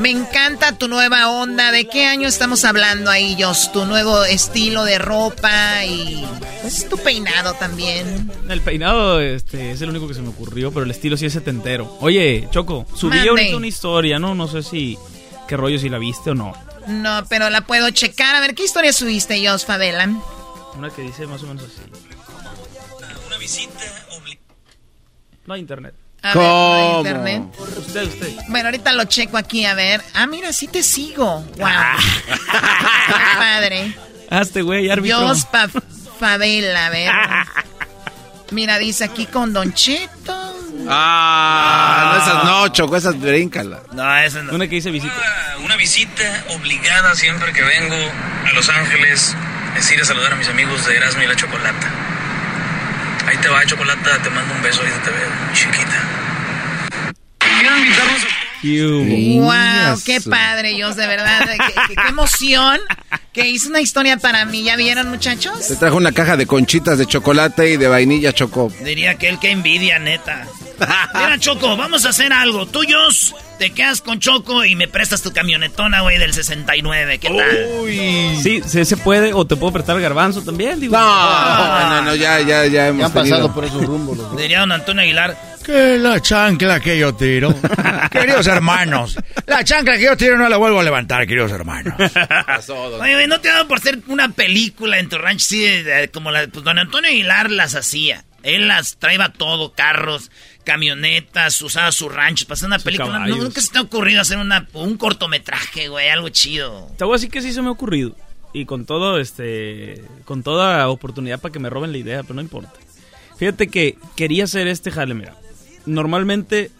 Speaker 11: Me encanta tu nueva onda. ¿De qué año estamos hablando ahí, Jos? Tu nuevo estilo de ropa y pues tu peinado también.
Speaker 26: El peinado este, es el único que se me ocurrió, pero el estilo sí es setentero. Oye, Choco, subí
Speaker 11: Mande.
Speaker 26: ahorita una historia, ¿no? No sé si qué rollo, si la viste o no.
Speaker 11: No, pero la puedo checar. A ver, ¿qué historia subiste, Jos Favela?
Speaker 26: Una que dice más o menos así.
Speaker 27: Una visita
Speaker 26: No hay internet.
Speaker 11: A ver, ¿no hay internet.
Speaker 26: Usted, usted.
Speaker 11: Bueno, ahorita lo checo aquí, a ver. Ah, mira, sí te sigo. Wow. Qué padre.
Speaker 26: Hazte, güey, árbitro.
Speaker 11: Jos Pa- Favela, a ver. Mira, dice aquí con Don Cheto.
Speaker 3: Ah, no, esas no, Choco, esas bríncala.
Speaker 1: No, esas no.
Speaker 26: Una que dice visita.
Speaker 27: Una visita obligada siempre que vengo a Los Ángeles es ir a saludar a mis amigos de Erasmo y la Chocolata. Ahí te va, Chocolata, te mando un beso, ahí te veo, chiquita. Quiero invitarlos
Speaker 11: Wow, qué padre, Jos, de verdad. Qué, emoción que hizo una historia para mí. ¿Ya vieron, muchachos?
Speaker 3: Te trajo una caja de conchitas de chocolate y de vainilla, Choco.
Speaker 1: Diría que él que envidia, neta. Mira, Choco, vamos a hacer algo. Tú, Jos, te quedas con Choco y me prestas tu camionetona, güey, del 69. ¿Qué tal?
Speaker 26: Sí, sí se puede, o te puedo prestar garbanzo también, digo.
Speaker 3: No, no, no, ya, ya, ya hemos
Speaker 28: Ya han pasado por esos rumbos. los.
Speaker 1: Diría don Antonio Aguilar,
Speaker 28: que la chancla que yo tiro. queridos hermanos, la chancla que yo tiro no la vuelvo a levantar, queridos hermanos.
Speaker 1: Oye, ¿no te ha dado por ser una película en tu rancho así como la pues, don Antonio Aguilar las hacía? Él las traía todo, carros, camionetas, usaba su rancho, pasaba una película. nunca se te ha ocurrido hacer una, un cortometraje, güey, algo chido.
Speaker 26: Te voy a decir que sí se me ha ocurrido. Y con todo, este, con toda oportunidad para que me roben la idea, pero no importa. Fíjate que quería hacer este jale, mira. Normalmente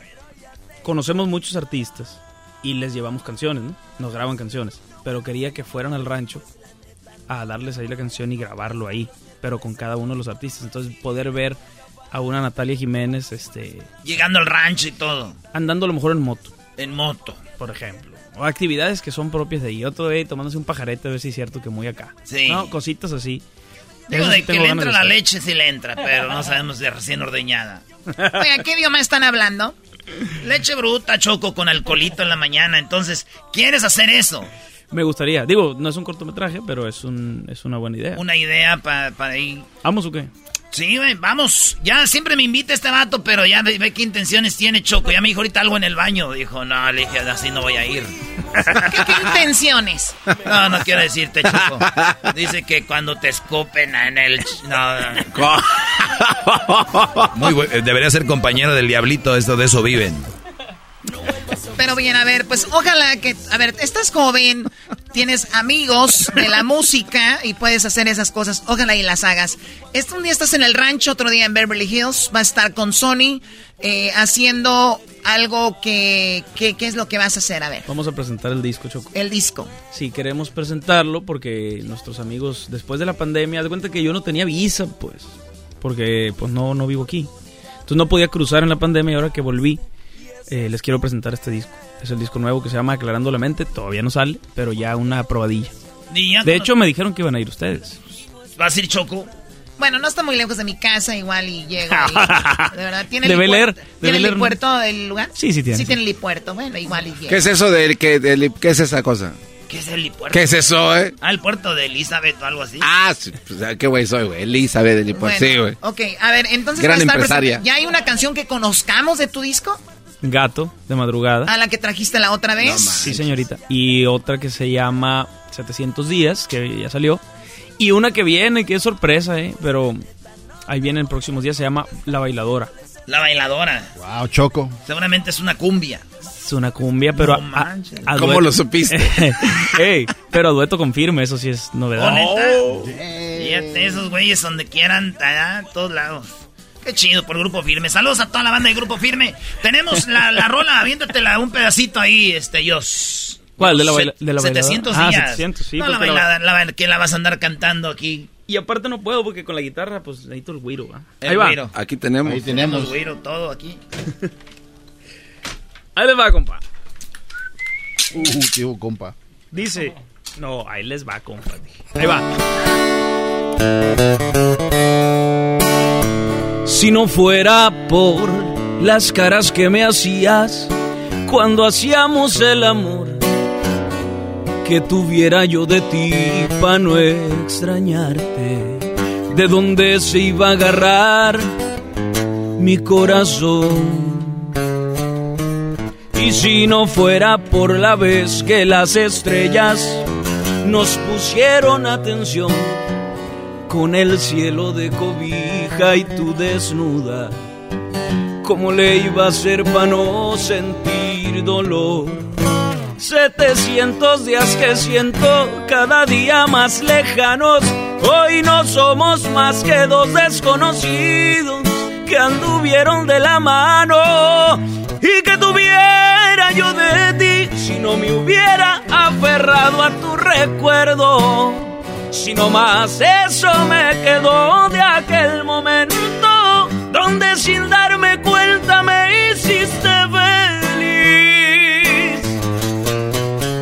Speaker 26: conocemos muchos artistas y les llevamos canciones, ¿no? Nos graban canciones. Pero quería que fueran al rancho a darles ahí la canción y grabarlo ahí, pero con cada uno de los artistas. Entonces poder ver a una Natalia Jiménez, este...
Speaker 1: Llegando al rancho y todo.
Speaker 26: Andando a lo mejor en moto.
Speaker 1: En moto.
Speaker 26: Por ejemplo. O actividades que son propias de ahí. Otro de tomándose un pajarete a ver si es cierto que muy acá.
Speaker 1: Sí.
Speaker 26: No, cositas así.
Speaker 1: Digo, de que le entra la leche, sí le entra, pero no sabemos de recién ordeñada.
Speaker 11: Oye, ¿qué idioma están hablando?
Speaker 1: Leche bruta, choco con alcoholito en la mañana. Entonces, ¿quieres hacer eso?
Speaker 26: Me gustaría. Digo, no es un cortometraje, pero es, un, es una buena idea.
Speaker 1: Una idea para ir.
Speaker 26: ¿Vamos o qué?
Speaker 1: Sí, güey, vamos. Ya siempre me invita este vato, pero ya ve, qué intenciones tiene Choco. Ya me dijo ahorita algo en el baño. Dijo, no, le dije, así no voy a ir.
Speaker 11: ¿Qué, intenciones?
Speaker 1: No, no quiero decirte, Choco. Dice que cuando te escupen en el... No,
Speaker 2: Muy bueno. Debería ser compañero del diablito, esto de eso viven.
Speaker 11: Pero bien, a ver, pues ojalá que, a ver, estás joven, tienes amigos de la música y puedes hacer esas cosas, ojalá y las hagas. Este un día estás en el rancho, otro día en Beverly Hills, va a estar con Sony eh, haciendo algo que, ¿qué es lo que vas a hacer? A ver.
Speaker 26: Vamos a presentar el disco, Choco.
Speaker 11: El disco.
Speaker 26: Sí, queremos presentarlo porque nuestros amigos, después de la pandemia, de cuenta que yo no tenía visa, pues, porque pues no, no vivo aquí. Entonces no podía cruzar en la pandemia y ahora que volví, eh, les quiero presentar este disco. Es el disco nuevo que se llama Aclarando la Mente. Todavía no sale, pero ya una probadilla. De hecho, me dijeron que iban a ir ustedes.
Speaker 1: ¿Vas a ir Choco?
Speaker 11: Bueno, no está muy lejos de mi casa, igual y llego. de verdad, ¿tiene
Speaker 26: el
Speaker 11: leer, ¿Tiene el puerto del lugar?
Speaker 26: Sí, sí tiene.
Speaker 11: Sí, tiene el puerto. Bueno, igual y llego.
Speaker 3: ¿Qué es eso de que, qué es esa cosa?
Speaker 1: ¿Qué es el puerto?
Speaker 3: ¿Qué es eso, eh?
Speaker 1: Ah, el puerto de Elizabeth o algo así.
Speaker 3: Ah, sí, pues, qué güey soy, güey. Elizabeth del puerto. sí, güey.
Speaker 11: Ok, a ver, entonces.
Speaker 3: Gran empresaria.
Speaker 11: ¿Ya hay una canción que conozcamos de tu disco?
Speaker 26: Gato de madrugada.
Speaker 11: ¿A la que trajiste la otra vez?
Speaker 26: sí, señorita. Y otra que se llama 700 días, que ya salió. Y una que viene, que es sorpresa, ¿eh? Pero ahí viene en próximos días, se llama La Bailadora.
Speaker 1: La Bailadora.
Speaker 28: Wow, Choco.
Speaker 1: Seguramente es una cumbia.
Speaker 26: Es una cumbia, pero
Speaker 3: ¿Cómo lo supiste?
Speaker 26: Ey, pero a dueto confirme, eso sí es novedad.
Speaker 1: Oh, Fíjate, esos güeyes donde quieran, allá, todos lados. Qué chido por Grupo Firme. Saludos a toda la banda de Grupo Firme. Tenemos la, la rola, aviéntatela un pedacito ahí, este, Dios.
Speaker 26: ¿Cuál? ¿De la, baila, de la
Speaker 1: 700
Speaker 26: ah,
Speaker 1: días.
Speaker 26: 700, sí.
Speaker 1: No, la bailada, la, que la vas a andar cantando aquí.
Speaker 26: Y aparte no puedo porque con la guitarra, pues necesito el güiro, ¿va?
Speaker 1: Ahí va.
Speaker 3: Aquí tenemos.
Speaker 28: Ahí tenemos.
Speaker 1: El güiro, todo aquí.
Speaker 26: ahí les va, compa.
Speaker 28: Uh, tío, compa.
Speaker 26: Dice. No, ahí les va, compa. Ahí va. Si no fuera por las caras que me hacías cuando hacíamos el amor, que tuviera yo de ti para no extrañarte, de dónde se iba a agarrar mi corazón. Y si no fuera por la vez que las estrellas nos pusieron atención, con el cielo de cobija y tú desnuda. ¿Cómo le iba a ser para no sentir dolor? 700 días que siento cada día más lejanos. Hoy no somos más que dos desconocidos que anduvieron de la mano. Y que tuviera yo de ti si no me hubiera aferrado a tu recuerdo si no más eso me quedó de aquel momento donde sin darme cuenta me hiciste feliz.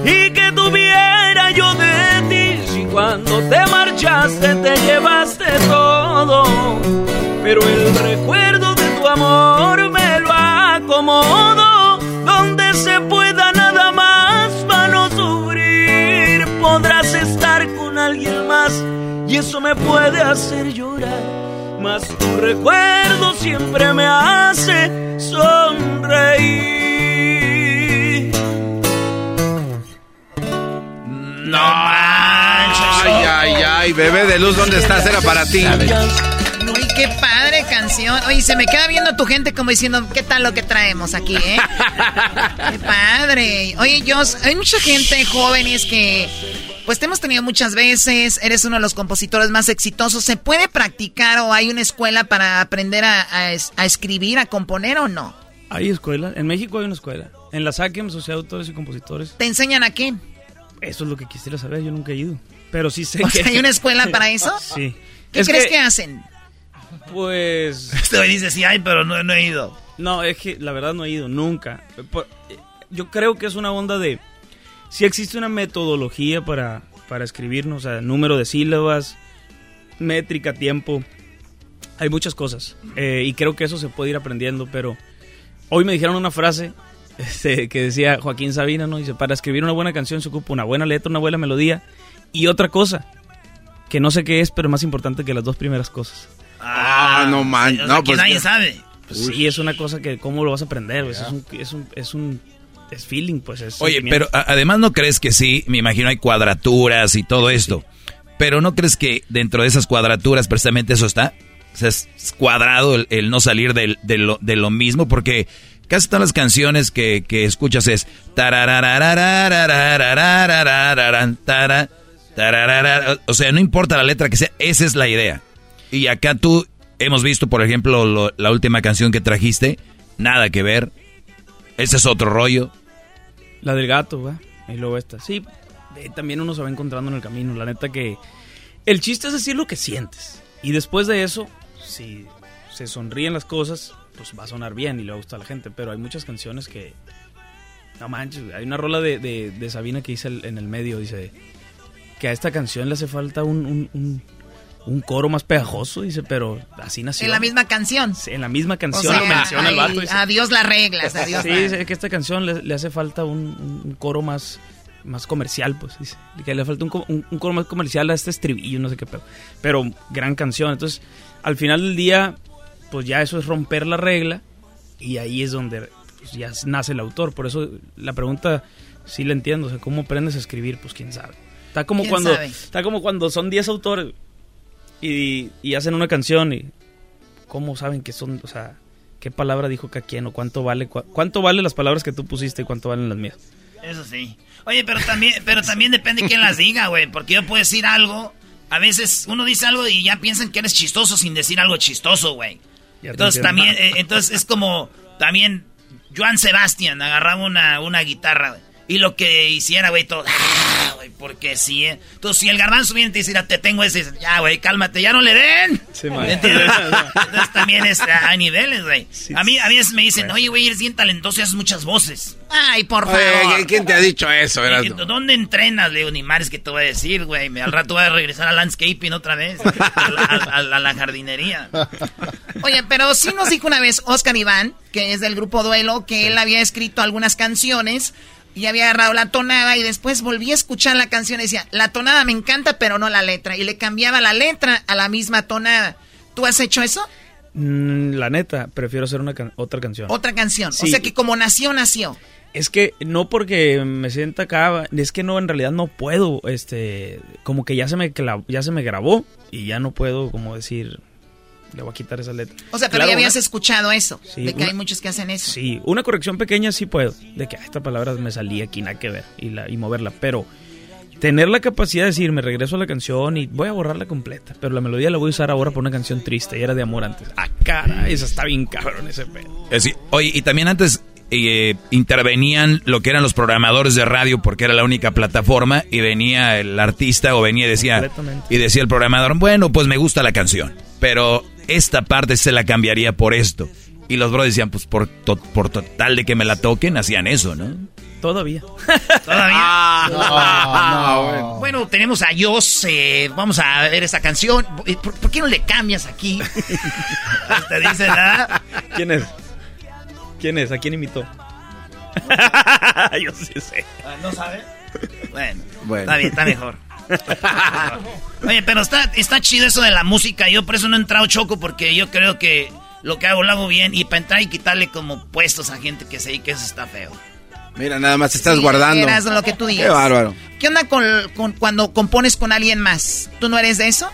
Speaker 26: Y que tuviera yo de ti si cuando te marchaste te llevaste todo. Pero el recuerdo de tu amor me lo acomodo donde se pueda más y eso me puede hacer llorar mas tu recuerdo siempre me hace sonreír.
Speaker 1: No manches.
Speaker 3: Ay, ay, ay, bebé de luz, ¿dónde estás? Era para ti.
Speaker 11: Uy, qué padre canción. Oye, se me queda viendo tu gente como diciendo, ¿qué tal lo que traemos aquí, eh? qué padre. Oye, Jos, hay mucha gente jóvenes que, pues te hemos tenido muchas veces, eres uno de los compositores más exitosos. ¿Se puede practicar o hay una escuela para aprender a, a es- a escribir, a componer o no?
Speaker 26: Hay escuela, en México hay una escuela. En la SACEM, Sociedad de Autores y Compositores.
Speaker 11: ¿Te enseñan a qué?
Speaker 26: Eso es lo que quisiera saber, yo nunca he ido. Pero sí sé
Speaker 11: O
Speaker 26: que...
Speaker 11: sea, ¿hay una escuela para eso?
Speaker 26: Sí.
Speaker 11: ¿Qué
Speaker 26: Es
Speaker 11: crees
Speaker 26: que-
Speaker 11: que hacen?
Speaker 26: Pues...
Speaker 1: Este dice sí hay, pero no, no he ido.
Speaker 26: No, es que la verdad no he ido nunca. Yo creo que es una onda de... Si existe una metodología para, para escribirnos, o sea, número de sílabas, métrica, tiempo. Hay muchas cosas. Eh, y creo que eso se puede ir aprendiendo, pero hoy me dijeron una frase este, que decía Joaquín Sabina, ¿no? Dice, para escribir una buena canción se ocupa una buena letra, una buena melodía y otra cosa, que no sé qué es, pero más importante que las dos primeras cosas.
Speaker 3: Ah, no man.
Speaker 1: o sea,
Speaker 3: No,
Speaker 1: que
Speaker 3: pues.
Speaker 1: nadie sabe.
Speaker 26: Pues sí, es una cosa que cómo lo vas a aprender, pues, es un es un es un es feeling, pues es.
Speaker 2: Oye, pero además no crees que sí, me imagino hay cuadraturas y todo esto. Sí. Pero no crees que dentro de esas cuadraturas precisamente eso está. O sea, es cuadrado el, el no salir del, de, lo, de, lo, mismo, porque casi todas las canciones que, que escuchas es. O sea, no importa la letra que sea, esa es la idea. Y acá tú hemos visto, por ejemplo, lo, la última canción que trajiste, nada que ver, ese es otro rollo.
Speaker 26: La del gato, ¿va? Y luego esta. Sí, eh, también uno se va encontrando en el camino. La neta que el chiste es decir lo que sientes. Y después de eso, si se sonríen las cosas, pues va a sonar bien y le va a gustar a la gente. Pero hay muchas canciones que... No manches, hay una rola de, de- Sabina que dice en el medio, dice que a esta canción le hace falta un- un coro más pegajoso, dice, pero así nació.
Speaker 11: En la misma canción.
Speaker 26: Sí, en la misma
Speaker 11: O
Speaker 26: canción
Speaker 11: sea,
Speaker 26: lo menciona el vato. dice.
Speaker 11: adiós las reglas, adiós
Speaker 26: Sí, dice que esta canción le, le hace falta un, un coro más, más comercial, pues dice. Que le falta un, un- un coro más comercial a este estribillo, no sé qué pedo. Pero gran canción. Entonces, al final del día, pues ya eso es romper la regla y ahí es donde pues, ya nace el autor. Por eso la pregunta sí la entiendo. O sea, ¿cómo aprendes a escribir? Pues quién sabe. Está como
Speaker 11: ¿Quién
Speaker 26: cuando
Speaker 11: sabe?
Speaker 26: está como cuando son 10 autores y, y hacen una canción y cómo saben que son, o sea, qué palabra dijo cada quien o cuánto vale cua- cuánto vale las palabras que tú pusiste y cuánto valen las mías.
Speaker 1: Eso sí. Oye, pero también, pero también depende quién las diga, güey. Porque yo puedo decir algo. A veces uno dice algo y ya piensan que eres chistoso sin decir algo chistoso, güey. Entonces también, eh, entonces es como también Joan Sebastián agarraba una, una guitarra y lo que hiciera, güey, todo, güey, porque sí, eh. Entonces si el garbanzo viene y te dice, "Ah, te tengo ese, ya, güey, cálmate, ya no le den.
Speaker 26: Sí, man.
Speaker 1: entonces, entonces también es a, a niveles, güey. A mí a veces me dicen, oye, güey, eres bien talentoso y haces muchas voces.
Speaker 11: Ay, por
Speaker 3: Oye,
Speaker 11: favor.
Speaker 3: ¿quién te ha dicho eso,
Speaker 1: Oye,
Speaker 3: Erasmo?
Speaker 1: ¿Dónde entrenas? Le digo, ni mares que te voy a decir, güey. Al rato voy a regresar a landscaping otra vez. A la, a- a- a la jardinería.
Speaker 11: Oye, pero sí nos dijo una vez Oscar Iván, que es del grupo Duelo, que él había escrito algunas canciones y había agarrado la tonada y después volví a escuchar la canción y decía, la tonada me encanta, pero no la letra. Y le cambiaba la letra a la misma tonada. ¿Tú has hecho eso?
Speaker 26: Mm, la neta, prefiero hacer una can- otra canción.
Speaker 11: Otra canción. O
Speaker 26: Sí.
Speaker 11: sea que como nació, nació.
Speaker 26: Es que no porque me sienta acá, es que no, en realidad no puedo, este, como que ya se me ya se me grabó y ya no puedo como decir, le voy a quitar esa letra.
Speaker 11: O sea, pero
Speaker 26: Claro,
Speaker 11: ya habías
Speaker 26: una-
Speaker 11: escuchado eso.
Speaker 26: Sí,
Speaker 11: de que
Speaker 26: una-
Speaker 11: hay muchos que hacen eso.
Speaker 26: Sí, una corrección pequeña sí puedo, de que "Ah, esta palabra me salía aquí, nada que ver, y, la, y moverla, pero tener la capacidad de decir, me regreso a la canción y voy a borrarla completa, pero la melodía la voy a usar ahora por una canción triste y era de amor antes. Ah, cara, esa está bien cabrón ese pedo.
Speaker 2: Es decir, oye, y también antes eh, intervenían lo que eran los programadores de radio porque era la única plataforma y venía el artista o venía y decía y decía el programador, bueno, pues me gusta la canción, pero esta parte se la cambiaría por esto. Y los bros decían, pues por, to- por total de que me la toquen, hacían eso, ¿no?
Speaker 26: Todavía.
Speaker 1: Todavía. bueno. tenemos a Jos. eh, vamos a ver esta canción. Eh, ¿Por, por qué no le cambias aquí? Te dice nada.
Speaker 26: ¿Quién es? ¿Quién es? ¿A quién imitó? Yo sí sé.
Speaker 1: ¿No sabes? Bueno,
Speaker 3: Bueno.
Speaker 1: está bien, está mejor. Oye, pero está, está chido eso de la música. Yo por eso no he entrado choco porque yo creo que lo que hago lo hago bien. Y para entrar y quitarle como puestos a gente que sé que eso está feo.
Speaker 3: Mira, nada más estás guardando.
Speaker 11: Eras lo que tú digas.
Speaker 3: Qué bárbaro.
Speaker 11: ¿Qué onda con, con cuando compones con alguien más? ¿Tú no eres de eso?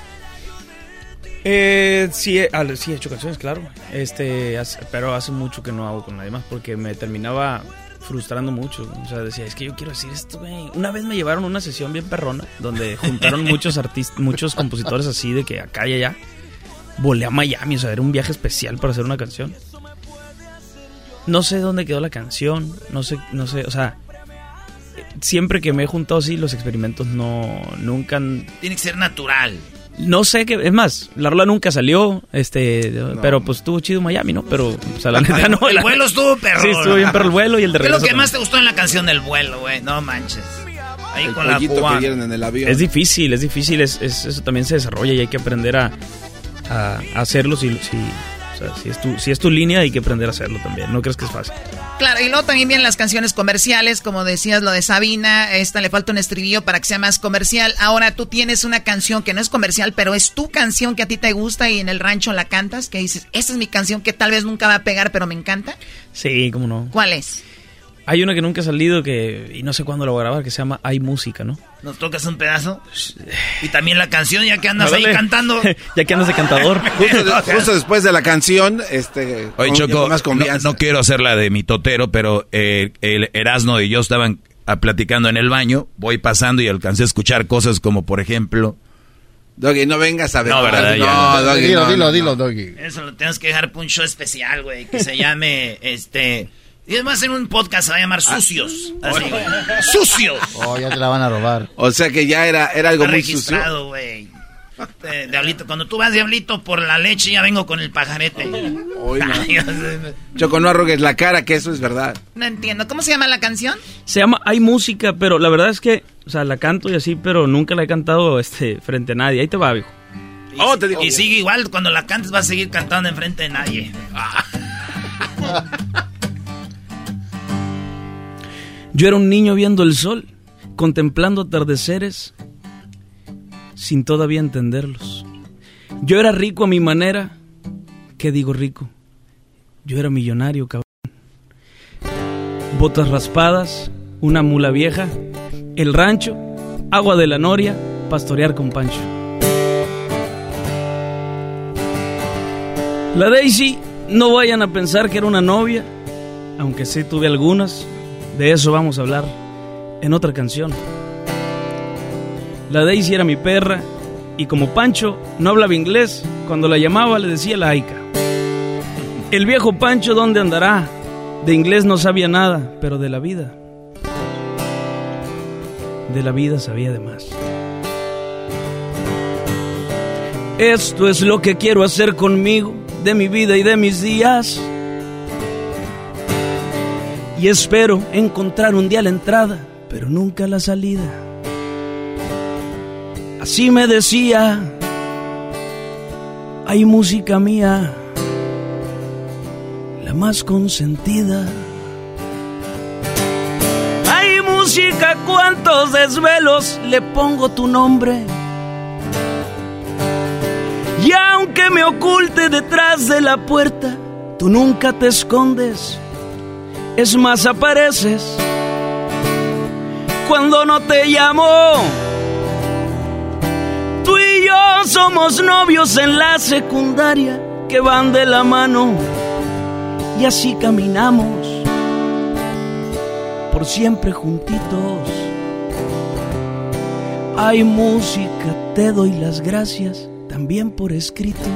Speaker 26: Eh, sí, sí, he hecho canciones, claro. Este, hace- pero hace mucho que no hago con nadie más porque me terminaba frustrando mucho. O sea, decía, es que yo quiero decir esto, güey. Una vez me llevaron a una sesión bien perrona donde juntaron muchos artistas, muchos compositores así de que acá y allá. Volé a Miami, o sea, era un viaje especial para hacer una canción. No sé dónde quedó la canción, no sé, no sé, o sea, siempre que me he juntado así, los experimentos no, nunca han
Speaker 1: Tiene que ser natural.
Speaker 26: No sé qué, es más, la rola nunca salió, este, pero pues estuvo chido Miami, ¿no? Pero, o sea, la neta no.
Speaker 1: El
Speaker 26: la-
Speaker 1: vuelo estuvo perro.
Speaker 26: Sí, estuvo bien perro el vuelo y el de
Speaker 1: ¿Qué es lo que más te gustó en la canción del vuelo, güey? No manches. Ahí
Speaker 3: El
Speaker 1: con la
Speaker 3: que
Speaker 1: cubana.
Speaker 3: dieron en el avión.
Speaker 26: Es difícil, es difícil, es, es- eso también se desarrolla y hay que aprender a hacerlo si, si, o sea, si, es tu, si es tu línea hay que aprender a hacerlo también, no crees que es fácil.
Speaker 11: Claro, y luego también vienen las canciones comerciales, como decías lo de Sabina, esta le falta un estribillo para que sea más comercial. Ahora tú tienes una canción que no es comercial, pero es tu canción que a ti te gusta y en el rancho la cantas, que dices, esta es mi canción que tal vez nunca va a pegar, pero me encanta.
Speaker 26: Sí, cómo no.
Speaker 11: ¿Cuál es?
Speaker 26: Hay una que nunca ha salido que, y no sé cuándo la voy a grabar, que se llama Hay Música, ¿no?
Speaker 1: ¿Nos tocas un pedazo? Y también la canción, ya que andas ahí cantando.
Speaker 26: ya que andas de cantador.
Speaker 3: Justo, de- justo después de la canción, este.
Speaker 2: Oye,
Speaker 3: con-
Speaker 2: Choco,
Speaker 3: más
Speaker 2: no, quiero hacer la de mi totero, pero eh, el Erasno y yo estaban ah, platicando en el baño, voy pasando y alcancé a escuchar cosas como, por ejemplo...
Speaker 3: Doggy, no vengas a ver.
Speaker 2: No, ¿verdad?
Speaker 3: No. Doggy,
Speaker 12: Dilo,
Speaker 3: no,
Speaker 12: dilo,
Speaker 3: no,
Speaker 12: dilo. Doggy.
Speaker 1: Eso lo tenemos que dejar para un show especial, güey, que se llame, este... Y además en un podcast se va a llamar Sucios. Así, güey. ¡Sucios!
Speaker 12: Oh, ya te la van a robar.
Speaker 3: O sea que ya era, era algo
Speaker 1: Está
Speaker 3: muy sucio.
Speaker 1: registrado, güey. Eh, Diablito, cuando tú vas, Diablito, por la leche, ya vengo con el pajarete.
Speaker 3: No. Choco, no arrugues la cara, que eso es verdad.
Speaker 11: No entiendo. ¿Cómo se llama la canción?
Speaker 26: Se llama Hay Música, pero la verdad es que, o sea, la canto y así, pero nunca la he cantado este, frente a nadie. Ahí te va, viejo.
Speaker 1: Oh, te digo. Y sigue igual, cuando la cantes vas a seguir cantando enfrente de nadie.
Speaker 26: Yo era un niño viendo el sol, contemplando atardeceres, sin todavía entenderlos. Yo era rico a mi manera. ¿Qué digo rico? Yo era millonario, cabrón. Botas raspadas, una mula vieja, el rancho, agua de la noria, pastorear con Pancho. La Daisy, no vayan a pensar que era una novia, aunque sí tuve algunas. De eso vamos a hablar en otra canción. La Daisy era mi perra y como Pancho no hablaba inglés, cuando la llamaba le decía la Aika. El viejo Pancho, ¿dónde andará? De inglés no sabía nada, pero de la vida. De la vida sabía de más. Esto es lo que quiero hacer conmigo, de mi vida y de mis días. Y espero encontrar un día la entrada, pero nunca la salida. Así me decía, hay música mía, la más consentida. Hay música, cuántos desvelos le pongo tu nombre. Y aunque me oculte detrás de la puerta, tú nunca te escondes. Es más, apareces cuando no te llamo. Tú y yo somos novios en la secundaria que van de la mano y así caminamos por siempre juntitos. Hay música, te doy las gracias también por escrito.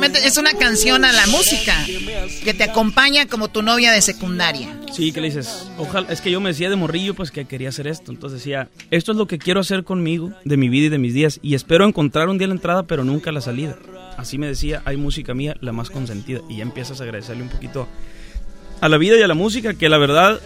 Speaker 11: Obviamente es una canción a la música que te acompaña como tu novia de secundaria.
Speaker 29: Sí, que le dices, ojalá, es que yo me decía de morrillo pues que quería hacer esto, entonces decía, esto es lo que quiero hacer conmigo, de mi vida y de mis días, y espero encontrar un día la entrada, pero nunca la salida. Así me decía, hay música mía, la más consentida, y ya empiezas a agradecerle un poquito a la vida y a la música, que la verdad,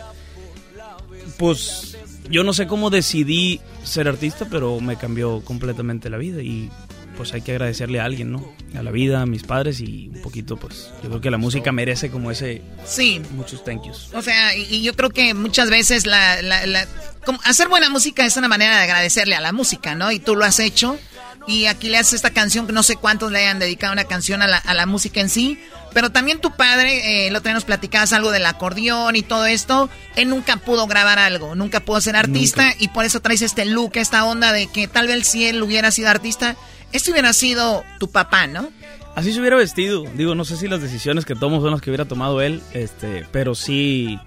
Speaker 29: pues yo no sé cómo decidí ser artista, pero me cambió completamente la vida y pues hay que agradecerle a alguien, ¿no? A la vida, a mis padres y un poquito, pues yo creo que la música merece como ese...
Speaker 11: Sí.
Speaker 29: Muchos thank yous.
Speaker 11: O sea, y, yo creo que muchas veces la, la, como hacer buena música es una manera de agradecerle a la música, ¿no? Y tú lo has hecho. Y aquí le haces esta canción que no sé cuántos le hayan dedicado una canción a la, a la música en sí. Pero también tu padre, eh, lo tenemos platicabas algo del acordeón y todo esto. Él nunca pudo grabar algo, nunca pudo ser artista y por eso traes este look, esta onda de que tal vez si él hubiera sido artista, este hubiera sido tu papá, ¿no?
Speaker 29: Así se hubiera vestido. Digo, no sé si las decisiones que tomo son las que hubiera tomado él, este, pero sí,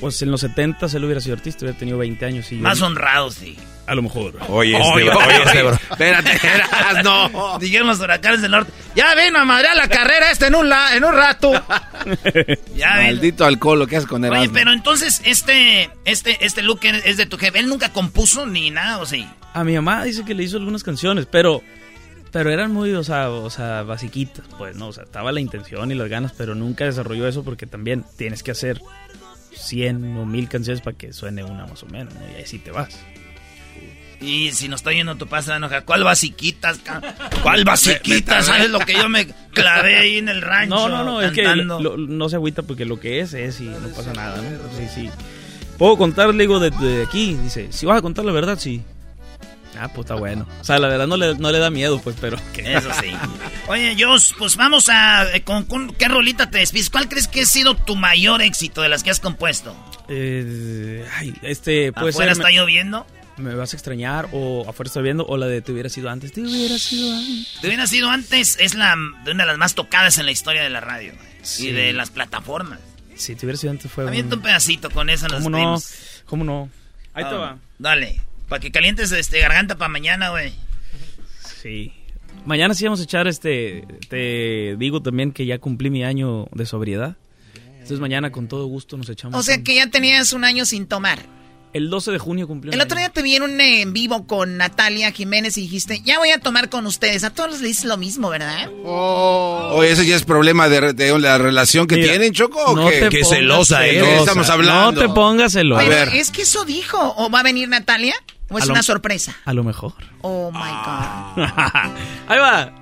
Speaker 29: pues en los 70 él hubiera sido artista, hubiera tenido 20 años. Y
Speaker 1: Más honrado, sí.
Speaker 29: A lo mejor.
Speaker 3: Oye, este, oye, oye, este, bro.
Speaker 1: Espérate, espérate, no. Dijeron los huracanes del norte. Ya vino a madrear la carrera este en un, la, en un rato.
Speaker 3: ya Maldito alcohol, lo que haces con Erasmo.
Speaker 1: Oye, pero entonces este, este, este look es de tu jefe. ¿Él nunca compuso ni nada o sí?
Speaker 29: A mi mamá dice que le hizo algunas canciones, pero pero eran muy, o sea, o sea, basiquitas, pues, ¿no? O sea, estaba la intención y las ganas, pero nunca desarrolló eso porque también tienes que hacer 100 o 1000 canciones para que suene una más o menos, ¿no? Y ahí sí te vas.
Speaker 1: Y si no estoy yendo tu pasa enojar, ¿cuál basiquitas? ¿Cuál basiquitas? ¿Sabes lo que yo me clavé ahí en el rancho?
Speaker 29: No, no, no, es que no se agüita porque lo que es es y no pasa nada, ¿no? Sí, sí. Puedo contarle, digo, de aquí, dice, si vas a contar la verdad, sí. Ah, pues está bueno. O sea, la verdad no le, no le da miedo, pues, pero...
Speaker 1: Eso sí. Oye, Josh, pues vamos a... Eh, con, ¿Qué rolita te despides? ¿Cuál crees que ha sido tu mayor éxito de las que has compuesto?
Speaker 29: Eh, ay, este... Puede
Speaker 1: ¿Afuera está lloviendo?
Speaker 29: Me vas a extrañar, o afuera está lloviendo, o la de Te hubiera sido antes. Te hubiera sido antes.
Speaker 1: Te hubiera sido antes es la de una de las más tocadas en la historia de la radio. Y de las plataformas.
Speaker 29: Sí, Te hubiera sido antes fue...
Speaker 1: Avienta un... un pedacito con eso
Speaker 29: ¿Cómo no? ¿Cómo no? Ahí te ah, va.
Speaker 1: Dale. Para que calientes este garganta para mañana, güey.
Speaker 29: Sí. Mañana sí vamos a echar este. Te digo también que ya cumplí mi año de sobriedad. Entonces mañana con todo gusto nos echamos.
Speaker 11: O sea que ya tenías un año sin tomar.
Speaker 29: El 12 de junio cumplió.
Speaker 11: El otro día te vi en un en vivo con Natalia Jiménez y dijiste, ya voy a tomar con ustedes. A todos les dices lo mismo, ¿verdad?
Speaker 3: Oh. Oye, eso ya es problema de, la relación que tienen, Choco.
Speaker 29: No
Speaker 3: qué?
Speaker 29: Qué
Speaker 3: celosa, ¿eh? estamos hablando?
Speaker 29: No te pongas celosa.
Speaker 11: a ver. es que eso dijo. ¿O va a venir Natalia? ¿O es una sorpresa?
Speaker 29: A lo mejor.
Speaker 11: Oh, my God.
Speaker 29: Ahí va.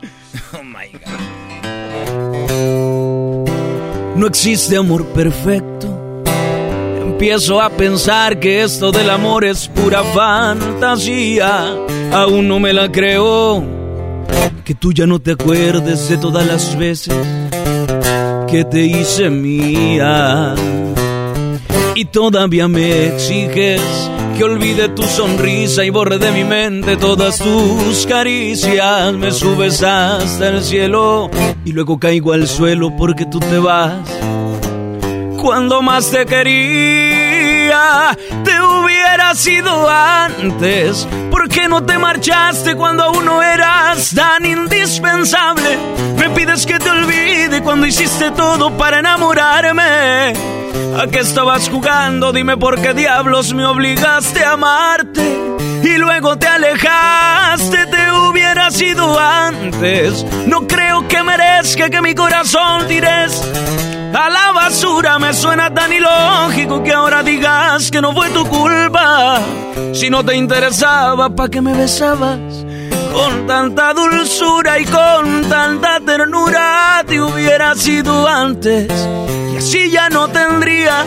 Speaker 1: Oh, my
Speaker 26: God. No existe amor perfecto empiezo a pensar que esto del amor es pura fantasía. Aún no me la creo. Que tú ya no te acuerdes de todas las veces que te hice mía. Y todavía me exiges que olvide tu sonrisa y borre de mi mente todas tus caricias. Me subes hasta el cielo y luego caigo al suelo porque tú te vas cuando más te quería. Te hubiera sido antes. ¿Por qué no te marchaste cuando aún no eras tan indispensable? Me pides que te olvide cuando hiciste todo para enamorarme. ¿A qué estabas jugando? Dime por qué diablos me obligaste a amarte. Y luego te alejaste, te hubiera sido antes. No creo que merezca que mi corazón tires a la basura me suena tan ilógico que ahora digas que no fue tu culpa. Si no te interesaba, ¿pa' qué me besabas? Con tanta dulzura y con tanta ternura te hubiera sido antes. Y así ya no tendría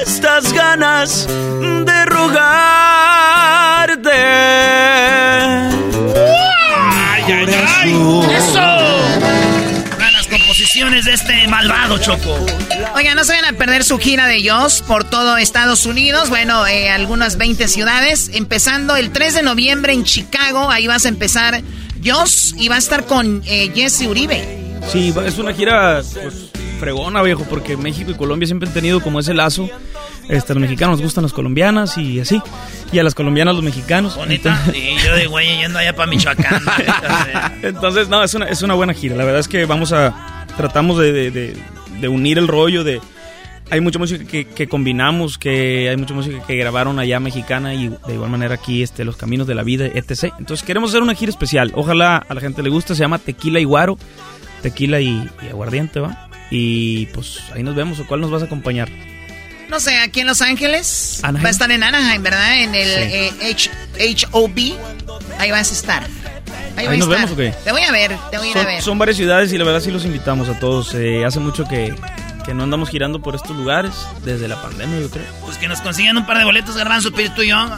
Speaker 26: estas ganas de rogarte.
Speaker 1: ¡Ay, ay, ay! ¡Eso! composiciones de este malvado Choco.
Speaker 11: Oigan, no se vayan a perder su gira de Joss por todo Estados Unidos. Bueno, eh, algunas 20 ciudades. Empezando el 3 de noviembre en Chicago. Ahí vas a empezar Joss y va a estar con eh, Jesse Uribe.
Speaker 29: Sí, es una gira pues, fregona, viejo, porque México y Colombia siempre han tenido como ese lazo.
Speaker 26: Este, los mexicanos nos gustan las colombianas y así. Y a las colombianas los mexicanos.
Speaker 1: Bonita. Y yo de güey yendo allá para Michoacán.
Speaker 26: Entonces, no, es una, es una buena gira. La verdad es que vamos a. Tratamos de, de- de- de unir el rollo de. Hay mucha música que, que combinamos, que hay mucha música que grabaron allá mexicana y de igual manera aquí este, Los Caminos de la Vida, etc. Entonces queremos hacer una gira especial. Ojalá a la gente le guste. Se llama Tequila y Guaro. Tequila y, y aguardiente, ¿va? Y pues ahí nos vemos. ¿O cuál nos vas a acompañar?
Speaker 11: No sé, aquí en Los Ángeles.
Speaker 26: Anaheim.
Speaker 11: Va a estar en Anaheim, ¿verdad? En el
Speaker 26: Sí.
Speaker 11: eh, HOB. Ahí vas a estar. Ahí,
Speaker 26: Ahí
Speaker 11: vas
Speaker 26: nos
Speaker 11: a estar.
Speaker 26: vemos, ¿o qué?
Speaker 11: Te voy a ver, te voy a ir a
Speaker 26: Son,
Speaker 11: ver.
Speaker 26: son varias ciudades y la verdad sí los invitamos a todos. Eh, hace mucho que, que no andamos girando por estos lugares, desde la pandemia yo creo.
Speaker 1: Pues que nos consigan un par de boletos, Garbanzo, tú y yo.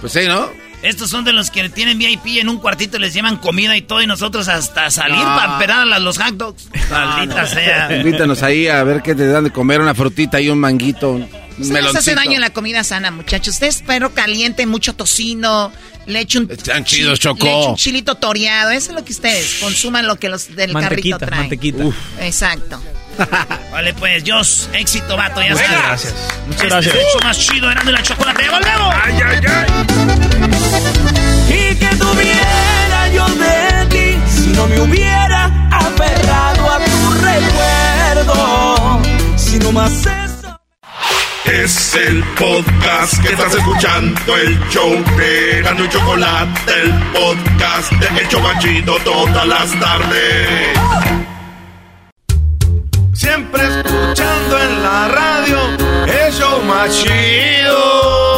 Speaker 3: Pues sí, ¿no?
Speaker 1: Estos son de los que tienen VIP en un cuartito, les llevan comida y todo, y nosotros hasta salir
Speaker 3: No.
Speaker 1: para esperar a los hot dogs. Maldita sea.
Speaker 3: Invítanos ahí a ver qué te dan de comer, una frutita y un manguito, un
Speaker 11: Ustedes les
Speaker 3: meloncito.
Speaker 11: hace daño la comida sana, muchachos. Ustedes perro caliente, mucho tocino, le echo un,
Speaker 3: Están chidos,
Speaker 11: chi-
Speaker 3: Choco.
Speaker 11: le echo un chilito toreado. Eso es lo que ustedes consuman, lo que los del
Speaker 26: Mantequita,
Speaker 11: carrito traen.
Speaker 26: mantequita.
Speaker 11: Exacto.
Speaker 1: Vale, pues, Dios, éxito, vato, ya
Speaker 26: Muchas gracias. Muchas
Speaker 1: Este
Speaker 26: gracias.
Speaker 1: es más chido, y la chocolate. ¡Volvemos!
Speaker 23: Ay, ay, ay.
Speaker 30: Y que tuviera yo de ti si no me hubiera aferrado a tu recuerdo. Si no más eso.
Speaker 10: Es el podcast que estás escuchando, el show de Gano y Chocolate, el podcast de El Chocachito todas las tardes.
Speaker 23: Siempre escuchando en la radio el show más chido.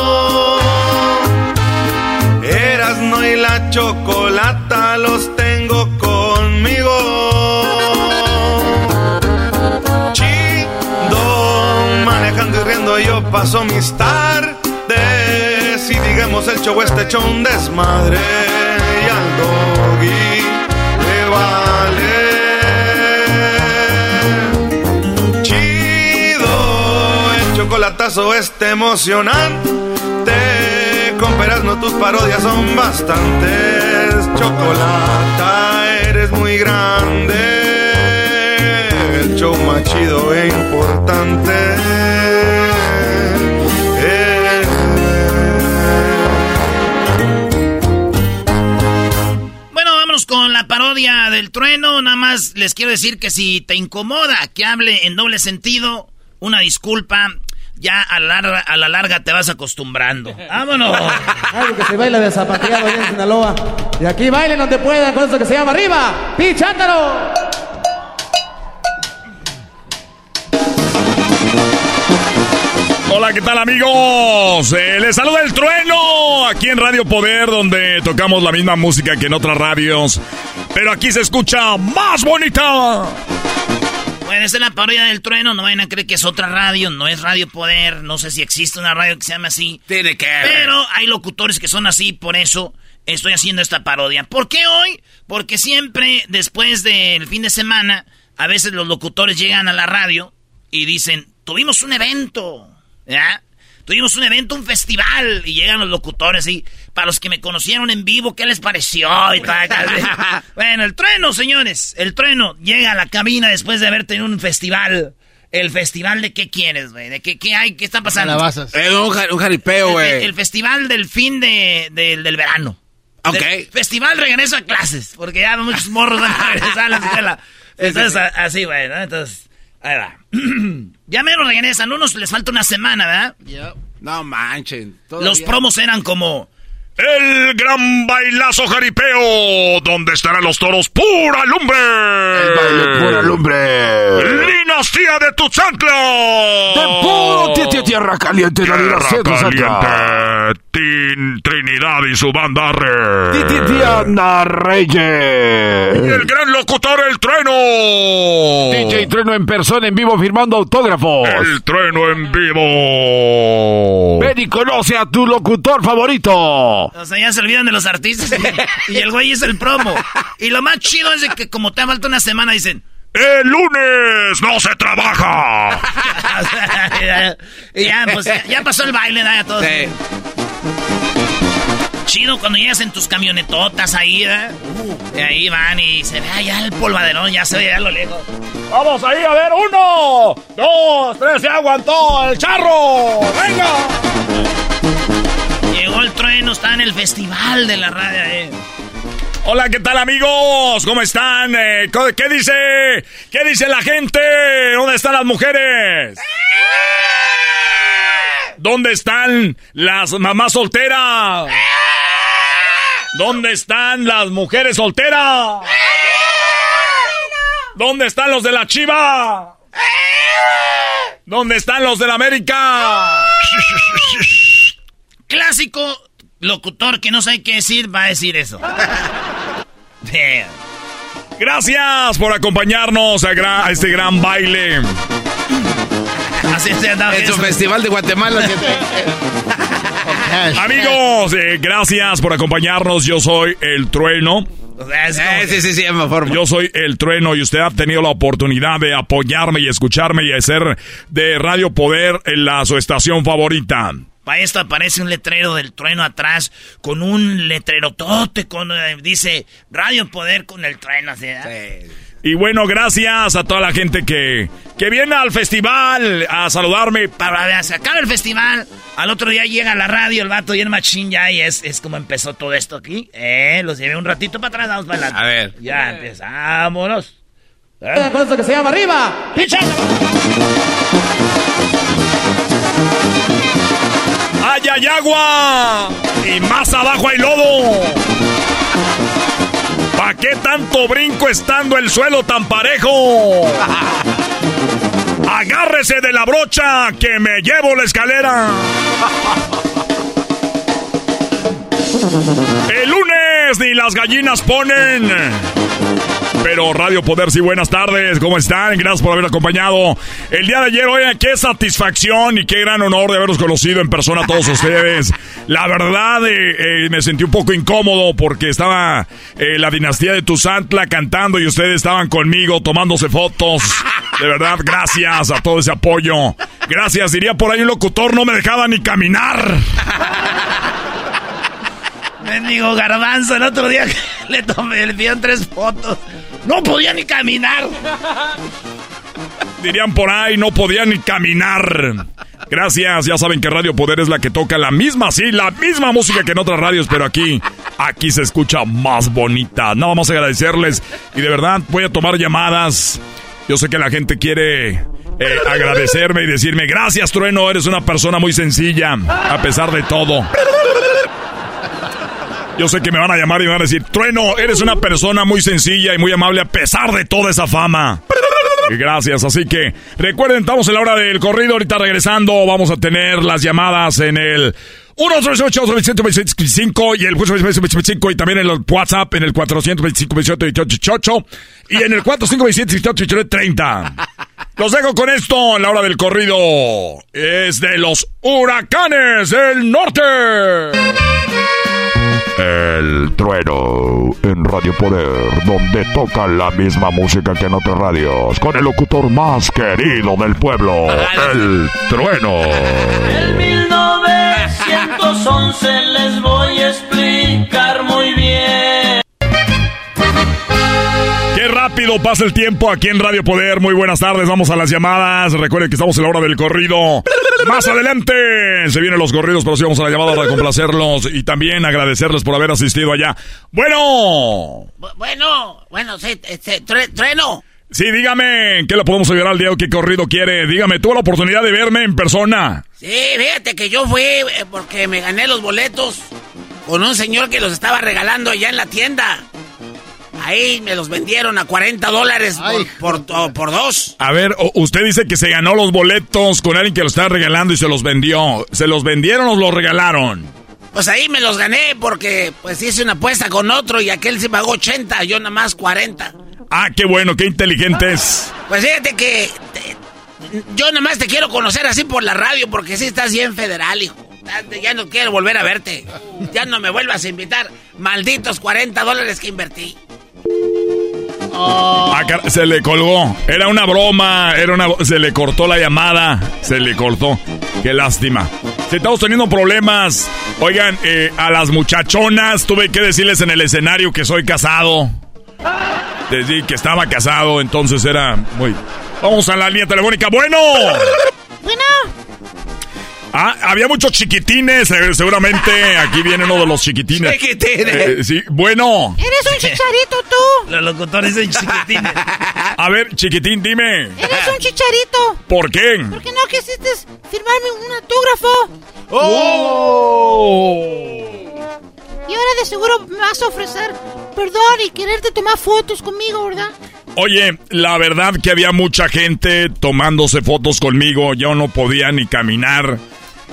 Speaker 23: Chocolata los tengo conmigo. Chido, manejando y riendo yo paso mis tardes. Y digamos el show este hecho un desmadre. Y al doggy le vale. Chido, el chocolatazo este emocionante. Con peras no tus parodias son bastantes. Chocolata, eres muy grande. El show más chido e importante.
Speaker 1: Bueno, vámonos con la parodia del trueno. Nada más les quiero decir que si te incomoda que hable en doble sentido, una disculpa. Ya a la larga, a la larga te vas acostumbrando. ¡Vámonos!
Speaker 31: Algo que se baila de zapateado allá en Sinaloa. Y aquí bailen donde puedan con eso que se llama arriba. ¡Pichándalo!
Speaker 13: Hola, ¿qué tal amigos? Eh, les saluda el trueno aquí en Radio Poder, donde tocamos la misma música que en otras radios. Pero aquí se escucha más bonita.
Speaker 1: Bueno, esta es la parodia del trueno. No vayan a creer que es otra radio. No es Radio Poder. No sé si existe una radio que se llame así.
Speaker 3: Tiene que
Speaker 1: Pero hay locutores que son así. Por eso estoy haciendo esta parodia. ¿Por qué hoy? Porque siempre después del fin de semana, a veces los locutores llegan a la radio y dicen, tuvimos un evento. ¿Ya? Tuvimos un evento, un festival, y llegan los locutores y para los que me conocieron en vivo, ¿qué les pareció? Y tal, tal. bueno, el trueno, señores, el trueno llega a la cabina después de haber tenido un festival. ¿El festival de qué quieres, güey? ¿De qué, qué hay? ¿Qué está pasando?
Speaker 3: Calabazas. Eh, un, un jaripeo,
Speaker 1: El,
Speaker 3: güey.
Speaker 1: el festival del fin de, del- del verano.
Speaker 3: Ok.
Speaker 1: Del festival regreso a clases, porque ya muchos morros van a regresar a la escuela. Entonces, a- así, güey, ¿no? Entonces, ahí va. ya menos regresan, unos les falta una semana, ¿verdad?
Speaker 3: No manchen.
Speaker 1: Los promos eran como...
Speaker 13: El gran bailazo jaripeo, donde estarán los toros pura lumbre. El
Speaker 7: baile pura lumbre.
Speaker 13: Dinastía de Tuzancla.
Speaker 7: De puro ti- ti- tierra caliente, la
Speaker 13: Tierra
Speaker 7: dinastía de Tuzancla.
Speaker 13: caliente. Tin- Trinidad y su banda Re.
Speaker 7: Ti- ti- Diana
Speaker 13: Y
Speaker 7: Reyes.
Speaker 13: el gran locutor El Trueno.
Speaker 7: DJ Trueno en persona, en vivo, firmando autógrafos.
Speaker 13: El Trueno en vivo.
Speaker 7: Ven y conoce a tu locutor favorito.
Speaker 1: O sea, ya se olvidan de los artistas y, y el güey es el promo. Y lo más chido es de que como te ha falta una semana dicen...
Speaker 13: El lunes no se trabaja.
Speaker 1: y ya, pues ya, pasó el baile, ¿no? ya todos. Chido cuando llegas en tus camionetotas ahí, ¿eh? Y ahí van y se ve allá el polvaderón, ya se ve a lo lejos.
Speaker 13: Vamos ahí a ver, uno, dos, tres, se aguantó el charro. ¡Venga!
Speaker 1: Llegó el trueno, está en el festival de la radio. Eh.
Speaker 13: Hola, ¿qué tal amigos? ¿Cómo están? Eh, ¿Qué dice? ¿Qué dice la gente? ¿Dónde están las mujeres? ¿Dónde están las mamás solteras? ¿Dónde están las mujeres solteras? ¿Dónde están los de la Chiva? ¿Dónde están los de la América?
Speaker 1: Clásico locutor que no sabe qué decir va a decir eso.
Speaker 13: Gracias por acompañarnos a, este gran baile.
Speaker 3: Así se en su festival de Guatemala.
Speaker 13: Amigos, eh, gracias por acompañarnos. Yo soy el trueno.
Speaker 3: Eh, sí, sí, sí,
Speaker 13: Yo soy el trueno y usted ha tenido la oportunidad de apoyarme y escucharme y hacer de Radio Poder en la su estación favorita.
Speaker 1: Para esto aparece un letrero del trueno atrás con un letrero tote con eh, dice Radio Poder con el trueno.
Speaker 13: Y bueno, gracias a toda la gente que, que viene al festival a saludarme.
Speaker 1: Para se acaba el festival. Al otro día llega la radio el vato y el machín ya y es, es como empezó todo esto aquí. Eh, los llevé un ratito para atrás, vamos para
Speaker 3: A ver.
Speaker 1: Ya empezamos.
Speaker 31: ¿Eh? que se llama arriba. ¡Picha!
Speaker 13: ¡Allá hay agua! Y más abajo hay lodo. ¿Para qué tanto brinco estando el suelo tan parejo? Agárrese de la brocha que me llevo la escalera. El lunes ni las gallinas ponen. Pero Radio Poder, sí, buenas tardes, ¿cómo están? Gracias por haber acompañado el día de ayer. Oigan, qué satisfacción y qué gran honor de haberlos conocido en persona a todos ustedes. La verdad, eh, eh, me sentí un poco incómodo porque estaba eh, la dinastía de Tuzantla cantando y ustedes estaban conmigo tomándose fotos. De verdad, gracias a todo ese apoyo. Gracias, diría por ahí un locutor, no me dejaba ni caminar.
Speaker 1: Mendigo garbanzo, el otro día le tomé, le pidieron tres fotos. No podía ni caminar.
Speaker 13: Dirían por ahí, no podía ni caminar. Gracias, ya saben que Radio Poder es la que toca la misma, sí, la misma música que en otras radios, pero aquí, aquí se escucha más bonita. Nada más agradecerles y de verdad voy a tomar llamadas. Yo sé que la gente quiere eh, agradecerme y decirme, gracias Trueno, eres una persona muy sencilla, a pesar de todo. Yo sé que me van a llamar y me van a decir, Trueno, eres una persona muy sencilla y muy amable a pesar de toda esa fama. Gracias, así que recuerden, estamos en la hora del corrido, ahorita regresando vamos a tener las llamadas en el 138 y el 25 y también en el WhatsApp en el 425 28 y en el 4527 30. Los dejo con esto en la hora del corrido. Es de los huracanes del norte.
Speaker 7: El trueno en Radio Poder, donde toca la misma música que en otras radios, con el locutor más querido del pueblo, el trueno.
Speaker 24: En 1911 les voy a explicar
Speaker 13: rápido pasa el tiempo aquí en Radio Poder. Muy buenas tardes, vamos a las llamadas. Recuerden que estamos en la hora del corrido. Más adelante se vienen los corridos, pero sí vamos a la llamada para complacerlos y también agradecerles por haber asistido allá. Bueno.
Speaker 1: Bueno, bueno, sí, este, trueno.
Speaker 13: Sí, dígame, ¿qué le podemos ayudar al día o qué corrido quiere? Dígame, ¿tuvo la oportunidad de verme en persona?
Speaker 1: Sí, fíjate que yo fui eh, porque me gané los boletos con un señor que los estaba regalando allá en la tienda. Ahí me los vendieron a 40 dólares por, por, dos.
Speaker 13: A ver, usted dice que se ganó los boletos con alguien que los estaba regalando y se los vendió. ¿Se los vendieron o los regalaron?
Speaker 1: Pues ahí me los gané porque pues hice una apuesta con otro y aquel se pagó 80, yo nada más 40.
Speaker 13: Ah, qué bueno, qué inteligente es.
Speaker 1: Pues fíjate que yo nada más te quiero conocer así por la radio porque sí estás bien federal, hijo. Ya no quiero volver a verte. Ya no me vuelvas a invitar. Malditos 40 dólares que invertí.
Speaker 13: Ah, se le colgó. Era una broma, era una se le cortó la llamada, se le cortó. Qué lástima. Si estamos teniendo problemas, oigan, eh, a las muchachonas tuve que decirles en el escenario que soy casado. Decí que estaba casado, entonces era muy. Vamos a la línea telefónica. Bueno.
Speaker 32: Bueno,
Speaker 13: Ah, había muchos chiquitines, eh, seguramente aquí viene uno de los chiquitines.
Speaker 1: Chiquitines.
Speaker 13: Eh, sí, bueno.
Speaker 32: eres un chicharito tú.
Speaker 1: Los locutores son chiquitines.
Speaker 13: A ver, chiquitín, dime.
Speaker 32: Eres un chicharito.
Speaker 13: ¿Por qué?
Speaker 32: ¿Por qué no quisiste firmarme un autógrafo?
Speaker 13: ¡Oh!
Speaker 32: Y ahora de seguro me vas a ofrecer perdón y quererte tomar fotos conmigo, ¿verdad?
Speaker 13: Oye, la verdad que había mucha gente tomándose fotos conmigo. Yo no podía ni caminar.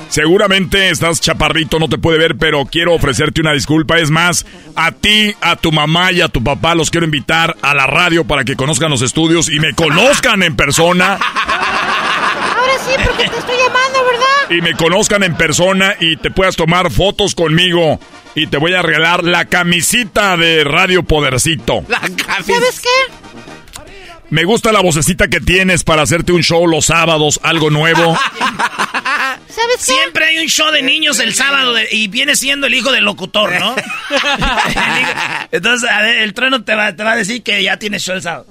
Speaker 13: Seguramente estás chaparrito, no te puede ver, pero quiero ofrecerte una disculpa. Es más, a ti, a tu mamá y a tu papá los quiero invitar a la radio para que conozcan los estudios y me conozcan en persona.
Speaker 32: Ahora sí, porque te estoy llamando, ¿verdad?
Speaker 13: y me conozcan en persona y te puedas tomar fotos conmigo. Y te voy a regalar la camisita de Radio Podercito.
Speaker 32: ¿Sabes qué?
Speaker 13: Me gusta la vocecita que tienes para hacerte un show los sábados, algo nuevo.
Speaker 32: ¿Sabes qué?
Speaker 1: Siempre hay un show de niños el sábado de- y viene siendo el hijo del locutor, ¿no? Entonces, a ver, el trueno te va, te va a decir que ya tienes show el sábado.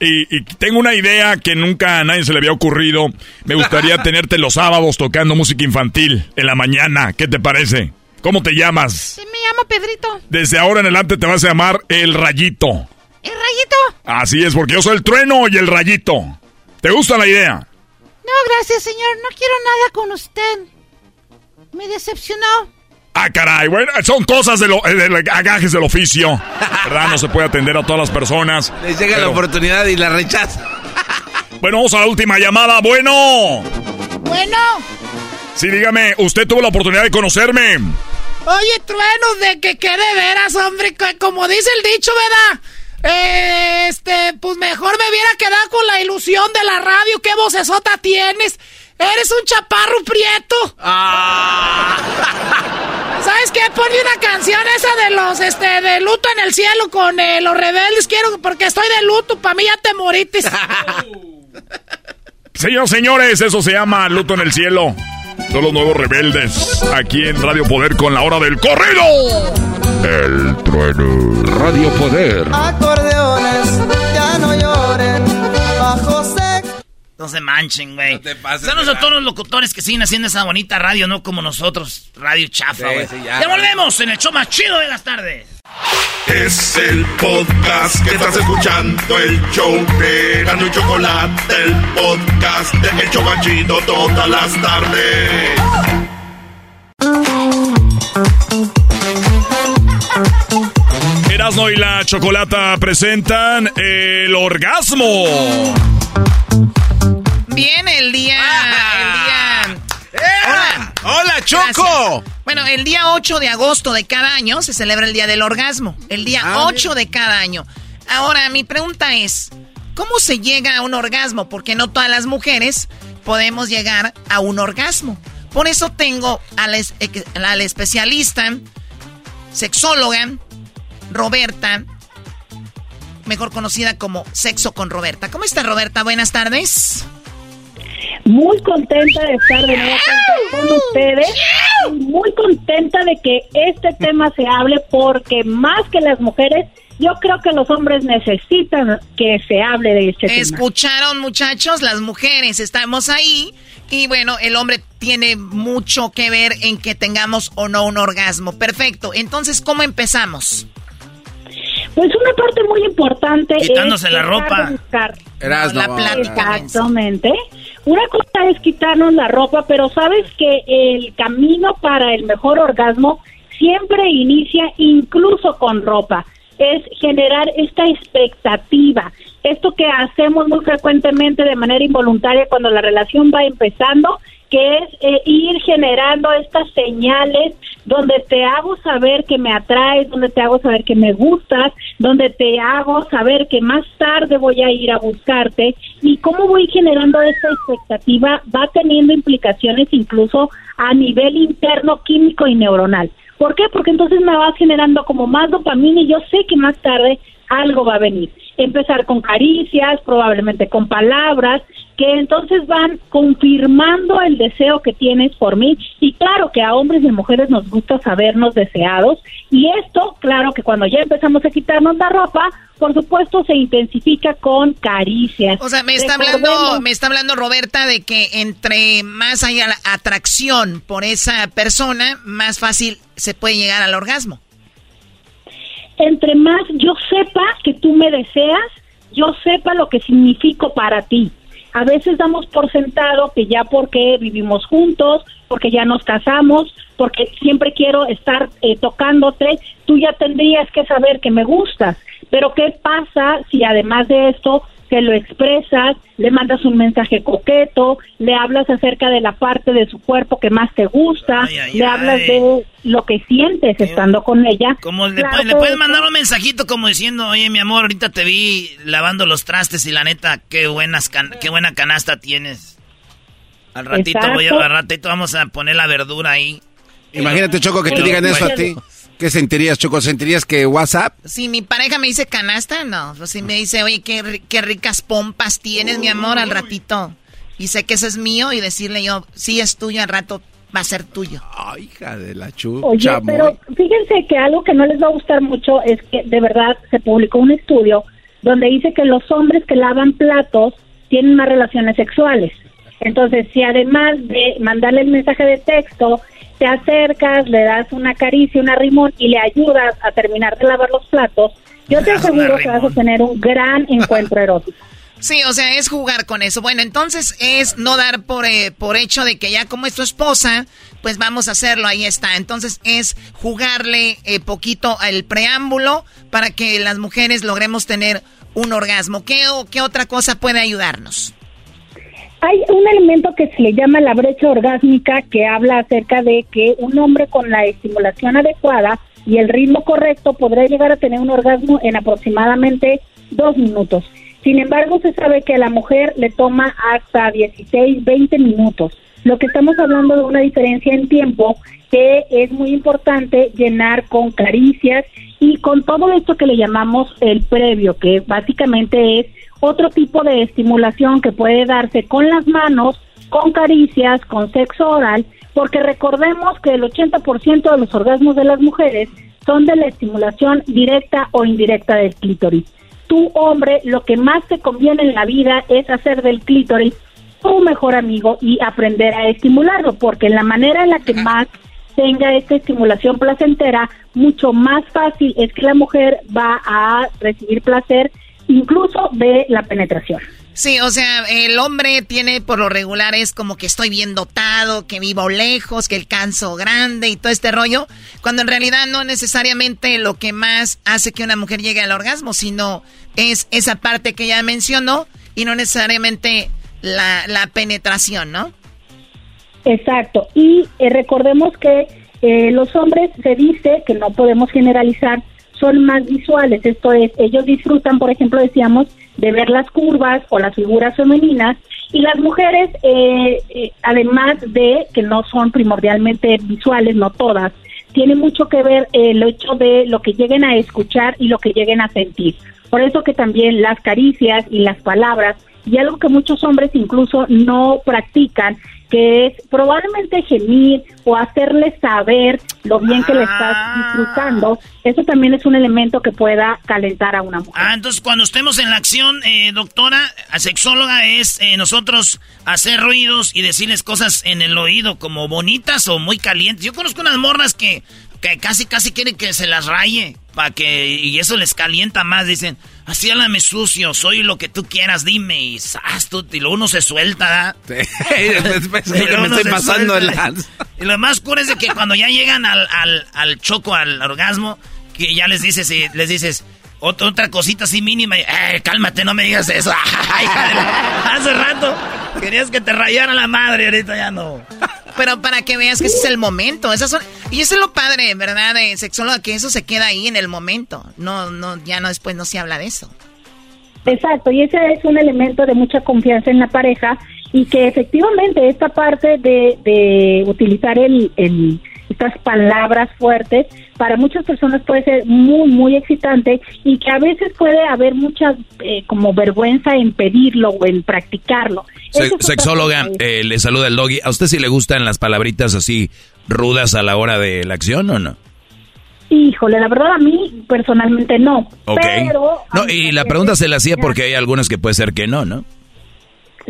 Speaker 13: Y, y tengo una idea que nunca a nadie se le había ocurrido. Me gustaría tenerte los sábados tocando música infantil en la mañana. ¿Qué te parece? ¿Cómo te llamas?
Speaker 32: Sí, me llamo Pedrito.
Speaker 13: Desde ahora en adelante te vas a llamar El Rayito.
Speaker 32: ¿El rayito?
Speaker 13: Así es, porque yo soy el trueno y el rayito. ¿Te gusta la idea?
Speaker 32: No, gracias, señor. No quiero nada con usted. Me decepcionó.
Speaker 13: Ah, caray, bueno, son cosas de lo, eh, de lo- agajes del oficio. ¿Verdad? No se puede atender a todas las personas.
Speaker 3: Les llega la oportunidad y la rechaza.
Speaker 13: Bueno, vamos a la última llamada. Bueno.
Speaker 32: Bueno.
Speaker 13: Sí, dígame, usted tuvo la oportunidad de conocerme.
Speaker 32: Oye, truenos, de que qué de veras, hombre, que como dice el dicho, ¿verdad? Este, pues mejor me hubiera quedado con la ilusión de la radio. ¿Qué vocesota tienes? Eres un chaparro prieto. ¿Sabes qué? Ponme una canción esa de los, este, de luto en el cielo con eh, los rebeldes. Quiero, porque estoy de luto. Para mí ya te moritis.
Speaker 13: Señoras, señores, eso se llama Luto en el Cielo. Son los nuevos rebeldes. Aquí en Radio Poder con la hora del corrido. El trueno. Radio Poder.
Speaker 16: Acordeones, ya no lloren, bajo sec.
Speaker 1: No se manchen, güey. Saludos a todos los locutores que siguen haciendo esa bonita radio, no como nosotros, radio chafa,
Speaker 10: Sí,
Speaker 1: güey.
Speaker 10: sí, ya.
Speaker 1: Ya volvemos en el show más chido de las tardes.
Speaker 10: Es el podcast que estás escuchando, el show de Gano y Chocolate, el podcast de El Chobachito todas las tardes.
Speaker 13: Erasmo y la Chocolata presentan el orgasmo.
Speaker 11: Bien, el día. El día. Hola.
Speaker 3: Hola, Choco.
Speaker 11: Gracias. Bueno, el día 8 de agosto de cada año se celebra el Día del Orgasmo. El día
Speaker 3: Ah,
Speaker 11: 8 de cada año. Ahora, mi pregunta es: ¿cómo se llega a un orgasmo? Porque no todas las mujeres podemos llegar a un orgasmo. Por eso tengo a la, a la especialista, sexóloga, Roberta, mejor conocida como Sexo con Roberta. ¿Cómo está Roberta? Buenas tardes.
Speaker 33: Muy contenta de estar de nuevo con con ustedes y muy contenta de que este tema se hable porque más que las mujeres, yo creo que los hombres necesitan que se hable de este tema.
Speaker 11: Escucharon muchachos, las mujeres estamos ahí y bueno, el hombre tiene mucho que ver en que tengamos o no un orgasmo. Perfecto, entonces, ¿cómo empezamos?
Speaker 33: Pues una parte muy importante
Speaker 1: Quitándose
Speaker 33: es
Speaker 1: la ropa.
Speaker 33: buscar.
Speaker 11: La plática.
Speaker 33: Exactamente. Una cosa es quitarnos la ropa, pero sabes que el camino para el mejor orgasmo siempre inicia incluso con ropa. Es generar esta expectativa. Esto que hacemos muy frecuentemente de manera involuntaria cuando la relación va empezando, que es eh, ir generando estas señales donde te hago saber que me atraes, donde te hago saber que me gustas, donde te hago saber que más tarde voy a ir a buscarte y cómo voy generando esta expectativa va teniendo implicaciones incluso a nivel interno químico y neuronal. ¿Por qué? Porque entonces me vas generando como más dopamina y yo sé que más tarde algo va a venir. Empezar con caricias, probablemente con palabras, que entonces van confirmando el deseo que tienes por mí. Y claro que a hombres y mujeres nos gusta sabernos deseados. Y esto, claro que cuando ya empezamos a quitarnos la ropa, por supuesto se intensifica con caricias.
Speaker 11: O sea, me está hablando, me está hablando Roberta de que entre más haya atracción por esa persona, más fácil se puede llegar al orgasmo.
Speaker 33: Entre más yo sepa que tú me deseas, yo sepa lo que significo para ti. A veces damos por sentado que ya porque vivimos juntos, porque ya nos casamos, porque siempre quiero estar eh, tocándote, tú ya tendrías que saber que me gustas. Pero ¿qué pasa si además de esto te lo expresas, le mandas un mensaje coqueto, le hablas acerca de la parte de su cuerpo que más te gusta, le hablas de lo que sientes estando con ella.
Speaker 1: Como le, puedes mandar un mensajito como diciendo, oye mi amor, ahorita te vi lavando los trastes y la neta, qué, buenas qué buena canasta tienes. Al ratito voy a, al ratito vamos a poner la verdura ahí.
Speaker 3: Imagínate, Choco, que te digan eso a ti. ¿Qué sentirías, Choco? ¿Sentirías que WhatsApp?
Speaker 11: Si mi pareja me dice canasta, no. Pues si me dice, oye, qué, qué ricas pompas tienes, mi amor, al ratito. Y sé que ese es mío y decirle yo, sí es tuyo, al rato va a ser tuyo.
Speaker 3: Ay, hija de la chucha.
Speaker 33: Oye, pero fíjense que algo que no les va a gustar mucho es que de verdad se publicó un estudio donde dice que los hombres que lavan platos tienen más relaciones sexuales. Entonces, si además de mandarle el mensaje de texto te acercas, le das una caricia, un arrimón y le ayudas a terminar de lavar los platos, yo te aseguro que vas a tener un gran encuentro erótico.
Speaker 11: Sí, o sea, es jugar con eso. Bueno, entonces es no dar por, eh, por hecho de que ya como es tu esposa, pues vamos a hacerlo, ahí está. Entonces es jugarle eh, poquito el preámbulo para que las mujeres logremos tener un orgasmo. ¿Qué, ¿Qué otra cosa puede ayudarnos?
Speaker 33: Hay un elemento que se le llama la brecha orgásmica que habla acerca de que un hombre con la estimulación adecuada y el ritmo correcto podrá llegar a tener un orgasmo en aproximadamente dos minutos. Sin embargo, se sabe que a la mujer le toma hasta 16, 20 minutos. Lo que estamos hablando de una diferencia en tiempo que es muy importante llenar con caricias y con todo esto que le llamamos el previo, que básicamente es otro tipo de estimulación que puede darse con las manos, con caricias, con sexo oral, porque recordemos que el 80% de los orgasmos de las mujeres son de la estimulación directa o indirecta del clítoris. Tu hombre, lo que más te conviene en la vida es hacer del clítoris tu mejor amigo y aprender a estimularlo, porque en la manera en la que más tenga esta estimulación placentera, mucho más fácil es que la mujer va a recibir placer incluso de la penetración.
Speaker 11: Sí, o sea, el hombre tiene por lo regular es como que estoy bien dotado, que vivo lejos, que el canso grande y todo este rollo, cuando en realidad no necesariamente lo que más hace que una mujer llegue al orgasmo, sino es esa parte que ya mencionó y no necesariamente la, la penetración, ¿no?
Speaker 33: Exacto, y eh, recordemos que eh, los hombres se dice que no podemos generalizar son más visuales, esto es, ellos disfrutan, por ejemplo, decíamos, de ver las curvas o las figuras femeninas y las mujeres, eh, eh, además de que no son primordialmente visuales, no todas, tiene mucho que ver el hecho de lo que lleguen a escuchar y lo que lleguen a sentir. Por eso que también las caricias y las palabras, y algo que muchos hombres incluso no practican, que es probablemente gemir o hacerle saber lo bien que le estás ah. disfrutando. Eso también es un elemento que pueda calentar a una mujer.
Speaker 1: Ah, entonces cuando estemos en la acción, eh, doctora, sexóloga, es eh, nosotros hacer ruidos y decirles cosas en el oído como bonitas o muy calientes. Yo conozco unas morras que, que casi, casi quieren que se las raye para que y eso les calienta más. Dicen, así háblame sucio, soy lo que tú quieras, dime. Y, tú, y luego uno se suelta. Sí.
Speaker 3: me estoy pasando el
Speaker 1: Y lo más cura es de que cuando ya llegan al, al, al choco, al orgasmo, que ya les dices, y les dices, otra, otra cosita así mínima. Eh, cálmate, no me digas eso. Hace rato querías que te rayara la madre, ahorita ya no.
Speaker 11: Pero para que veas que ese es el momento. Esas son, y eso es lo padre, ¿verdad? De sexóloga, que eso se queda ahí en el momento. No, no, ya no después no se habla de eso.
Speaker 33: Exacto, y ese es un elemento de mucha confianza en la pareja y que efectivamente esta parte de, de utilizar el, el estas palabras fuertes para muchas personas puede ser muy muy excitante y que a veces puede haber mucha eh, como vergüenza en pedirlo o en practicarlo.
Speaker 2: Se- sexóloga, eh, le saluda el doggy. ¿A usted sí le gustan las palabritas así rudas a la hora de la acción o no?
Speaker 33: Híjole, la verdad a mí personalmente no,
Speaker 2: Ok.
Speaker 33: pero
Speaker 2: No, y la pregunta se la hacía porque hay algunas que puede ser que no, ¿no?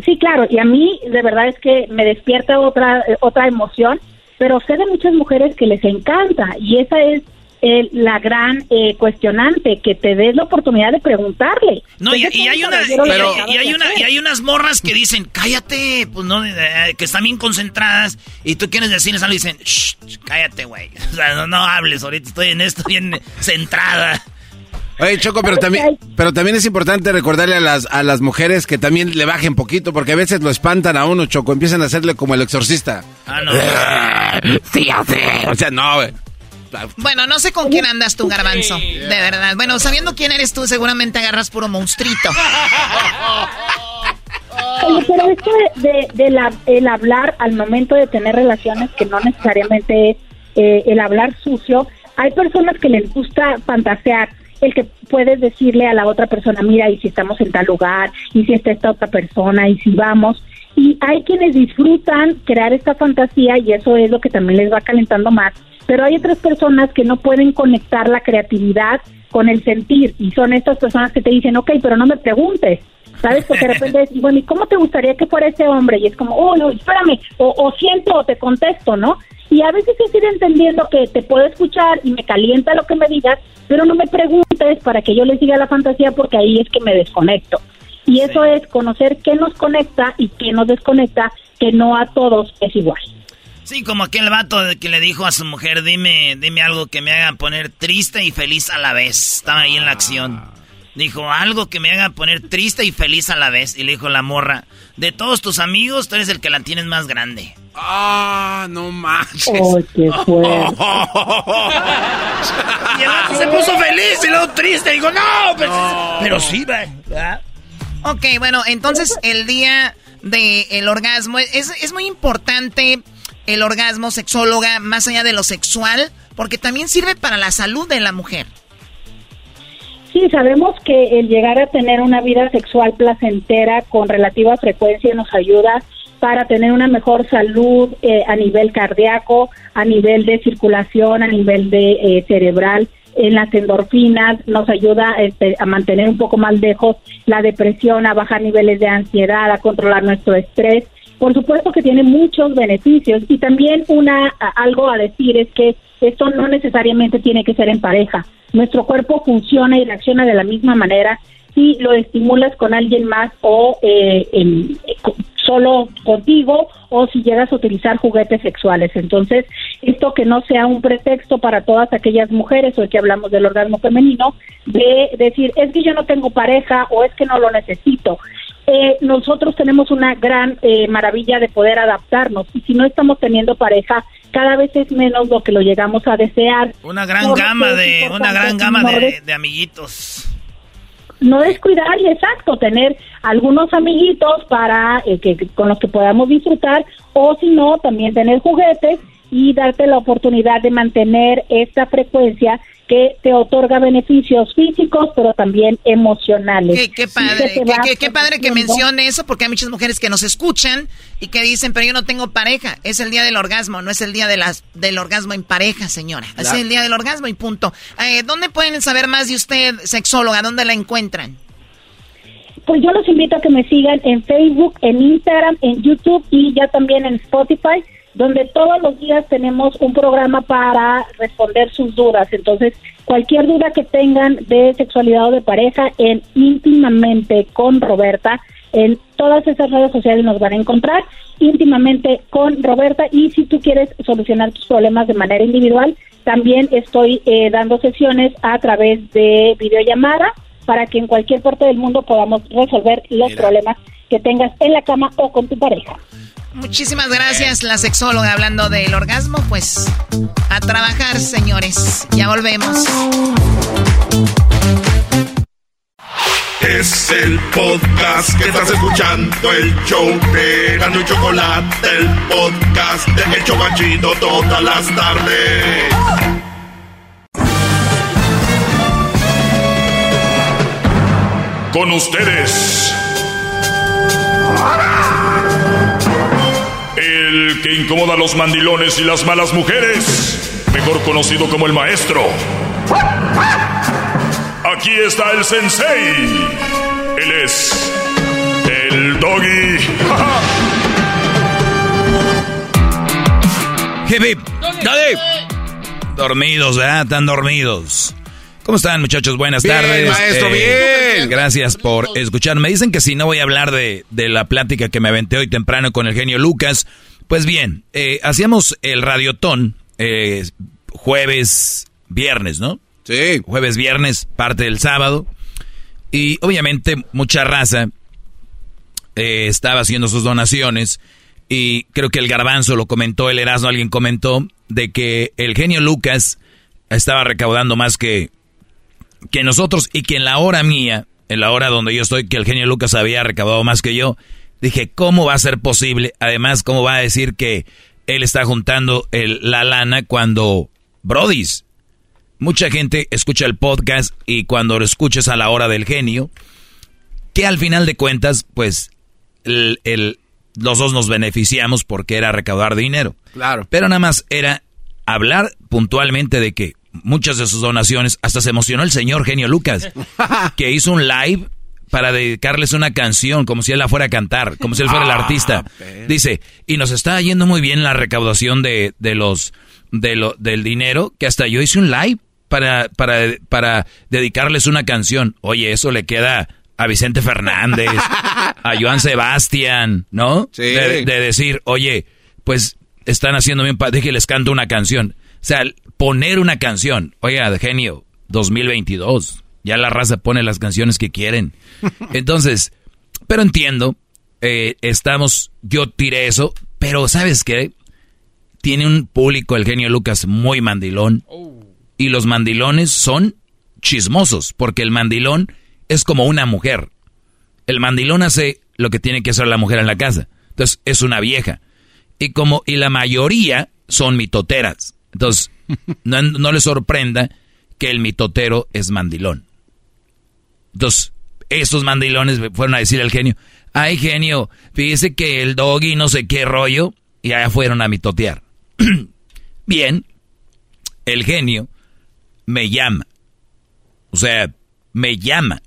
Speaker 33: Sí, claro, y a mí de verdad es que me despierta otra eh, otra emoción, pero sé de muchas mujeres que les encanta y esa es eh, la gran eh, cuestionante, que te des la oportunidad de preguntarle.
Speaker 1: No, y,
Speaker 33: Pues es
Speaker 1: y hay una,
Speaker 33: caballero
Speaker 1: y- hay una, y hay unas morras que dicen, cállate, pues no, eh, que están bien concentradas, y tú quieres decirles algo y dicen, "Shh, cállate, güey. O sea, no, no hables, ahorita estoy en esto bien centrada.
Speaker 3: Oye, Choco, pero también, pero también es importante recordarle a las, a las mujeres que también le bajen poquito, porque a veces lo espantan a uno, Choco, empiezan a hacerle como el exorcista.
Speaker 1: Ah, no.
Speaker 3: Sí, O sea, no, güey.
Speaker 11: Bueno, no sé con quién andas tú, Garbanzo. De verdad. Bueno, sabiendo quién eres tú, seguramente agarras puro monstruito.
Speaker 33: Pero esto de, de- de la- el hablar al momento de tener relaciones, que no necesariamente es eh, el hablar sucio, hay personas que les gusta fantasear, el que puedes decirle a la otra persona, mira, y si estamos en tal lugar, y si está esta otra persona, y si vamos. Y hay quienes disfrutan crear esta fantasía y eso es lo que también les va calentando más. Pero hay otras personas que no pueden conectar la creatividad con el sentir y son estas personas que te dicen, ok, pero no me preguntes. ¿Sabes? Porque de repente es, bueno, ¿y cómo te gustaría que fuera ese hombre? Y es como, oh, no, espérame, o, o siento o te contesto, ¿no? Y a veces es ir entendiendo que te puedo escuchar y me calienta lo que me digas, pero no me preguntes para que yo les diga la fantasía porque ahí es que me desconecto. Y eso es conocer qué nos conecta y qué nos desconecta, que no a todos es igual.
Speaker 1: Sí, como aquel vato que le dijo a su mujer, dime, dime algo que me haga poner triste y feliz a la vez. Estaba ahí en la acción. Dijo, algo que me haga poner triste y feliz a la vez. Y le dijo la morra, de todos tus amigos, tú eres el que la tienes más grande.
Speaker 3: Ah, no manches.
Speaker 33: Oh, qué fuerte.
Speaker 1: Y el se puso feliz y luego triste. Digo, no, pues, pero sí, ¿verdad?
Speaker 11: Ok, bueno, entonces el día del orgasmo es, es muy importante el orgasmo sexóloga más allá de lo sexual porque también sirve para la salud de la mujer.
Speaker 33: Sí, sabemos que el llegar a tener una vida sexual placentera con relativa frecuencia nos ayuda para tener una mejor salud eh, a nivel cardíaco, a nivel de circulación, a nivel de eh, cerebral, en las endorfinas, nos ayuda este, a mantener un poco más lejos la depresión, a bajar niveles de ansiedad, a controlar nuestro estrés. Por supuesto que tiene muchos beneficios y también una algo a decir es que esto no necesariamente tiene que ser en pareja. Nuestro cuerpo funciona y reacciona de la misma manera si lo estimulas con alguien más o eh, eh, solo contigo o si llegas a utilizar juguetes sexuales. Entonces, esto que no sea un pretexto para todas aquellas mujeres, hoy que hablamos del orgasmo femenino, de decir, es que yo no tengo pareja o es que no lo necesito. Eh, nosotros tenemos una gran eh, maravilla de poder adaptarnos y si no estamos teniendo pareja, cada vez es menos lo que lo llegamos a desear.
Speaker 1: Una gran gama de, una gran gama
Speaker 33: no
Speaker 1: de, amiguitos.
Speaker 33: no descuidar y exacto tener algunos amiguitos para eh, que con los que podamos disfrutar o si no también tener juguetes y darte la oportunidad de mantener esta frecuencia que te otorga beneficios físicos pero también emocionales.
Speaker 11: Qué, padre, qué,
Speaker 33: va
Speaker 11: qué- qué padre que mencione eso, porque hay muchas mujeres que nos escuchan y que dicen, pero yo no tengo pareja. Es el día del orgasmo, no es el día de las, del orgasmo en pareja, señora. Es el día del orgasmo y punto. Eh, ¿Dónde pueden saber más de usted, sexóloga? ¿Dónde la encuentran?
Speaker 33: Pues yo los invito a que me sigan en Facebook, en Instagram, en YouTube y ya también en Spotify, donde todos los días tenemos un programa para responder sus dudas. Entonces, cualquier duda que tengan de sexualidad o de pareja, en íntimamente con Roberta, en todas esas redes sociales nos van a encontrar íntimamente con Roberta y si tú quieres solucionar tus problemas de manera individual, también estoy eh, dando sesiones a través de videollamada para que en cualquier parte del mundo podamos resolver los problemas que tengas en la cama o con tu pareja.
Speaker 11: Muchísimas gracias, la sexóloga, hablando del orgasmo. Pues a trabajar, señores. Ya volvemos.
Speaker 10: Es el podcast que estás escuchando, el show de Gano y Chocolate, el podcast de El Chocachito todas las tardes.
Speaker 13: Con ustedes. El que incomoda a los mandilones y las malas mujeres, mejor conocido como el maestro. Aquí está el sensei. Él es el doggy.
Speaker 2: Hip, hip. Dale. Dormidos, ¿verdad? Están dormidos. ¿Cómo están, muchachos? Buenas
Speaker 3: Bien,
Speaker 2: tardes.
Speaker 3: maestro, bien.
Speaker 2: Gracias por escucharme. Me dicen que si no voy a hablar de, de la plática que me aventé hoy temprano con el genio Lucas. Pues bien, eh, hacíamos el radiotón eh, jueves, viernes, ¿no?
Speaker 3: Sí.
Speaker 2: Jueves, viernes, parte del sábado. Y obviamente mucha raza eh, estaba haciendo sus donaciones. Y creo que el garbanzo lo comentó, el Erasmo, alguien comentó, de que el genio Lucas estaba recaudando más que, que nosotros y que en la hora mía, en la hora donde yo estoy, que el genio Lucas había recaudado más que yo. Dije, ¿cómo va a ser posible? Además, ¿cómo va a decir que él está juntando el- la lana cuando, Brodis, mucha gente escucha el podcast y cuando lo escuches a la hora del genio, que al final de cuentas, pues, el, el- los dos nos beneficiamos porque era recaudar dinero.
Speaker 3: Claro.
Speaker 2: Pero nada más era hablar puntualmente de que muchas de sus donaciones, hasta se emocionó el señor genio Lucas, que hizo un live para dedicarles una canción, como si él la fuera a cantar, como si él fuera el
Speaker 3: Ah,
Speaker 2: artista. Dice, y nos está yendo muy bien la recaudación de, de los de lo, del dinero, que hasta yo hice un live para, para, para dedicarles una canción. Oye, eso le queda a Vicente Fernández, a Joan Sebastián, ¿no?
Speaker 3: Sí.
Speaker 2: De, de decir, oye, pues están haciendo bien, pa- déjenles canto una canción. O sea, poner una canción. Oiga, genio, 2022. Ya la raza pone las canciones que quieren. Entonces, pero entiendo, eh, estamos, yo tiré eso, pero ¿sabes qué? Tiene un público, el genio Lucas, muy mandilón. Y los mandilones son chismosos, porque el mandilón es como una mujer. El mandilón hace lo que tiene que hacer la mujer en la casa. Entonces, es una vieja. Y como, y la mayoría son mitoteras. Entonces, no, no les sorprenda que el mitotero es mandilón. Entonces, esos mandilones fueron a decir al genio, ay genio, fíjese que el doggy no sé qué rollo, y allá fueron a mitotear. Bien, el genio me llama. O sea, me llama.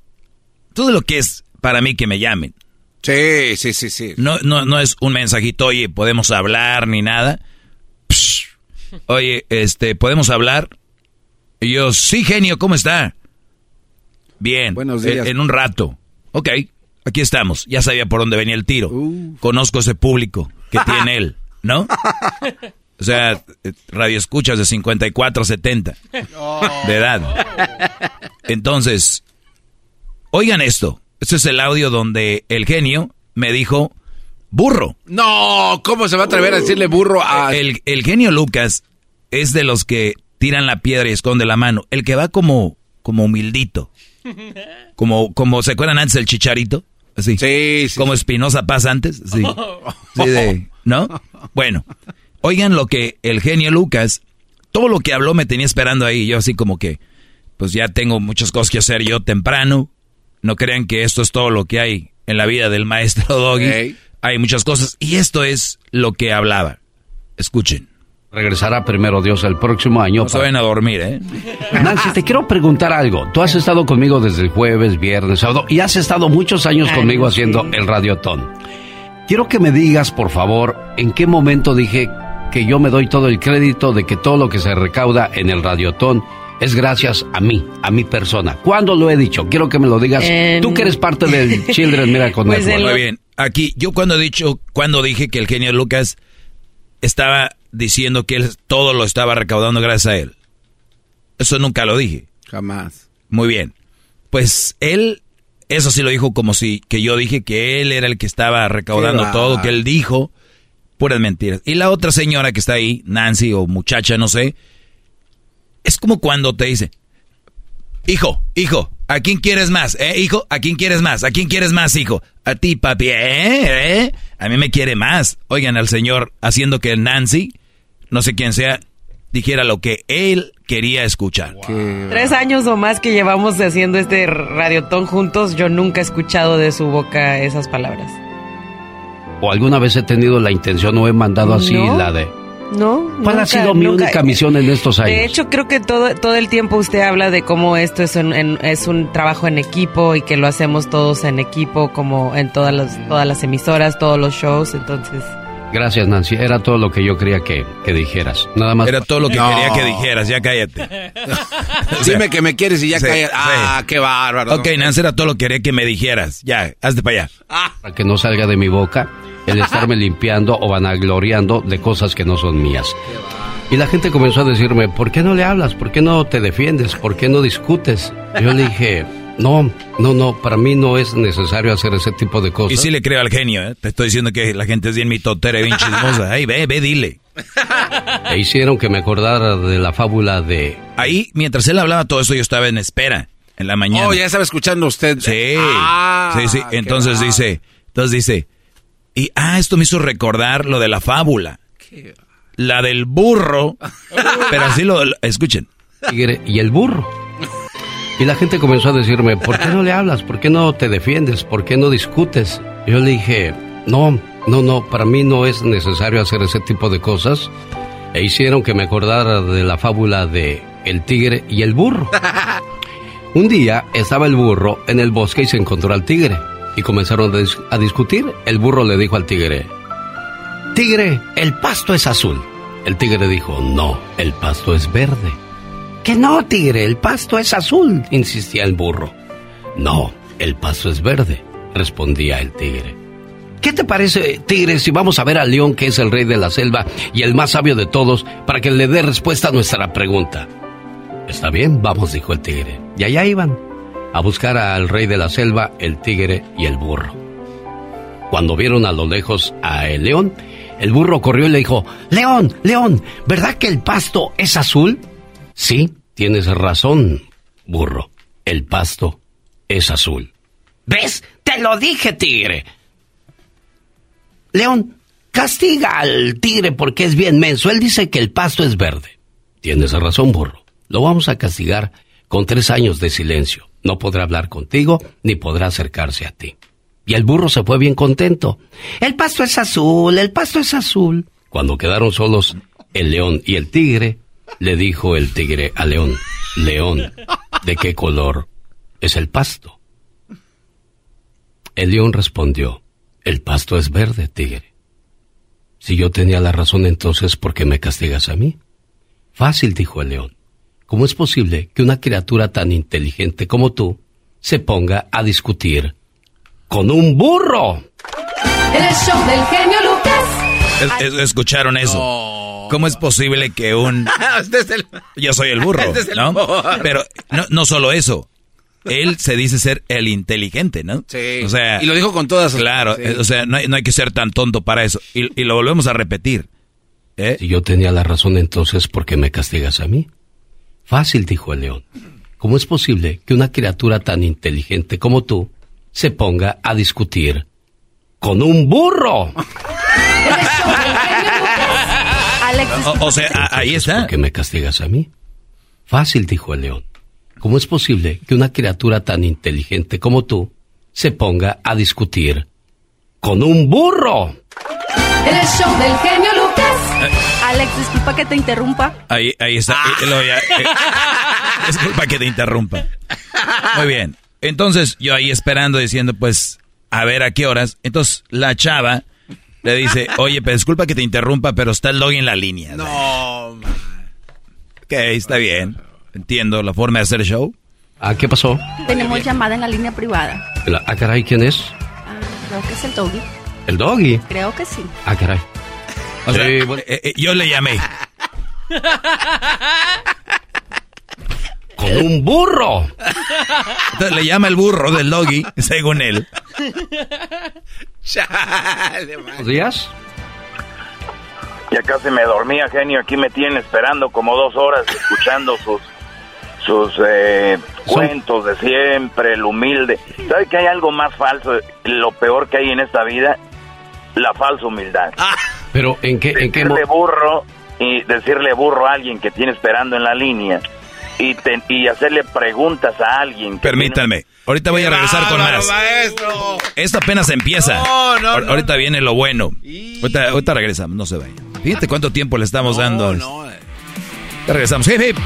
Speaker 2: Todo lo que es para mí que me llamen.
Speaker 3: Sí, sí, sí, sí.
Speaker 2: No, no, no es un mensajito, oye, podemos hablar ni nada. Psh. Oye, este, ¿podemos hablar? Y yo, sí, genio, ¿cómo está? Bien.
Speaker 3: Buenos
Speaker 2: en-
Speaker 3: días.
Speaker 2: En, un rato. Ok, aquí estamos. Ya sabía por dónde venía el tiro. Conozco ese público que tiene él, ¿no? O sea, eh, radio escuchas de 54 70 de edad. Entonces, oigan esto. Este es el audio donde el genio me dijo burro.
Speaker 3: No, ¿cómo se va a atrever a decirle burro a...
Speaker 2: El, el genio Lucas es de los que tiran la piedra y esconde la mano. El que va como, como humildito. Como, como, ¿se acuerdan antes del chicharito? Así.
Speaker 3: Sí, sí.
Speaker 2: Como Espinosa Paz antes. Sí. Sí, de- ¿No? Bueno, oigan lo que el genio Lucas, todo lo que habló me tenía esperando ahí. Yo así como que, pues ya tengo muchas cosas que hacer yo temprano. No crean que esto es todo lo que hay en la vida del maestro Doggy. Hay muchas cosas. Y esto es lo que hablaba. Escuchen.
Speaker 34: Regresará primero Dios el próximo año.
Speaker 2: No se vayan a dormir, ¿eh?
Speaker 34: Nancy, te quiero preguntar algo. Tú has estado conmigo desde el jueves, viernes, sábado y has estado muchos años
Speaker 35: Ay,
Speaker 34: conmigo
Speaker 35: sí.
Speaker 34: haciendo el radiotón. Quiero que me digas, por favor, en qué momento dije que yo me doy todo el crédito de que todo lo que se recauda en el radiotón es gracias a mí, a mi persona. ¿Cuándo lo he dicho? Quiero que me lo digas.
Speaker 2: En-
Speaker 34: Tú que eres parte del Children Miracle
Speaker 2: Pues
Speaker 34: Network.
Speaker 2: Muy bien. Aquí, yo cuando he dicho, cuando dije que el genio Lucas estaba diciendo que él todo lo estaba recaudando gracias a él. Eso nunca lo dije.
Speaker 3: Jamás.
Speaker 2: Muy bien. Pues él, eso sí lo dijo como si que yo dije que él era el que estaba recaudando todo, que él dijo puras mentiras. Y la otra señora que está ahí, Nancy o muchacha, no sé, es como cuando te dice, hijo, hijo, ¿A quién quieres más? ¿Eh, hijo? ¿A quién quieres más? ¿A quién quieres más, hijo? A ti, papi. ¿Eh? ¿Eh? A mí me quiere más. Oigan al señor haciendo que Nancy, no sé quién sea, dijera lo que él quería escuchar.
Speaker 35: Tres años o más que llevamos haciendo este radiotón juntos, yo nunca he escuchado de su boca esas palabras.
Speaker 34: ¿O alguna vez he tenido la intención o he mandado así
Speaker 35: No.
Speaker 34: la de...
Speaker 35: No.
Speaker 34: ¿Cuál ha sido mi
Speaker 35: nunca.
Speaker 34: única misión en estos años?
Speaker 35: De hecho, creo que todo, todo el tiempo usted habla de cómo esto es un, en- es un trabajo en equipo y que lo hacemos todos en equipo, como en todas las, todas las emisoras, todos los shows. Entonces,
Speaker 34: Gracias, Nancy. Era todo lo que yo quería que, que dijeras. Nada más.
Speaker 2: Era todo lo que
Speaker 3: No.
Speaker 2: quería que dijeras, ya cállate.
Speaker 3: Dime que me quieres y ya
Speaker 2: Sí,
Speaker 3: callas. Ah,
Speaker 2: sí.
Speaker 3: qué bárbaro.
Speaker 2: Ok, Nancy, era todo lo que quería que me dijeras. Ya, hazte para allá.
Speaker 34: Para que no salga de mi boca el estarme limpiando o vanagloriando de cosas que no son mías. Y la gente comenzó a decirme, ¿por qué no le hablas? ¿Por qué no te defiendes? ¿Por qué no discutes? Yo le dije, no, no, no, para mí no es necesario hacer ese tipo de cosas.
Speaker 2: Y sí le creo al genio, ¿eh? Te estoy diciendo que la gente es bien mitotera y bien chismosa. Ay, ve, ve, dile.
Speaker 34: E hicieron que me acordara de la fábula de...
Speaker 2: Ahí, mientras él hablaba todo eso, yo estaba en espera, en la mañana.
Speaker 3: Oh, ya estaba escuchando usted.
Speaker 2: Sí,
Speaker 3: Ah,
Speaker 2: sí, sí.
Speaker 3: qué
Speaker 2: Entonces dice, entonces dice, y ah, esto me hizo recordar lo de la fábula. La del burro. pero así lo, escuchen.
Speaker 34: y el burro. Y la gente comenzó a decirme, ¿por qué no le hablas? ¿Por qué no te defiendes? ¿Por qué no discutes? Yo le dije, no, no, no, para mí no es necesario hacer ese tipo de cosas. E hicieron que me acordara de la fábula de el tigre y el burro. Un día estaba el burro en el bosque y se encontró al tigre. Y comenzaron a, dis- a discutir. El burro le dijo al tigre, Tigre, el pasto es azul. El tigre dijo, no, el pasto es verde. Que no, tigre, el pasto es azul, insistía el burro. No, el pasto es verde, respondía el tigre. ¿Qué te parece, tigre, si vamos a ver al león que es el rey de la selva y el más sabio de todos para que le dé respuesta a nuestra pregunta? Está bien, vamos, dijo el tigre. Y allá iban, a buscar al rey de la selva, el tigre y el burro. Cuando vieron a lo lejos a el león, el burro corrió y le dijo, León, León, ¿verdad que el pasto es azul? Sí, tienes razón, burro. El pasto es azul. ¿Ves? Te lo dije, tigre. León, castiga al tigre porque es bien menso. Él dice que el pasto es verde. Tienes razón, burro. Lo vamos a castigar con tres años de silencio. No podrá hablar contigo ni podrá acercarse a ti. Y el burro se fue bien contento. El pasto es azul, el pasto es azul. Cuando quedaron solos el león y el tigre, le dijo el tigre al león, León, ¿de qué color es el pasto? El león respondió, el pasto es verde, tigre. Si yo tenía la razón entonces, ¿por qué me castigas a mí? Fácil, dijo el león. ¿Cómo es posible que una criatura tan inteligente como tú se ponga a discutir con un burro?
Speaker 36: El show del genio Lucas.
Speaker 2: Es- es- ¿Escucharon eso? ¿Cómo es posible que un...
Speaker 3: Este es el-
Speaker 2: Yo soy el burro,
Speaker 3: Este es el
Speaker 2: ¿no?
Speaker 3: burro.
Speaker 2: Pero no, no solo eso. Él se dice ser el inteligente, ¿no?
Speaker 3: Sí.
Speaker 2: O sea,
Speaker 3: Y lo dijo con todas.
Speaker 2: Claro,
Speaker 3: Sí.
Speaker 2: eh, o sea, no hay, no hay que ser tan tonto para eso. Y, y lo volvemos a repetir. ¿eh?
Speaker 34: Si yo tenía la razón entonces, ¿por qué me castigas a mí? Fácil, dijo el león. ¿Cómo es posible que una criatura tan inteligente como tú se ponga a discutir con un burro?
Speaker 36: Alexis.
Speaker 2: O, o sea, ahí está.
Speaker 34: ¿Por qué me castigas a mí? Fácil, dijo el león. ¿Cómo es posible que una criatura tan inteligente como tú se ponga a discutir con un burro?
Speaker 36: El show del genio Lucas. Alex, disculpa que te interrumpa.
Speaker 2: Ahí, ahí está. Ya, eh, disculpa que te interrumpa. Muy bien. Entonces, yo ahí esperando, diciendo, pues, a ver a qué horas. Entonces, la chava le dice, oye, pues, disculpa que te interrumpa, pero está el doggy en la línea.
Speaker 3: No, man.
Speaker 2: Ok, está bien. Entiendo la forma de hacer show.
Speaker 34: Ah, ¿qué pasó?
Speaker 36: Tenemos llamada en la línea privada.
Speaker 34: La- ah, caray, ¿quién es?
Speaker 36: Ah, creo que es el doggy.
Speaker 34: El doggy.
Speaker 36: Creo que sí.
Speaker 34: Ah, caray.
Speaker 2: O sea,
Speaker 34: Sí, bueno.
Speaker 2: eh, eh, yo le llamé.
Speaker 34: Con un burro.
Speaker 2: Entonces, le llama el burro del doggy, según él.
Speaker 3: Chale, man.
Speaker 34: Buenos días.
Speaker 37: Ya casi me dormía, genio. Aquí me tienen esperando como dos horas escuchando sus,
Speaker 38: sus eh, cuentos de siempre, el humilde. ¿Sabe que hay algo más falso? Lo peor que hay en esta vida, la falsa humildad.
Speaker 34: Pero ¿en qué, en qué
Speaker 38: decirle burro y decirle burro a alguien que tiene esperando en la línea y, te- y hacerle preguntas a alguien. Que
Speaker 2: Permítanme, ahorita voy a regresar con más. Esto apenas empieza.
Speaker 38: No, no, no.
Speaker 2: Ahorita viene lo bueno. Ahorita, ahorita regresamos, no se vayan. Fíjate cuánto tiempo le estamos dando. Ya regresamos. Hip, hip.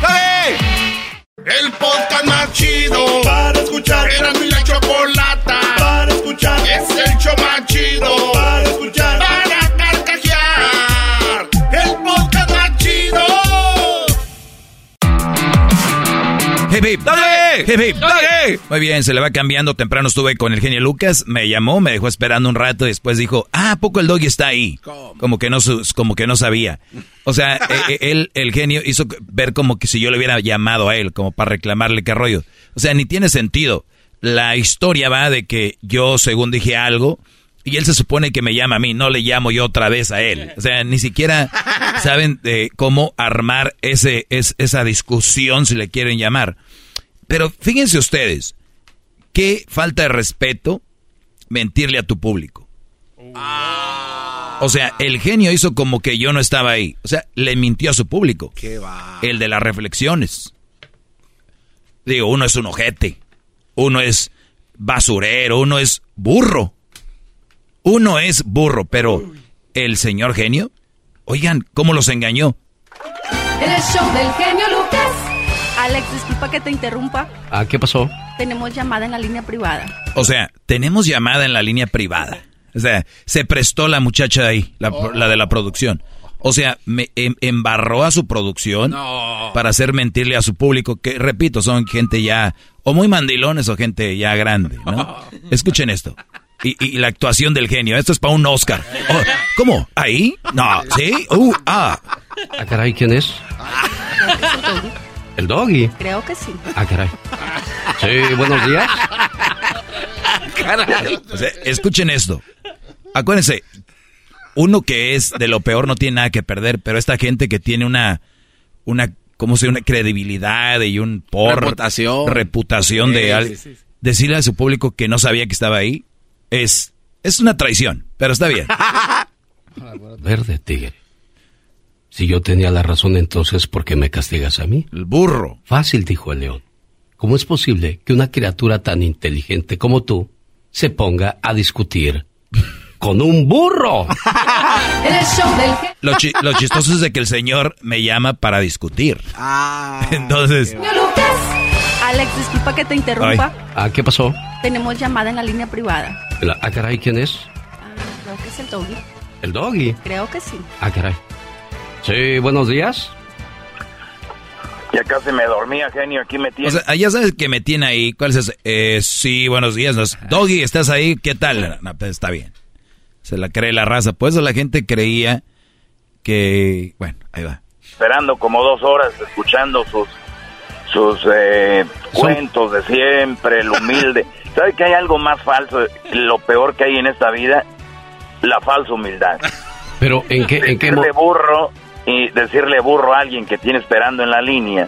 Speaker 10: El podcast más chido para escuchar. Era mi la chocolata para escuchar. Es el show más chido para escuchar.
Speaker 2: Hip, hip. Hip. Muy bien, se le va cambiando. Temprano estuve con el genio Lucas. Me llamó, me dejó esperando un rato. y Después dijo, ah, ¿a poco el doggy está ahí? Como que no, como que no sabía. O sea, eh, eh, él, el genio, hizo ver como que si yo le hubiera llamado a él, como para reclamarle qué rollo. O sea, ni tiene sentido. La historia va de que yo, según dije algo, y él se supone que me llama a mí, no le llamo yo otra vez a él. O sea, ni siquiera saben de cómo armar ese, es, esa discusión, si le quieren llamar. Pero fíjense ustedes, qué falta de respeto mentirle a tu público. O sea, el genio hizo como que yo no estaba ahí. O sea, le mintió a su público.
Speaker 3: ¿Qué va?
Speaker 2: El de las reflexiones. Digo, uno es un ojete. Uno es basurero. Uno es burro. Uno es burro, pero el señor genio, oigan, ¿cómo los engañó?
Speaker 36: En el show del genio Lucas. Alex, disculpa que te interrumpa.
Speaker 34: Ah, ¿qué pasó?
Speaker 36: Tenemos llamada en la línea privada.
Speaker 2: O sea, tenemos llamada en la línea privada. O sea, se prestó la muchacha de ahí, la, la de la producción. O sea, me em- embarró a su producción para hacer mentirle a su público, que repito, son gente ya, o muy mandilones o gente ya grande, ¿no? Escuchen esto. Y, y la actuación del genio, esto es para un Oscar. Oh, ¿Cómo? ¿Ahí? No, ¿sí? Uh, ah.
Speaker 34: Ah, caray, ¿quién es? El doggy.
Speaker 36: Creo que sí.
Speaker 34: Ah, caray. Sí, buenos días.
Speaker 2: O sea, escuchen esto. Acuérdense, uno que es de lo peor no tiene nada que perder, pero esta gente que tiene una, una, ¿cómo se llama? Una credibilidad y un por
Speaker 3: Reputación.
Speaker 2: reputación de
Speaker 3: Sí,
Speaker 2: al-
Speaker 3: sí, sí.
Speaker 2: decirle a su público que no sabía que estaba ahí es, es una traición, pero está bien.
Speaker 34: Verde, tigre. Si yo tenía la razón, entonces, ¿por qué me castigas a mí?
Speaker 2: El burro.
Speaker 34: Fácil, dijo el león. ¿Cómo es posible que una criatura tan inteligente como tú se ponga a discutir con un burro?
Speaker 2: Lo, chi- lo chistoso es de que el señor me llama para discutir.
Speaker 3: Ah.
Speaker 2: Entonces,
Speaker 36: Lucas. Alex, disculpa que te interrumpa.
Speaker 34: Ah, ¿qué pasó?
Speaker 36: Tenemos llamada en la línea privada.
Speaker 34: La- ah, caray, ¿quién es?
Speaker 36: Creo que es el doggy.
Speaker 34: El doggy.
Speaker 36: Creo que sí.
Speaker 34: Ah, caray. Sí, buenos días.
Speaker 38: Ya casi me dormía, genio. Aquí me
Speaker 2: O
Speaker 38: tienes.
Speaker 2: sea, ya sabes que me tiene ahí. ¿Cuál es ese? Eh, sí, buenos días. Doggy, ¿estás ahí? ¿Qué tal? No, pues está bien. Se la cree la raza. Por eso la gente creía que... Bueno, ahí va.
Speaker 38: esperando como dos horas escuchando sus sus eh, cuentos de siempre, el humilde. ¿Sabe que hay algo más falso? Lo peor que hay en esta vida, la falsa humildad.
Speaker 34: Pero, ¿en qué, en qué
Speaker 38: Decirle burro y decirle burro a alguien que tiene esperando en la línea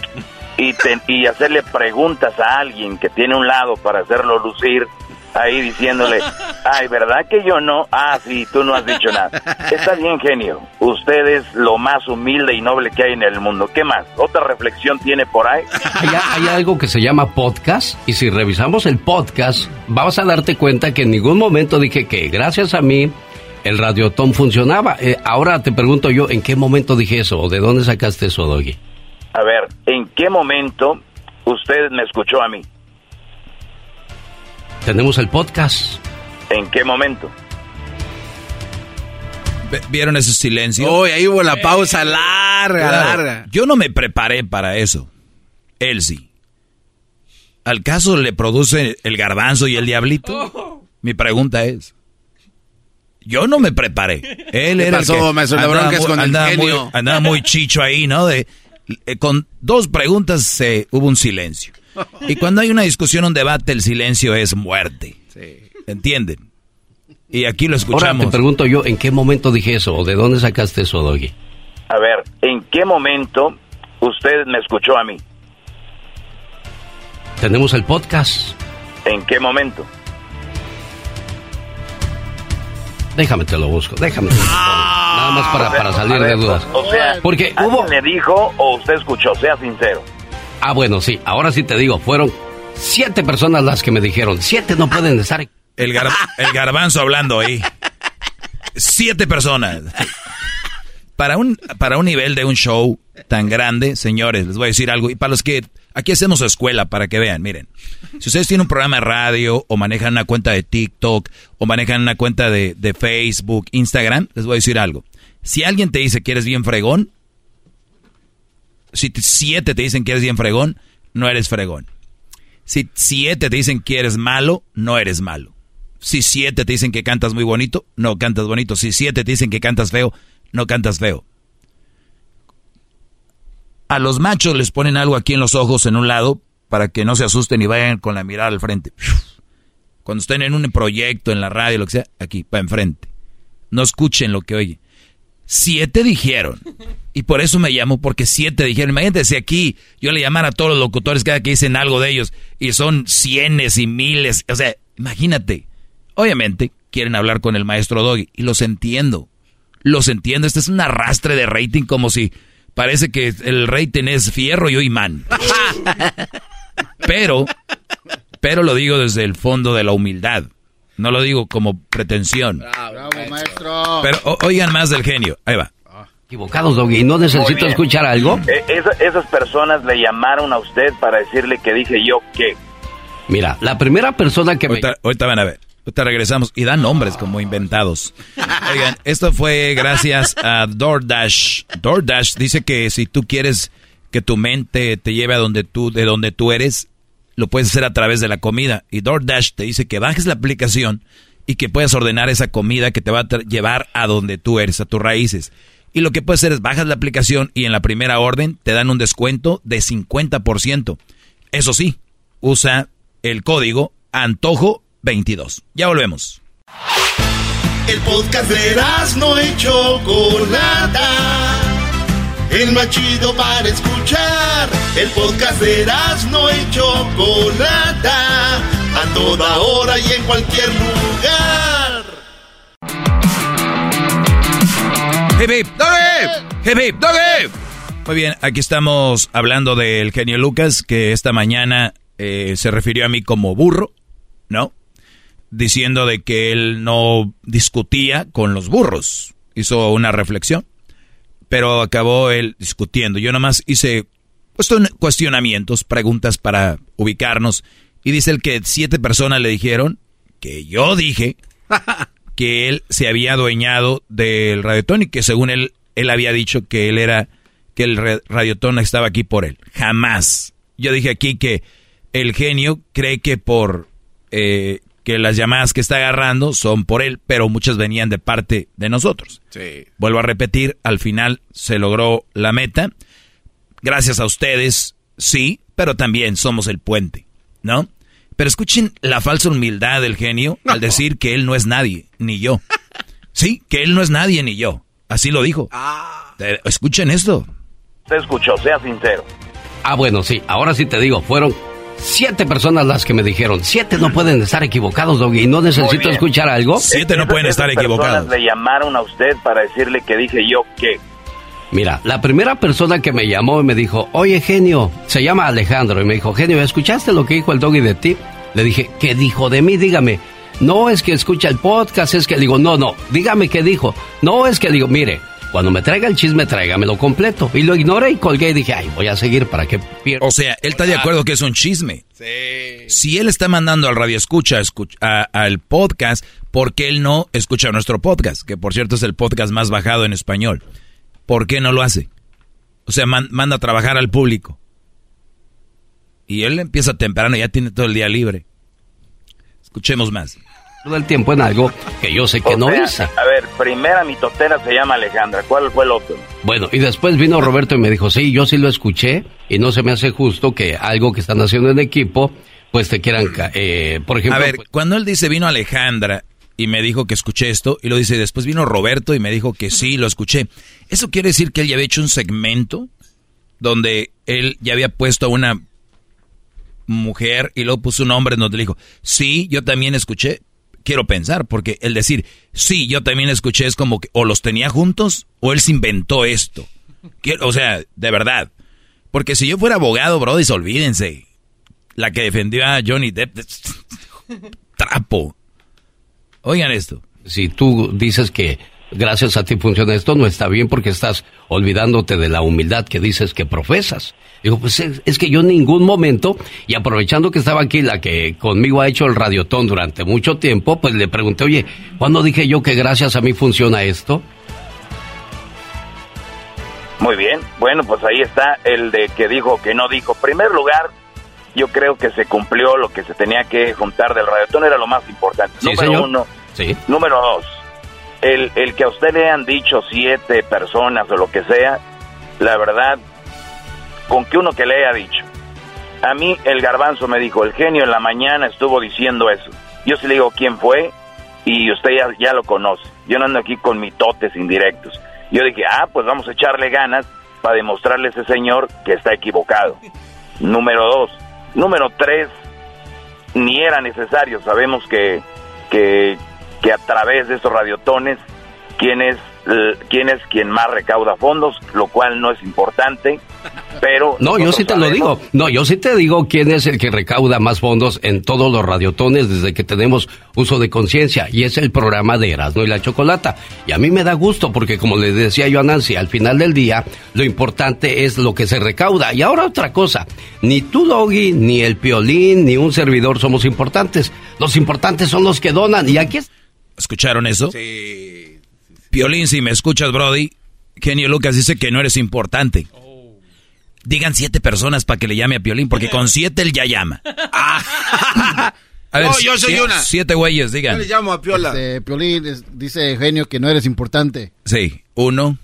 Speaker 38: y, te- y hacerle preguntas a alguien que tiene un lado para hacerlo lucir ahí diciéndole, ay, ¿verdad que yo no? Ah, sí, tú no has dicho nada. Está bien, genio. Usted es lo más humilde y noble que hay en el mundo. ¿Qué más? ¿Otra reflexión tiene por ahí?
Speaker 34: Hay, hay algo que se llama podcast y si revisamos el podcast vas a darte cuenta que en ningún momento dije que gracias a mí el radiotón funcionaba. Eh, ahora te pregunto yo, ¿en qué momento dije eso? ¿O de dónde sacaste eso, Doggy?
Speaker 38: A ver, ¿en qué momento usted me escuchó a mí?
Speaker 34: Tenemos el podcast.
Speaker 38: ¿En qué momento?
Speaker 2: ¿Vieron ese silencio?
Speaker 3: Uy, ahí hubo la pausa larga,
Speaker 2: Claro,
Speaker 3: larga.
Speaker 2: Yo no me preparé para eso. Él sí. ¿Al caso le produce el garbanzo y el diablito? Mi pregunta es. Yo no me preparé. Él
Speaker 3: ¿Qué
Speaker 2: era
Speaker 3: pasó,
Speaker 2: el que?
Speaker 3: La
Speaker 2: andaba muy-
Speaker 3: con
Speaker 2: andaba muy- andaba muy chicho ahí, ¿no? De, eh, con dos preguntas se, hubo un silencio. Y cuando hay una discusión, un debate, el silencio es muerte. ¿Entienden? Y aquí lo
Speaker 34: Ahora
Speaker 2: escuchamos.
Speaker 34: te pregunto yo, ¿en qué momento dije eso? ¿O de dónde sacaste eso, Doggy?
Speaker 38: A ver, ¿en qué momento usted me escuchó a mí?
Speaker 34: tenemos el podcast.
Speaker 38: ¿En qué momento?
Speaker 34: Déjame te lo busco, déjame. te lo busco. Nada más para, para salir
Speaker 38: ver,
Speaker 34: de dudas.
Speaker 38: O sea,
Speaker 34: Porque
Speaker 38: ¿alguien
Speaker 34: hubo...
Speaker 38: le dijo o usted escuchó? Sea sincero.
Speaker 34: Ah, bueno, sí, ahora sí te digo, fueron siete personas las que me dijeron, siete no pueden estar...
Speaker 2: El, gar- el garbanzo hablando ahí. Siete personas. Para un, para un nivel de un show tan grande, señores, les voy a decir algo. Y para los que aquí hacemos escuela, para que vean, miren. Si ustedes tienen un programa de radio, o manejan una cuenta de TikTok, o manejan una cuenta de, de Facebook, Instagram, les voy a decir algo. Si alguien te dice que eres bien fregón, si siete te dicen que eres bien fregón, no eres fregón. Si siete te dicen que eres malo, no eres malo. Si siete te dicen que cantas muy bonito, no cantas bonito. Si siete te dicen que cantas feo, no cantas feo. A los machos les ponen algo aquí en los ojos en un lado para que no se asusten y vayan con la mirada al frente. Cuando estén en un proyecto, en la radio, lo que sea, aquí, para enfrente. No escuchen lo que oye. Siete dijeron. Y por eso me llamo, porque siete dijeron. Imagínate si aquí yo le llamara a todos los locutores cada que dicen algo de ellos y son cienes y miles. O sea, imagínate. Obviamente quieren hablar con el maestro Doggy y los entiendo. Los entiendo. Este es un arrastre de rating como si parece que el rating es fierro y yo imán. Pero, pero lo digo desde el fondo de la humildad. No lo digo como pretensión.
Speaker 10: Bravo, maestro.
Speaker 2: Pero o- oigan más del genio. Ahí va.
Speaker 34: Equivocados, Doggy. ¿No necesito escuchar algo?
Speaker 38: Eh, esa- esas personas le llamaron a usted para decirle que dije yo que.
Speaker 34: Mira, la primera persona que me...
Speaker 2: Ahorita, ahorita van a ver. Ahorita regresamos y dan nombres como inventados. Oigan, esto fue gracias a DoorDash. DoorDash dice que si tú quieres que tu mente te lleve a donde tú, de donde tú eres, lo puedes hacer a través de la comida. Y DoorDash te dice que bajes la aplicación y que puedas ordenar esa comida que te va a llevar a donde tú eres, a tus raíces. Y lo que puedes hacer es bajas la aplicación y en la primera orden te dan un descuento de 50%. Eso sí, usa el código Antojo22. Ya volvemos.
Speaker 10: El podcast de no y Chocolata. El más chido para escuchar. El podcast de no y Chocolata. A toda hora y en cualquier lugar.
Speaker 2: Hip, hip. Hip, hip. Muy bien, aquí estamos hablando del genio Lucas, que esta mañana eh, se refirió a mí como burro, ¿no? Diciendo de que él no discutía con los burros. Hizo una reflexión, pero acabó él discutiendo. Yo nomás hice cuestion- cuestionamientos, preguntas para ubicarnos, y dice el que siete personas le dijeron que yo dije que él se había adueñado del radiotón y que según él, él había dicho que él era, que el radiotón estaba aquí por él. Jamás. Yo dije aquí que el genio cree que por eh, que las llamadas que está agarrando son por él, pero muchas venían de parte de nosotros.
Speaker 3: Sí.
Speaker 2: Vuelvo a repetir, al final se logró la meta. Gracias a ustedes, sí, pero también somos el puente, ¿no? Pero escuchen la falsa humildad del genio al decir que él no es nadie, ni yo. Sí, que él no es nadie, ni yo. Así lo dijo. Eh, Escuchen esto.
Speaker 38: Usted escuchó, sea sincero.
Speaker 34: Ah, bueno, sí, ahora sí te digo, fueron siete personas las que me dijeron, siete no pueden estar equivocados, Doggy, ¿no necesito escuchar algo?
Speaker 2: Siete no pueden estar equivocados.
Speaker 38: Le llamaron a usted para decirle que dije yo que.
Speaker 34: Mira, la primera persona que me llamó y me dijo, oye genio, se llama Alejandro, y me dijo, genio, ¿escuchaste lo que dijo el Doggy de ti? Le dije, ¿qué dijo de mí? Dígame. No es que escucha el podcast, es que le digo, no, no, dígame qué dijo. No es que digo, mire, cuando me traiga el chisme, tráigamelo completo. Y lo ignoré y colgué y dije, ay, voy a seguir para que pierda.
Speaker 2: O sea, él está de acuerdo que es un chisme. Si él está mandando al radio escucha a- al podcast, ¿por qué él no escucha nuestro podcast? Que por cierto es el podcast más bajado en español. ¿Por qué no lo hace? O sea, man- manda a trabajar al público. Y él empieza temprano, ya tiene todo el día libre. Escuchemos más.
Speaker 34: Todo el tiempo en algo que yo sé que
Speaker 38: O
Speaker 34: no
Speaker 38: sea,
Speaker 34: hice.
Speaker 38: A ver, primera mitotera se llama Alejandra. ¿Cuál fue el otro?
Speaker 34: Bueno, y después vino Roberto y me dijo, sí, yo sí lo escuché y no se me hace justo que algo que están haciendo en equipo, pues te quieran, eh, por ejemplo...
Speaker 2: a ver,
Speaker 34: pues-
Speaker 2: cuando él dice vino Alejandra y me dijo que escuché esto, y lo dice después vino Roberto y me dijo que sí, lo escuché. ¿Eso quiere decir que él ya había hecho un segmento donde él ya había puesto a una mujer y luego puso un hombre donde le dijo, sí, yo también escuché, quiero pensar, porque el decir, sí, yo también escuché es como que o los tenía juntos o él se inventó esto. o sea, de verdad. Porque si yo fuera abogado, Brody, olvídense. La que defendió a Johnny Depp, trapo. Oigan esto.
Speaker 34: Si tú dices que gracias a ti funciona esto, no está bien porque estás olvidándote de la humildad que dices que profesas. Digo, pues es, que yo en ningún momento, y aprovechando que estaba aquí la que conmigo ha hecho el radiotón durante mucho tiempo, pues le pregunté, oye, ¿cuándo dije yo que gracias a mí funciona esto?
Speaker 38: Muy bien, bueno, pues ahí está el de que dijo que no dijo. primer lugar, yo creo que se cumplió lo que se tenía que juntar del radiotón, era lo más importante. número uno.
Speaker 34: Sí.
Speaker 38: Número dos, el, el que a usted le han dicho siete personas o lo que sea, la verdad, con que uno que le haya dicho. A mí el garbanzo me dijo, el genio en la mañana estuvo diciendo eso. Yo sí le digo quién fue y usted ya, ya lo conoce. Yo no ando aquí con mitotes indirectos. Yo dije, ah, pues vamos a echarle ganas para demostrarle a ese señor que está equivocado. Número dos. Número tres, ni era necesario. Sabemos que, que, que a través de estos radiotones, quién es quién es quien más recauda fondos, lo cual no es importante, pero...
Speaker 34: No, yo sí te lo digo. No, yo sí te digo quién es el que recauda más fondos en todos los radiotones desde que tenemos uso de conciencia, y es el programa de Erasmo y la Chocolata. Y a mí me da gusto porque, como le decía yo a Nancy, al final del día, lo importante es lo que se recauda. Y ahora otra cosa, ni tú, Doggy, ni el Piolín, ni un servidor somos importantes. Los importantes son los que donan, y aquí es...
Speaker 2: ¿Escucharon eso? Sí. Piolín, si me escuchas, Brody, Genio Lucas dice que no eres importante. Digan siete personas para que le llame a Piolín, porque con siete él ya llama.
Speaker 3: A ver, no, yo soy una.
Speaker 2: Siete güeyes, digan.
Speaker 3: Yo le llamo a Piola.
Speaker 12: Este, Piolín dice Genio que no eres importante.
Speaker 2: Sí, uno.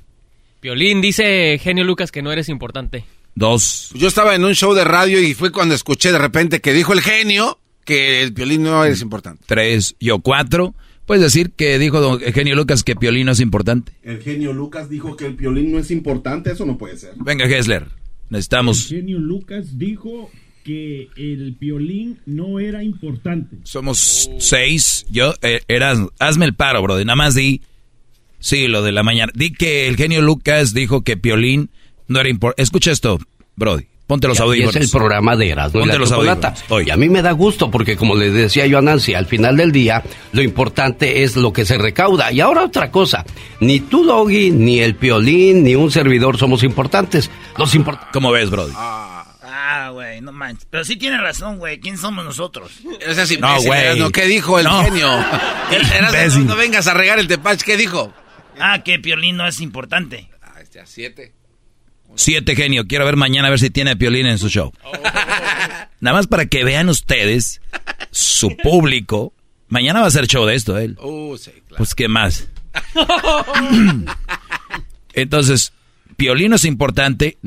Speaker 39: Piolín dice Genio Lucas que no eres importante.
Speaker 2: Dos.
Speaker 3: Yo estaba en un show de radio y fue cuando escuché de repente que dijo el genio que el Piolín no es importante.
Speaker 2: Tres. Yo cuatro. Puedes decir que dijo don Genio Lucas que Piolín no es importante.
Speaker 37: El genio Lucas dijo que el Piolín no es importante, eso no puede ser.
Speaker 2: Venga, Gessler, necesitamos...
Speaker 37: El genio Lucas dijo que el Piolín no era importante.
Speaker 2: Somos seis, yo, eh, eras, hazme el paro, bro, nada más di, sí, lo de la mañana, di que el genio Lucas dijo que Piolín no era importante. Escucha esto, Brody. Ponte los audífonos.
Speaker 34: es el programa de Erasmo y la los Chocolata. Y a mí me da gusto porque, como le decía yo a Nancy, al final del día, lo importante es lo que se recauda. Y ahora otra cosa. Ni tú, Doggy, ni el Piolín, ni un servidor somos importantes. Los import
Speaker 2: ¿Cómo ves, Brody?
Speaker 1: Ah, güey, no manches. Pero sí tiene razón, güey. ¿Quién somos nosotros?
Speaker 3: Es no, güey. ¿Qué dijo el genio? no, vengas a regar el tepach. ¿Qué dijo?
Speaker 1: Ah, que Piolín no es importante.
Speaker 3: Ah, este a siete.
Speaker 2: Siete genio. Quiero ver mañana a ver si tiene a Piolín en su show. Nada más para que vean ustedes, su público. Mañana va a ser show de esto, él.
Speaker 3: Uh,
Speaker 2: pues, ¿qué más? Entonces, Piolín es importante.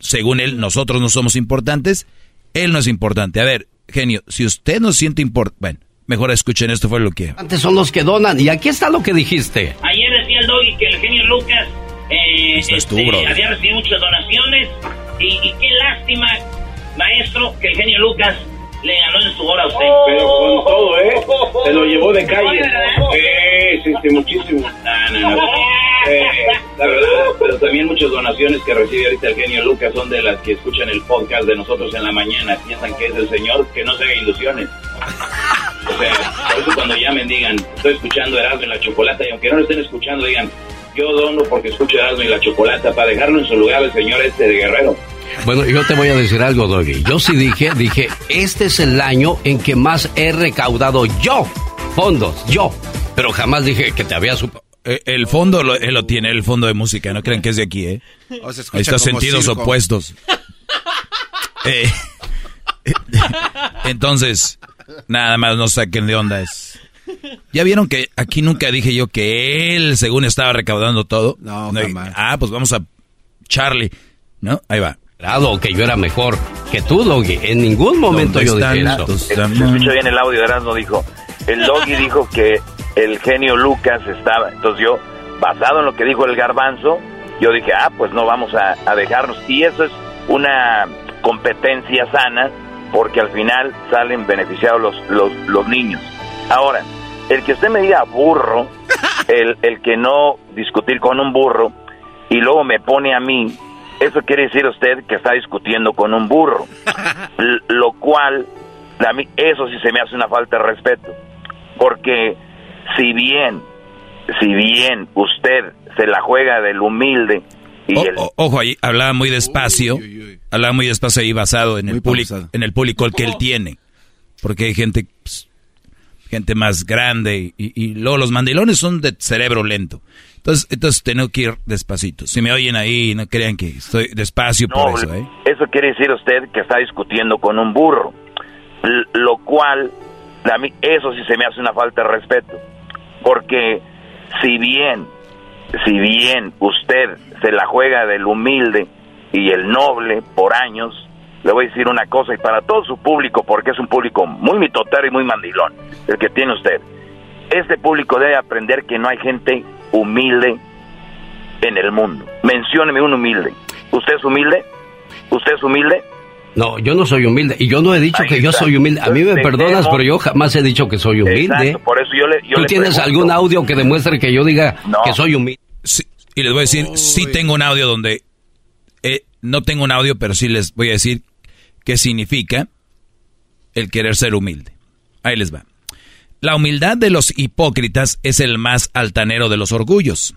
Speaker 2: Según él, nosotros no somos importantes. Él no es importante. A ver, genio, si usted no siente importante... Bueno, mejor escuchen esto, fue lo que...
Speaker 34: Antes son los que donan. Y aquí está lo que dijiste.
Speaker 40: Ayer decía el Doggy que el genio Lucas eh, este, había recibido muchas donaciones y, qué lástima, maestro, que el genio Lucas le ganó en su hora a usted.
Speaker 41: Pero con todo, ¿eh? Se lo llevó de calle. Sí, sí, sí, muchísimo. No, no, eh, la verdad, pero también muchas donaciones que recibe ahorita el genio Lucas son de las que escuchan el podcast de nosotros en la mañana. Piensan que es el señor, que no se haga ilusiones. O sea, por eso cuando llamen digan, estoy escuchando Erasmo en la Chocolata y aunque no lo estén escuchando digan, yo dono porque escucho Erasmo y la Chocolata para dejarlo en su lugar el señor este de Guerrero.
Speaker 34: Bueno, yo te voy a decir algo, Doggy. Yo sí dije, dije, este es el año en que más he recaudado yo fondos, yo. Pero jamás dije que te había supo.
Speaker 2: Eh, el fondo lo, él lo tiene, el fondo de música, no crean que es de aquí, ¿eh? Ahí está sentidos opuestos. Eh, entonces, nada más no saquen de onda es. ¿Ya vieron que aquí nunca dije yo que él, según estaba recaudando todo?
Speaker 3: No,
Speaker 2: Ah, pues vamos a Charlie, ¿no? Ahí va.
Speaker 34: Claro, que yo era mejor que tú, Doggy. En ningún momento yo dije eso.
Speaker 38: Se bien el audio Erasmo, dijo. El Doggy dijo que el genio Lucas estaba. Entonces yo, basado en lo que dijo el garbanzo, yo dije, ah, pues no vamos a, a dejarnos. Y eso es una competencia sana porque al final salen beneficiados los, los, los niños. Ahora, el que usted me diga burro, el, el que no discutir con un burro, y luego me pone a mí, eso quiere decir usted que está discutiendo con un burro, L- lo cual, a mí, eso sí se me hace una falta de respeto, porque si bien, si bien usted se la juega del humilde y el...
Speaker 2: O- ojo, ahí hablaba muy despacio, hablaba muy despacio ahí basado en el público, en el público el que él tiene, porque hay gente, pues, gente más grande y, y luego los mandilones son de cerebro lento. Entonces, entonces tengo que ir despacito. Si me oyen ahí, no crean que estoy despacio por eso, ¿eh?
Speaker 38: eso quiere decir usted que está discutiendo con un burro, lo cual a mí eso sí se me hace una falta de respeto, porque si bien, si bien usted se la juega del humilde y el noble por años, le voy a decir una cosa y para todo su público, porque es un público muy mitotero y muy mandilón, el que tiene usted. Este público debe aprender que no hay gente humilde en el mundo. Mencióneme un humilde. ¿Usted es humilde? ¿Usted es humilde?
Speaker 34: No, yo no soy humilde. Y yo no he dicho que yo soy humilde. A mí me perdonas, pero yo jamás he dicho que soy humilde.
Speaker 38: Exacto, por eso yo le, yo
Speaker 34: ¿Tú
Speaker 38: le
Speaker 34: tienes
Speaker 38: pregunto.
Speaker 34: algún audio que demuestre que yo diga que soy humilde?
Speaker 2: Sí, y les voy a decir, sí tengo un audio donde, eh, no tengo un audio, pero sí les voy a decir qué significa el querer ser humilde. Ahí les va. La humildad de los hipócritas es el más altanero de los orgullos.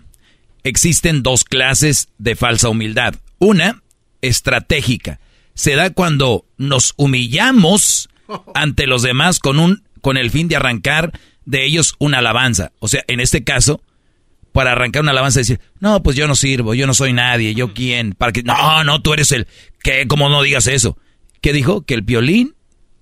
Speaker 2: Existen dos clases de falsa humildad. Una, estratégica. Se da cuando nos humillamos ante los demás con un con el fin de arrancar de ellos una alabanza. O sea, en este caso, para arrancar una alabanza y decir, no, pues yo no sirvo, yo no soy nadie, yo quién, para que, no, no, tú eres el, que, como no digas eso. ¿Qué dijo? Que el violín,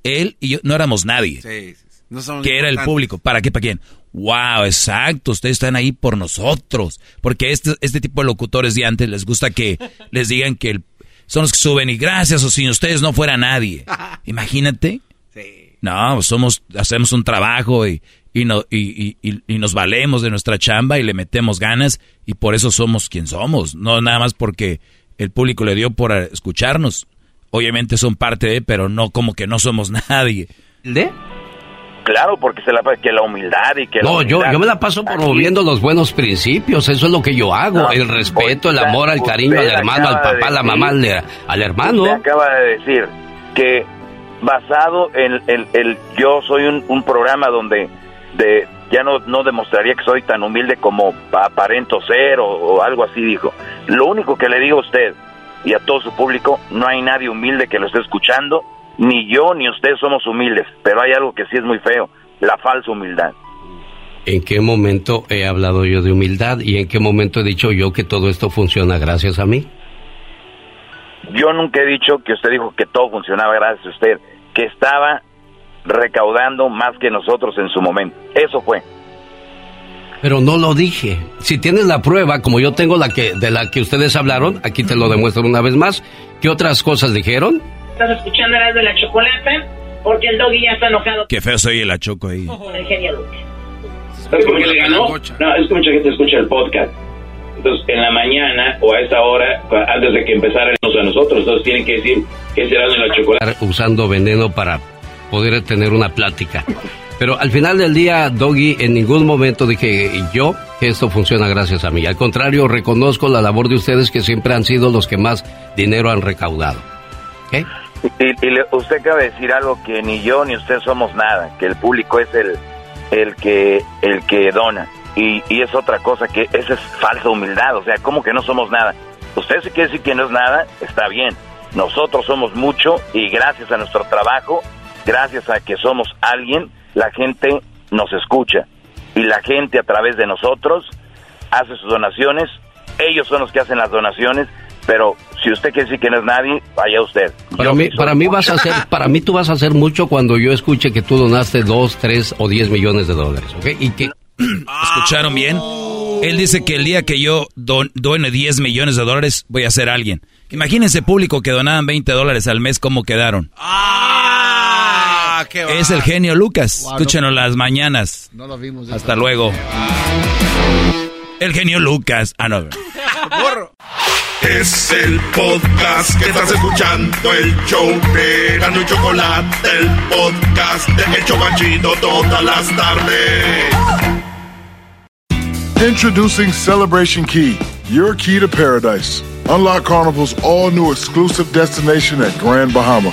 Speaker 2: él y yo no éramos nadie.
Speaker 3: No son
Speaker 2: que era el público. ¿Para qué? ¿Para quién? Wow, exacto, ustedes están ahí por nosotros. Porque este, este tipo de locutores de antes les gusta que les digan que el- son los que suben y gracias o sin ustedes no fuera nadie. Imagínate. No, pues somos, hacemos un trabajo y, y, no, y, y- y- y nos valemos de nuestra chamba y le metemos ganas y por eso somos quien somos. No nada más porque el público le dio por escucharnos. Obviamente son parte de, pero no como que no somos nadie.
Speaker 34: ¿De?
Speaker 38: Claro, porque se la que la humildad y que la
Speaker 34: No, yo, yo me la paso promoviendo los buenos principios, eso es lo que yo hago,
Speaker 38: No,
Speaker 34: el respeto, el amor, el cariño al hermano, al papá, a la mamá, al, al hermano.
Speaker 38: Usted acaba de decir que basado en el, el- yo soy un, un programa donde de ya no, no demostraría que soy tan humilde como aparento ser o, o algo así dijo. Lo único que le digo a usted y a todo su público, no hay nadie humilde que lo esté escuchando, ni yo ni usted somos humildes, pero hay algo que sí es muy feo, la falsa humildad.
Speaker 34: ¿En qué momento he hablado yo de humildad y en qué momento he dicho yo que todo esto funciona gracias a mí?
Speaker 38: Yo nunca he dicho que usted dijo que todo funcionaba gracias a usted, que estaba recaudando más que nosotros en su momento. Eso fue.
Speaker 34: Pero no lo dije. Si tienes la prueba, como yo tengo la que de la que ustedes hablaron, aquí te lo demuestro una vez más. ¿Qué otras cosas dijeron?
Speaker 40: Estás escuchando Eras de la Chocolata porque el doggy ya está enojado
Speaker 2: Qué feo soy el achoco ahí.
Speaker 40: el genio.
Speaker 41: ¿Sabes por qué le ganó? No, es que mucha gente escucha el podcast. Entonces, en la mañana o a esa hora, antes de que empezaran a nosotros, entonces tienen que decir que será de la chocolate.
Speaker 34: Usando veneno para poder tener una plática. Pero al final del día, Doggy, en ningún momento dije yo que esto funciona gracias a mí. Al contrario, reconozco la labor de ustedes que siempre han sido los que más dinero han recaudado. ¿Ok?
Speaker 38: Y, y le- usted acaba de decir algo que ni yo ni usted somos nada, que el público es el, el que el que dona. Y, y es otra cosa que esa es falsa humildad, o sea, ¿cómo que no somos nada? Usted si quiere decir que no es nada, está bien. Nosotros somos mucho y gracias a nuestro trabajo, gracias a que somos alguien, la gente nos escucha. Y la gente a través de nosotros hace sus donaciones, ellos son los que hacen las donaciones, pero si usted quiere decir que no es nadie, vaya usted.
Speaker 34: Para
Speaker 38: Yo
Speaker 34: mí,
Speaker 38: sí soy
Speaker 34: para mí
Speaker 38: mucho.
Speaker 34: vas a hacer, para mí tú vas a hacer mucho cuando yo escuche que tú donaste dos, tres o diez millones de dólares, ¿ok? Y que
Speaker 2: ¿Escucharon bien? Él dice que el día que yo don, done 10 millones de dólares, voy a ser alguien. Imagínense público que donaban 20 dólares al mes, ¿cómo quedaron?
Speaker 3: Ah, qué va.
Speaker 2: Es el genio Lucas.
Speaker 12: Wow, no.
Speaker 2: Las mañanas.
Speaker 12: No lo vimos.
Speaker 2: Hasta luego. El genio Lucas. Ah, no.
Speaker 10: Es el podcast que estás escuchando, el show de Gano y Chocolate, el podcast de El Chocachito todas las tardes.
Speaker 14: Introducing Celebration Key, your key to paradise. Unlock Carnival's all new exclusive destination at Grand Bahama,